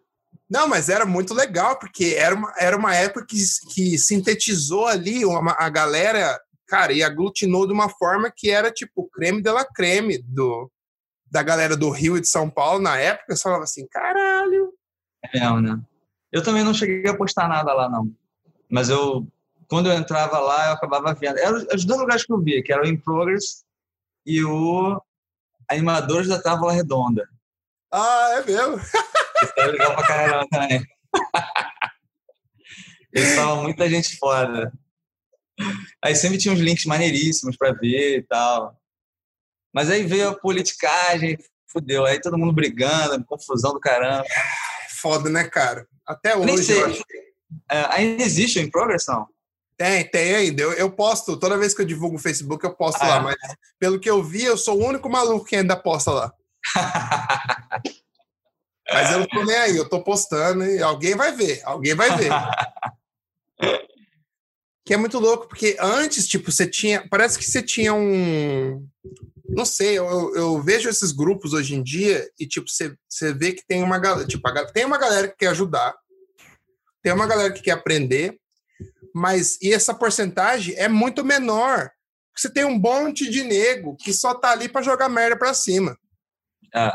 Não, mas era muito legal, porque era uma, era uma época que, que sintetizou ali uma, a galera, cara, e aglutinou de uma forma que era tipo creme de la creme do, da galera do Rio e de São Paulo na época. Você falava assim, caralho. É, né? Eu também não cheguei a postar nada lá, não. Mas eu, quando eu entrava lá, eu acabava vendo. Eram os dois lugares que eu via, que era o In Progress e o Animadores da Távola Redonda. Ah, é mesmo? Isso é legal pra caramba também. Eles estavam muita gente fora. Aí sempre tinha uns links maneiríssimos para ver e tal. Mas aí veio a politicagem, fudeu. Aí todo mundo brigando, confusão do caramba. Foda, né, cara? Até hoje. Nem sei. É, ainda existe o In Progress, não? Tem, tem ainda. Eu, eu posto, toda vez que eu divulgo o Facebook, eu posto Ah, lá. é? Mas pelo que eu vi, eu sou o único maluco que ainda posta lá. Mas eu não tô nem aí, eu tô postando e alguém vai ver, alguém vai ver. que é muito louco, porque antes, tipo, você tinha. Parece que você tinha um. Não sei, eu, eu vejo esses grupos hoje em dia e, tipo, você, você vê que tem uma galera. Tipo, a tem uma galera que quer ajudar, tem uma galera que quer aprender, mas e essa porcentagem é muito menor. Você tem um monte de nego que só tá ali pra jogar merda pra cima. É.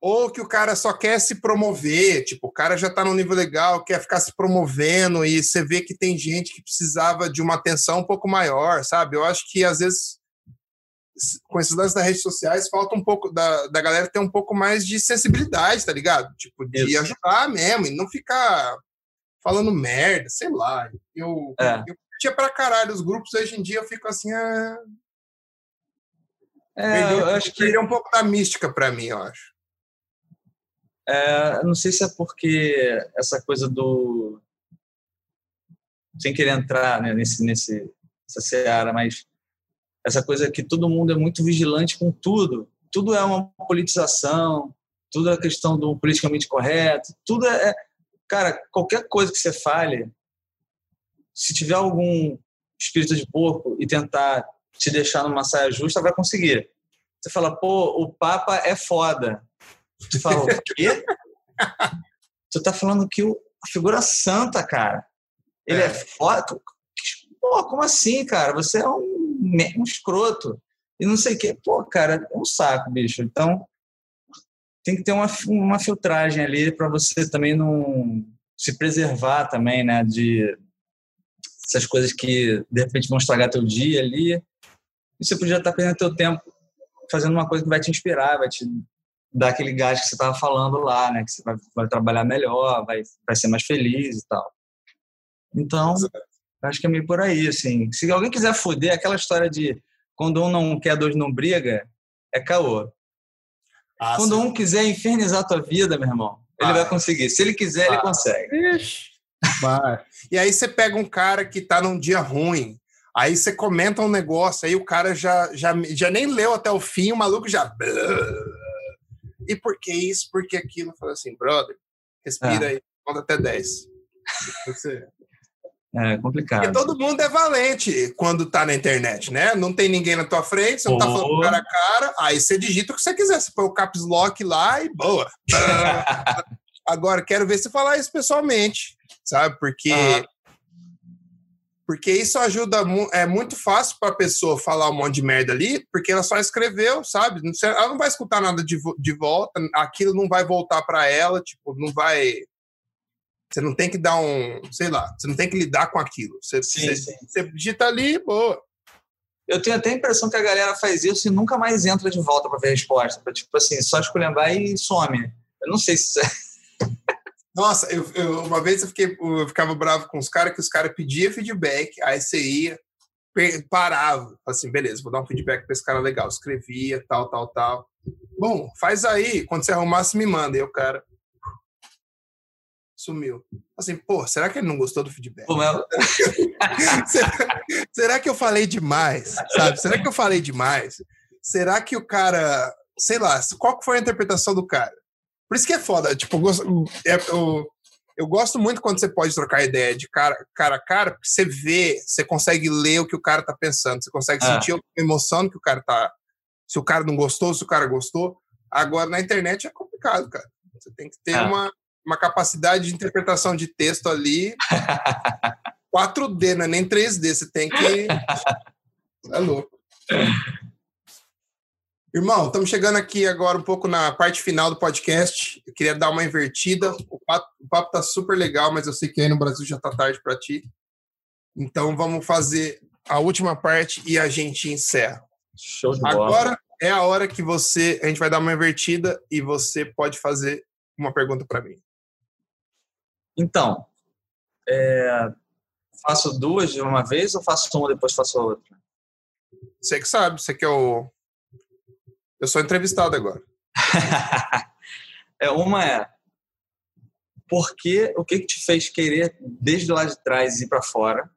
Ou que o cara só quer se promover, tipo, o cara já tá num nível legal, quer ficar se promovendo, e você vê que tem gente que precisava de uma atenção um pouco maior, sabe? Eu acho que às vezes, com esses lances das redes sociais, falta um pouco da, da galera ter um pouco mais de sensibilidade, tá ligado? Tipo, de Isso. ajudar mesmo, e não ficar falando merda, sei lá. Eu, É. eu curtia pra caralho os grupos, hoje em dia eu fico assim, ah, É, perdeu, eu acho que um pouco da mística pra mim, eu acho. É, não sei se é porque essa coisa do. Sem querer entrar né, nesse, nesse, nessa seara, mas essa coisa que todo mundo é muito vigilante com tudo. Tudo é uma politização, tudo é questão do politicamente correto, tudo é. Cara, qualquer coisa que você fale, se tiver algum espírito de porco e tentar te deixar numa saia justa, vai conseguir. Você fala, pô, o Papa é foda. Tu fala, o quê? tu tá falando que o, a figura santa, cara, ele é, É. foda. Pô, como assim, cara? Você é um, um escroto. E não sei o quê. Pô, cara, é um saco, bicho. Então, tem que ter uma, uma filtragem ali para você também não se preservar também, né? De essas coisas que, de repente, vão estragar teu dia ali. E você podia estar perdendo teu tempo fazendo uma coisa que vai te inspirar, vai te dar aquele gás que você estava falando lá, né? Que você vai, vai trabalhar melhor, vai, vai ser mais feliz e tal. Então, acho que é meio por aí, assim. Se alguém quiser foder aquela história de quando um não quer, dois não briga, é caô. Ah, quando sim. um quiser infernizar a tua vida, meu irmão, ele Ah. vai conseguir. Se ele quiser, ele Ah. consegue. Ixi, vai. E aí você pega um cara que tá num dia ruim, aí você comenta um negócio, aí o cara já, já, já nem leu até o fim, o maluco já. E por que isso, por que aquilo? Fala assim, brother, respira Ah. aí, conta até 10. Você- É complicado. Porque todo mundo é valente quando tá na internet, né? Não tem ninguém na tua frente, você não tá falando cara a cara, aí você digita o que você quiser. Você põe o caps lock lá e boa. Agora, quero ver você falar isso pessoalmente, sabe? Porque. Aham. Porque isso ajuda, é muito fácil para a pessoa falar um monte de merda ali, porque ela só escreveu, sabe? Ela não vai escutar nada de, de volta, aquilo não vai voltar para ela, tipo, não vai. Você não tem que dar um, sei lá, você não tem que lidar com aquilo. Você, Sim, você, sim. você digita ali, boa. Eu tenho até a impressão que a galera faz isso e nunca mais entra de volta para ver a resposta. Pra, tipo assim, só esculhambar e some. Eu não sei se isso é. Nossa, eu, eu- uma vez eu, fiquei, eu ficava bravo com os caras, que os caras pediam feedback, aí você ia, parava, assim, beleza, vou dar um feedback para esse cara legal, escrevia, tal, tal, tal. Bom, faz aí, quando você arrumar, você me manda. E o cara sumiu. Assim, pô, será que ele não gostou do feedback? Pô, mas- será, será que eu falei demais? Sabe? Será que eu falei demais? Será que o cara, sei lá, qual que foi a interpretação do cara? Por isso que é foda. Tipo, eu gosto, é- eu, eu gosto muito quando você pode trocar ideia de cara, cara a cara, porque você vê, você consegue ler o que o cara tá pensando, você consegue Ah. sentir a emoção que o cara tá. Se o cara não gostou, se o cara gostou. Agora, na internet é complicado, cara. Você tem que ter Ah. uma, uma capacidade de interpretação de texto ali 4D, não é nem 3D. Você tem que. É louco. Irmão, estamos chegando aqui agora um pouco na parte final do podcast. Eu queria dar uma invertida. O papo, o papo tá super legal, mas eu sei que aí no Brasil já tá tarde para ti. Então vamos fazer a última parte e a gente encerra. Show de bola. Agora é a hora que você. A gente vai dar uma invertida e você pode fazer uma pergunta para mim. Então, é, faço duas de uma vez ou faço uma depois faço a outra? Você que sabe, você que é o. Eu sou entrevistado agora. é, uma é por que, o que, que te fez querer, desde lá de trás, ir para fora?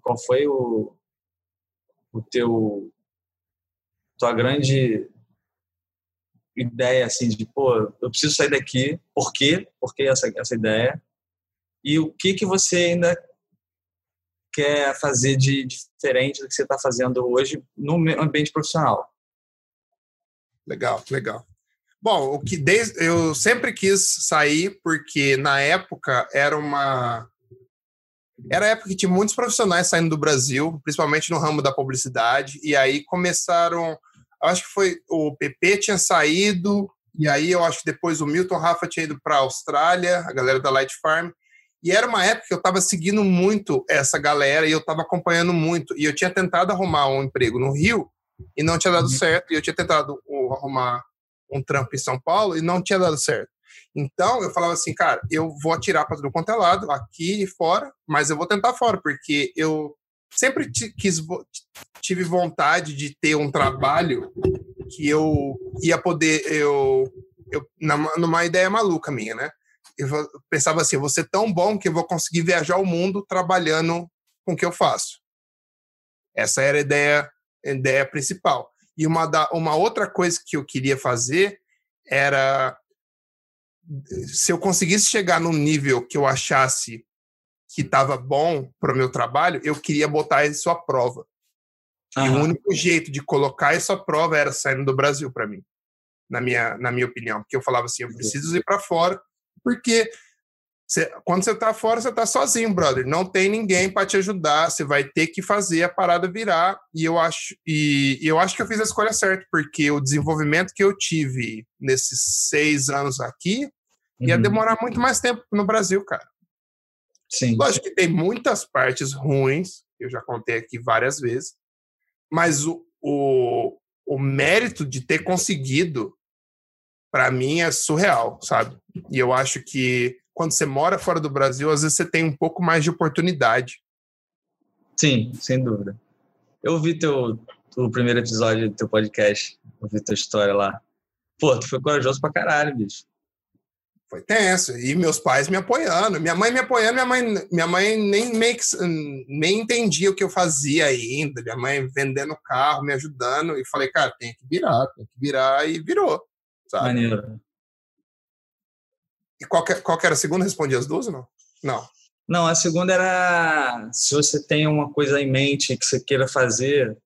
Qual foi o, o teu tua grande ideia assim de pô eu preciso sair daqui por quê? Por que essa essa ideia? E o que que você ainda quer fazer de diferente do que você está fazendo hoje no ambiente profissional? Legal legal. Bom o que desde eu sempre quis sair porque na época era uma era a época que tinha muitos profissionais saindo do Brasil, principalmente no ramo da publicidade, e aí começaram, acho que foi o PP tinha saído, e aí eu acho que depois o Milton Rafa tinha ido para a Austrália, a galera da Light Farm, e era uma época que eu estava seguindo muito essa galera e eu estava acompanhando muito, e eu tinha tentado arrumar um emprego no Rio e não tinha dado uhum. certo, e eu tinha tentado arrumar um trampo em São Paulo e não tinha dado certo. Então, eu falava assim, cara, eu vou atirar para tudo quanto é lado, aqui e fora, mas eu vou tentar fora, porque eu sempre quis, tive vontade de ter um trabalho que eu ia poder, eu, eu numa ideia maluca minha, né? Eu pensava assim, eu vou ser tão bom que eu vou conseguir viajar o mundo trabalhando com o que eu faço. Essa era a ideia, a ideia principal. E uma, da, uma outra coisa que eu queria fazer era se eu conseguisse chegar num nível que eu achasse que estava bom para o meu trabalho, eu queria botar isso à prova. Uhum. E o único jeito de colocar isso à prova era saindo do Brasil para mim, na minha, na minha opinião. Porque eu falava assim, eu preciso ir para fora, porque cê, quando você está fora, você está sozinho, brother. Não tem ninguém para te ajudar, você vai ter que fazer a parada virar. E eu acho, e, e eu acho que eu fiz a escolha certa, porque o desenvolvimento que eu tive nesses seis anos aqui ia uhum. demorar muito mais tempo no Brasil, cara. Sim. Lógico que tem muitas partes ruins, eu já contei aqui várias vezes, mas o, o, o mérito de ter conseguido, para mim, é surreal, sabe? E eu acho que quando você mora fora do Brasil, às vezes você tem um pouco mais de oportunidade. Sim, sem dúvida. Eu vi teu, o primeiro episódio do teu podcast, ouvi tua história lá. Pô, tu foi corajoso pra caralho, bicho foi tenso. E meus pais me apoiando, minha mãe me apoiando, minha mãe, minha mãe nem, nem, nem entendia o que eu fazia ainda. Minha mãe vendendo carro, me ajudando. E falei, cara, tem que virar, tem que virar. E virou, sabe? Maneiro. E qual, que, qual que era a segunda? Respondi as duas ou não? Não. Não, a segunda era se você tem uma coisa em mente que você queira fazer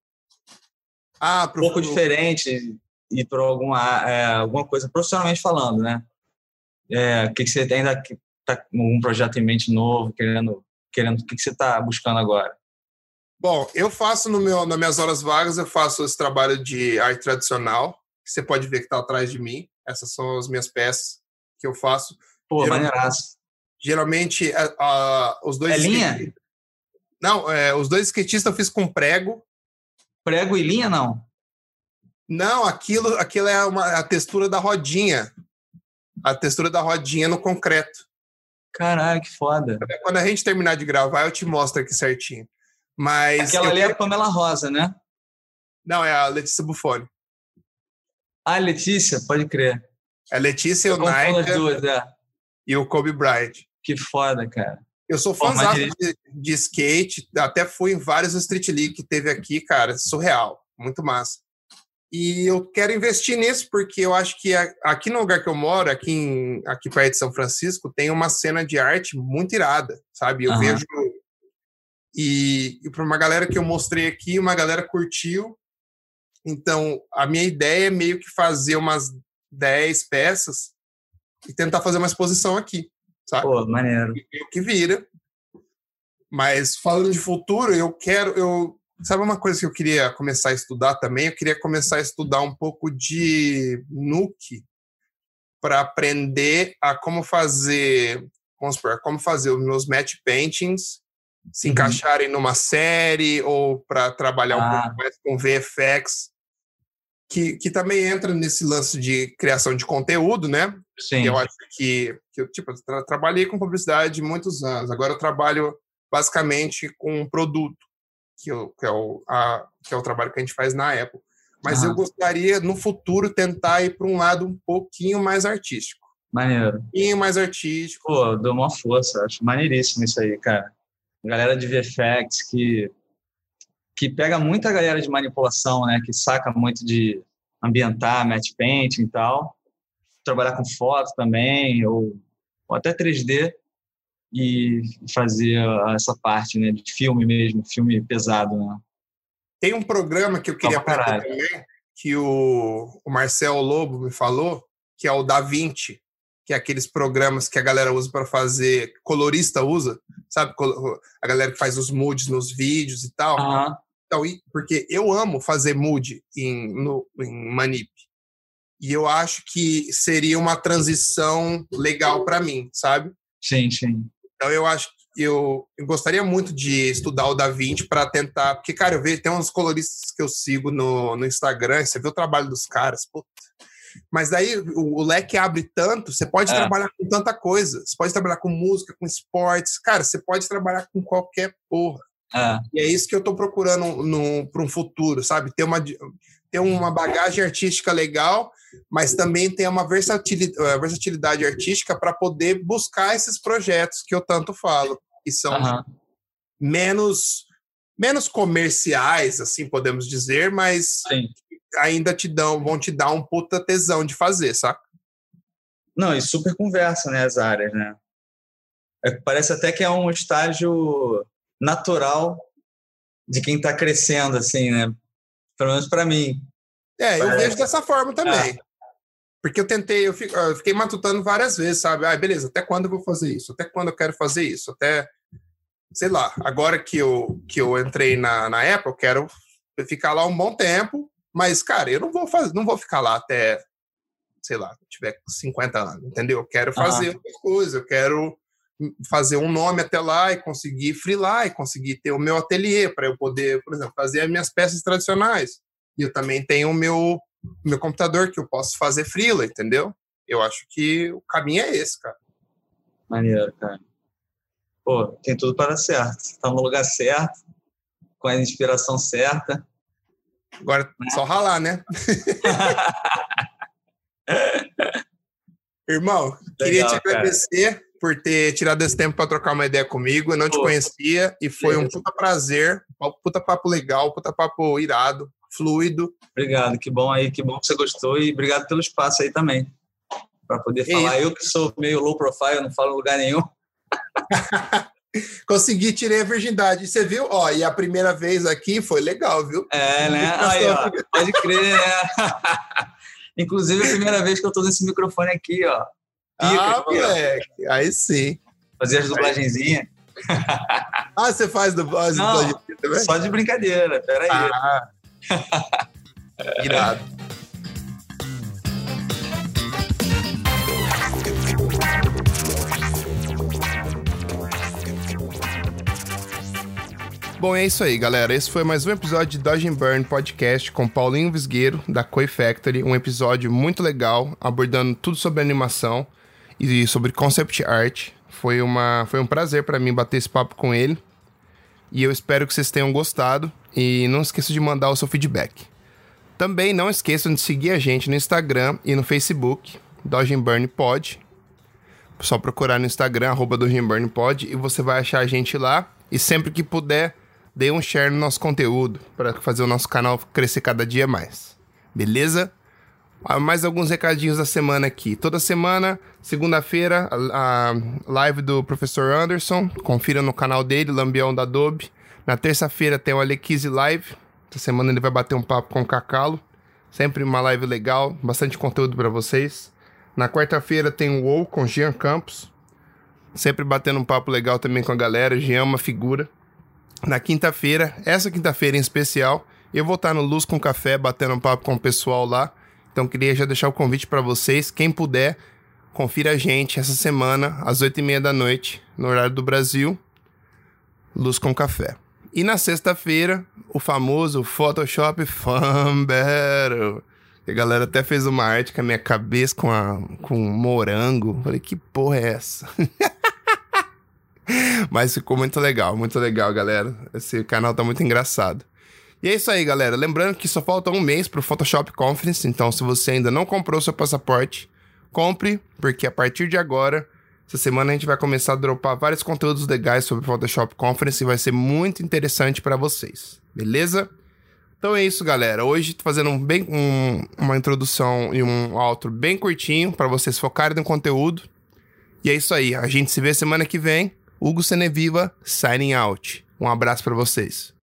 ah, um pouco diferente e para alguma, é, alguma coisa profissionalmente falando, né? É, o que, que você ainda está com um projeto em mente novo, querendo, querendo o que, que você está buscando agora? Bom, eu faço no meu, nas minhas horas vagas, eu faço esse trabalho de arte tradicional, que você pode ver que está atrás de mim. Essas são as minhas peças que eu faço. Pô, geralmente, maneiraço. Geralmente, os dois... É linha? Não, é, os dois skatistas eu fiz com prego. Prego e linha, não? Não, aquilo, aquilo é uma, a textura da rodinha a textura da rodinha no concreto. Caralho, que foda. Quando a gente terminar de gravar, eu te mostro aqui certinho. Mas. Aquela ali é a Pamela Rosa, né? Não, é a Letícia Buffoni. Ah, Letícia, pode crer. É a Letícia, o Nigel duas, é. e o Kobe Bryant. Que foda, cara. Eu sou fãzão de, de skate, até fui em vários Street League que teve aqui, cara, surreal, muito massa. E eu quero investir nisso porque eu acho que aqui no lugar que eu moro, aqui, em, aqui perto de São Francisco, tem uma cena de arte muito irada, sabe? Eu uhum. vejo. E, e para uma galera que eu mostrei aqui, uma galera curtiu. Então, a minha ideia é meio que fazer umas 10 peças e tentar fazer uma exposição aqui, sabe? Pô, maneiro. E o que vira. Mas falando de futuro, eu quero. Eu, Sabe uma coisa que eu queria começar a estudar também? Eu queria começar a estudar um pouco de Nuke para aprender a como fazer, vamos supor, como fazer os meus match paintings se uhum. encaixarem numa série ou para trabalhar ah. um pouco mais com VFX, que, que também entra nesse lance de criação de conteúdo, né? Sim. eu acho que, que eu, tipo, tra trabalhei com publicidade muitos anos, agora eu trabalho basicamente com um produto que, eu, que, é o, a, que é o trabalho que a gente faz na Apple. Mas eu gostaria, no futuro, tentar ir para um lado um pouquinho mais artístico. Maneiro. E mais artístico. Pô, dou uma força. Acho maneiríssimo isso aí, cara. Galera de VFX que, que pega muita galera de manipulação, né? Que saca muito de ambientar, match painting e tal. Trabalhar com foto também, ou, ou até 3D e fazer essa parte, né? De filme mesmo, filme pesado, né? Tem um programa que eu queria aprender também, que o, o Marcel Lobo me falou, que é o Da Vinci, que é aqueles programas que a galera usa para fazer, colorista usa, sabe? A galera que faz os moods nos vídeos e tal. Uhum. Então, porque eu amo fazer mood em, no, em Manip. E eu acho que seria uma transição legal para mim, sabe? Sim, sim. Então eu acho eu, eu gostaria muito de estudar o Da Vinci para tentar. Porque, cara, eu vejo, tem uns coloristas que eu sigo no, no Instagram, você vê o trabalho dos caras, puta. Mas daí o, o leque abre tanto, você pode é. trabalhar com tanta coisa. Você pode trabalhar com música, com esportes. Cara, você pode trabalhar com qualquer porra. É. E é isso que eu estou procurando para um futuro, sabe? Ter uma, ter uma bagagem artística legal, mas também ter uma versatilidade, eh, versatilidade artística para poder buscar esses projetos que eu tanto falo que são uhum. menos menos comerciais, assim podemos dizer, mas Sim. ainda te dão, vão te dar um puta tesão de fazer, saca? Não, e super conversa, né, as áreas, né? É, parece até que é um estágio natural de quem está crescendo, assim, né? Pelo menos para mim. É, eu vejo dessa forma também. É. Porque eu tentei, eu, fiquei matutando várias vezes, sabe? Ah, beleza, até quando eu vou fazer isso? Até quando eu quero fazer isso? Até sei lá, agora que eu, que eu entrei na, na Apple, eu quero ficar lá um bom tempo, mas, cara, eu não vou fazer, não vou ficar lá até, sei lá, tiver 50 anos, entendeu? Eu quero fazer outras coisas, eu quero fazer um nome até lá e conseguir freelar e conseguir ter o meu ateliê para eu poder, por exemplo, fazer as minhas peças tradicionais. E eu também tenho o meu, meu computador que eu posso fazer freela, entendeu? Eu acho que o caminho é esse, cara. Maneiro, cara pô, tem tudo para dar certo. Está no lugar certo, com a inspiração certa. Agora, né? só ralar, né? Irmão, Legal, queria te agradecer cara. Por ter tirado esse tempo para trocar uma ideia comigo. Eu não te conhecia e foi um puta prazer, um puta papo legal, um puta papo irado, fluido. Obrigado, que bom aí, que bom que você gostou e obrigado pelo espaço aí também. Para poder falar. Eu que sou meio low profile, não falo em lugar nenhum. Consegui, tirei a virgindade. Você viu? Ó, e a primeira vez aqui foi legal, viu? É, né? Aí, ó, pode crer, né? Inclusive, a primeira vez que eu tô nesse microfone aqui, ó. Pica, ah, moleque. Aí sim. Fazer as dublagenzinhas. ah, você faz dublagem também? Só de brincadeira, peraí. Ah. Irado. Bom, é isso aí, galera. Esse foi mais um episódio de Dodge Burn Podcast com Paulinho Visgueiro, da Koi Factory. Um episódio muito legal, abordando tudo sobre animação e sobre concept art. Foi, uma, foi um prazer para mim bater esse papo com ele. E eu espero que vocês tenham gostado. E não esqueça de mandar o seu feedback. Também não esqueçam de seguir a gente no Instagram e no Facebook, Dodge Burn Pod. Só procurar no Instagram, arroba Dodge Burn Pod, e você vai achar a gente lá. E sempre que puder, dê um share no nosso conteúdo para fazer o nosso canal crescer cada dia mais. Beleza? Ah, mais alguns recadinhos da semana aqui. Toda semana, segunda-feira, a, live do professor Anderson. Confira no canal dele, Lambião da Adobe. Na terça-feira tem o Alequise Live. Essa semana ele vai bater um papo com o Cacalo. Sempre uma live legal, bastante conteúdo para vocês. Na quarta-feira tem o WoW com Jean Campos. Sempre batendo um papo legal também com a galera. Jean é uma figura na quinta-feira, essa quinta-feira em especial, eu vou estar no Luz com Café batendo um papo com o pessoal lá. Então queria já deixar o convite para vocês, quem puder, confira a gente essa semana às oito e meia da noite no horário do Brasil, Luz com Café. E na sexta-feira, o famoso Photoshop Fun Battle. A galera até fez uma arte com a minha cabeça com, a, com um morango. Falei, que porra é essa? Mas ficou muito legal, muito legal, galera. Esse canal tá muito engraçado. E é isso aí, galera. Lembrando que só falta um mês pro Photoshop Conference, então se você ainda não comprou seu passaporte, compre, porque a partir de agora, essa semana a gente vai começar a dropar vários conteúdos legais sobre Photoshop Conference e vai ser muito interessante para vocês, beleza? Então é isso, galera. Hoje tô fazendo um bem, um, uma introdução e um outro bem curtinho para vocês focarem no conteúdo. E é isso aí. A gente se vê semana que vem. Hugo Seneviva, signing out. Um abraço para vocês.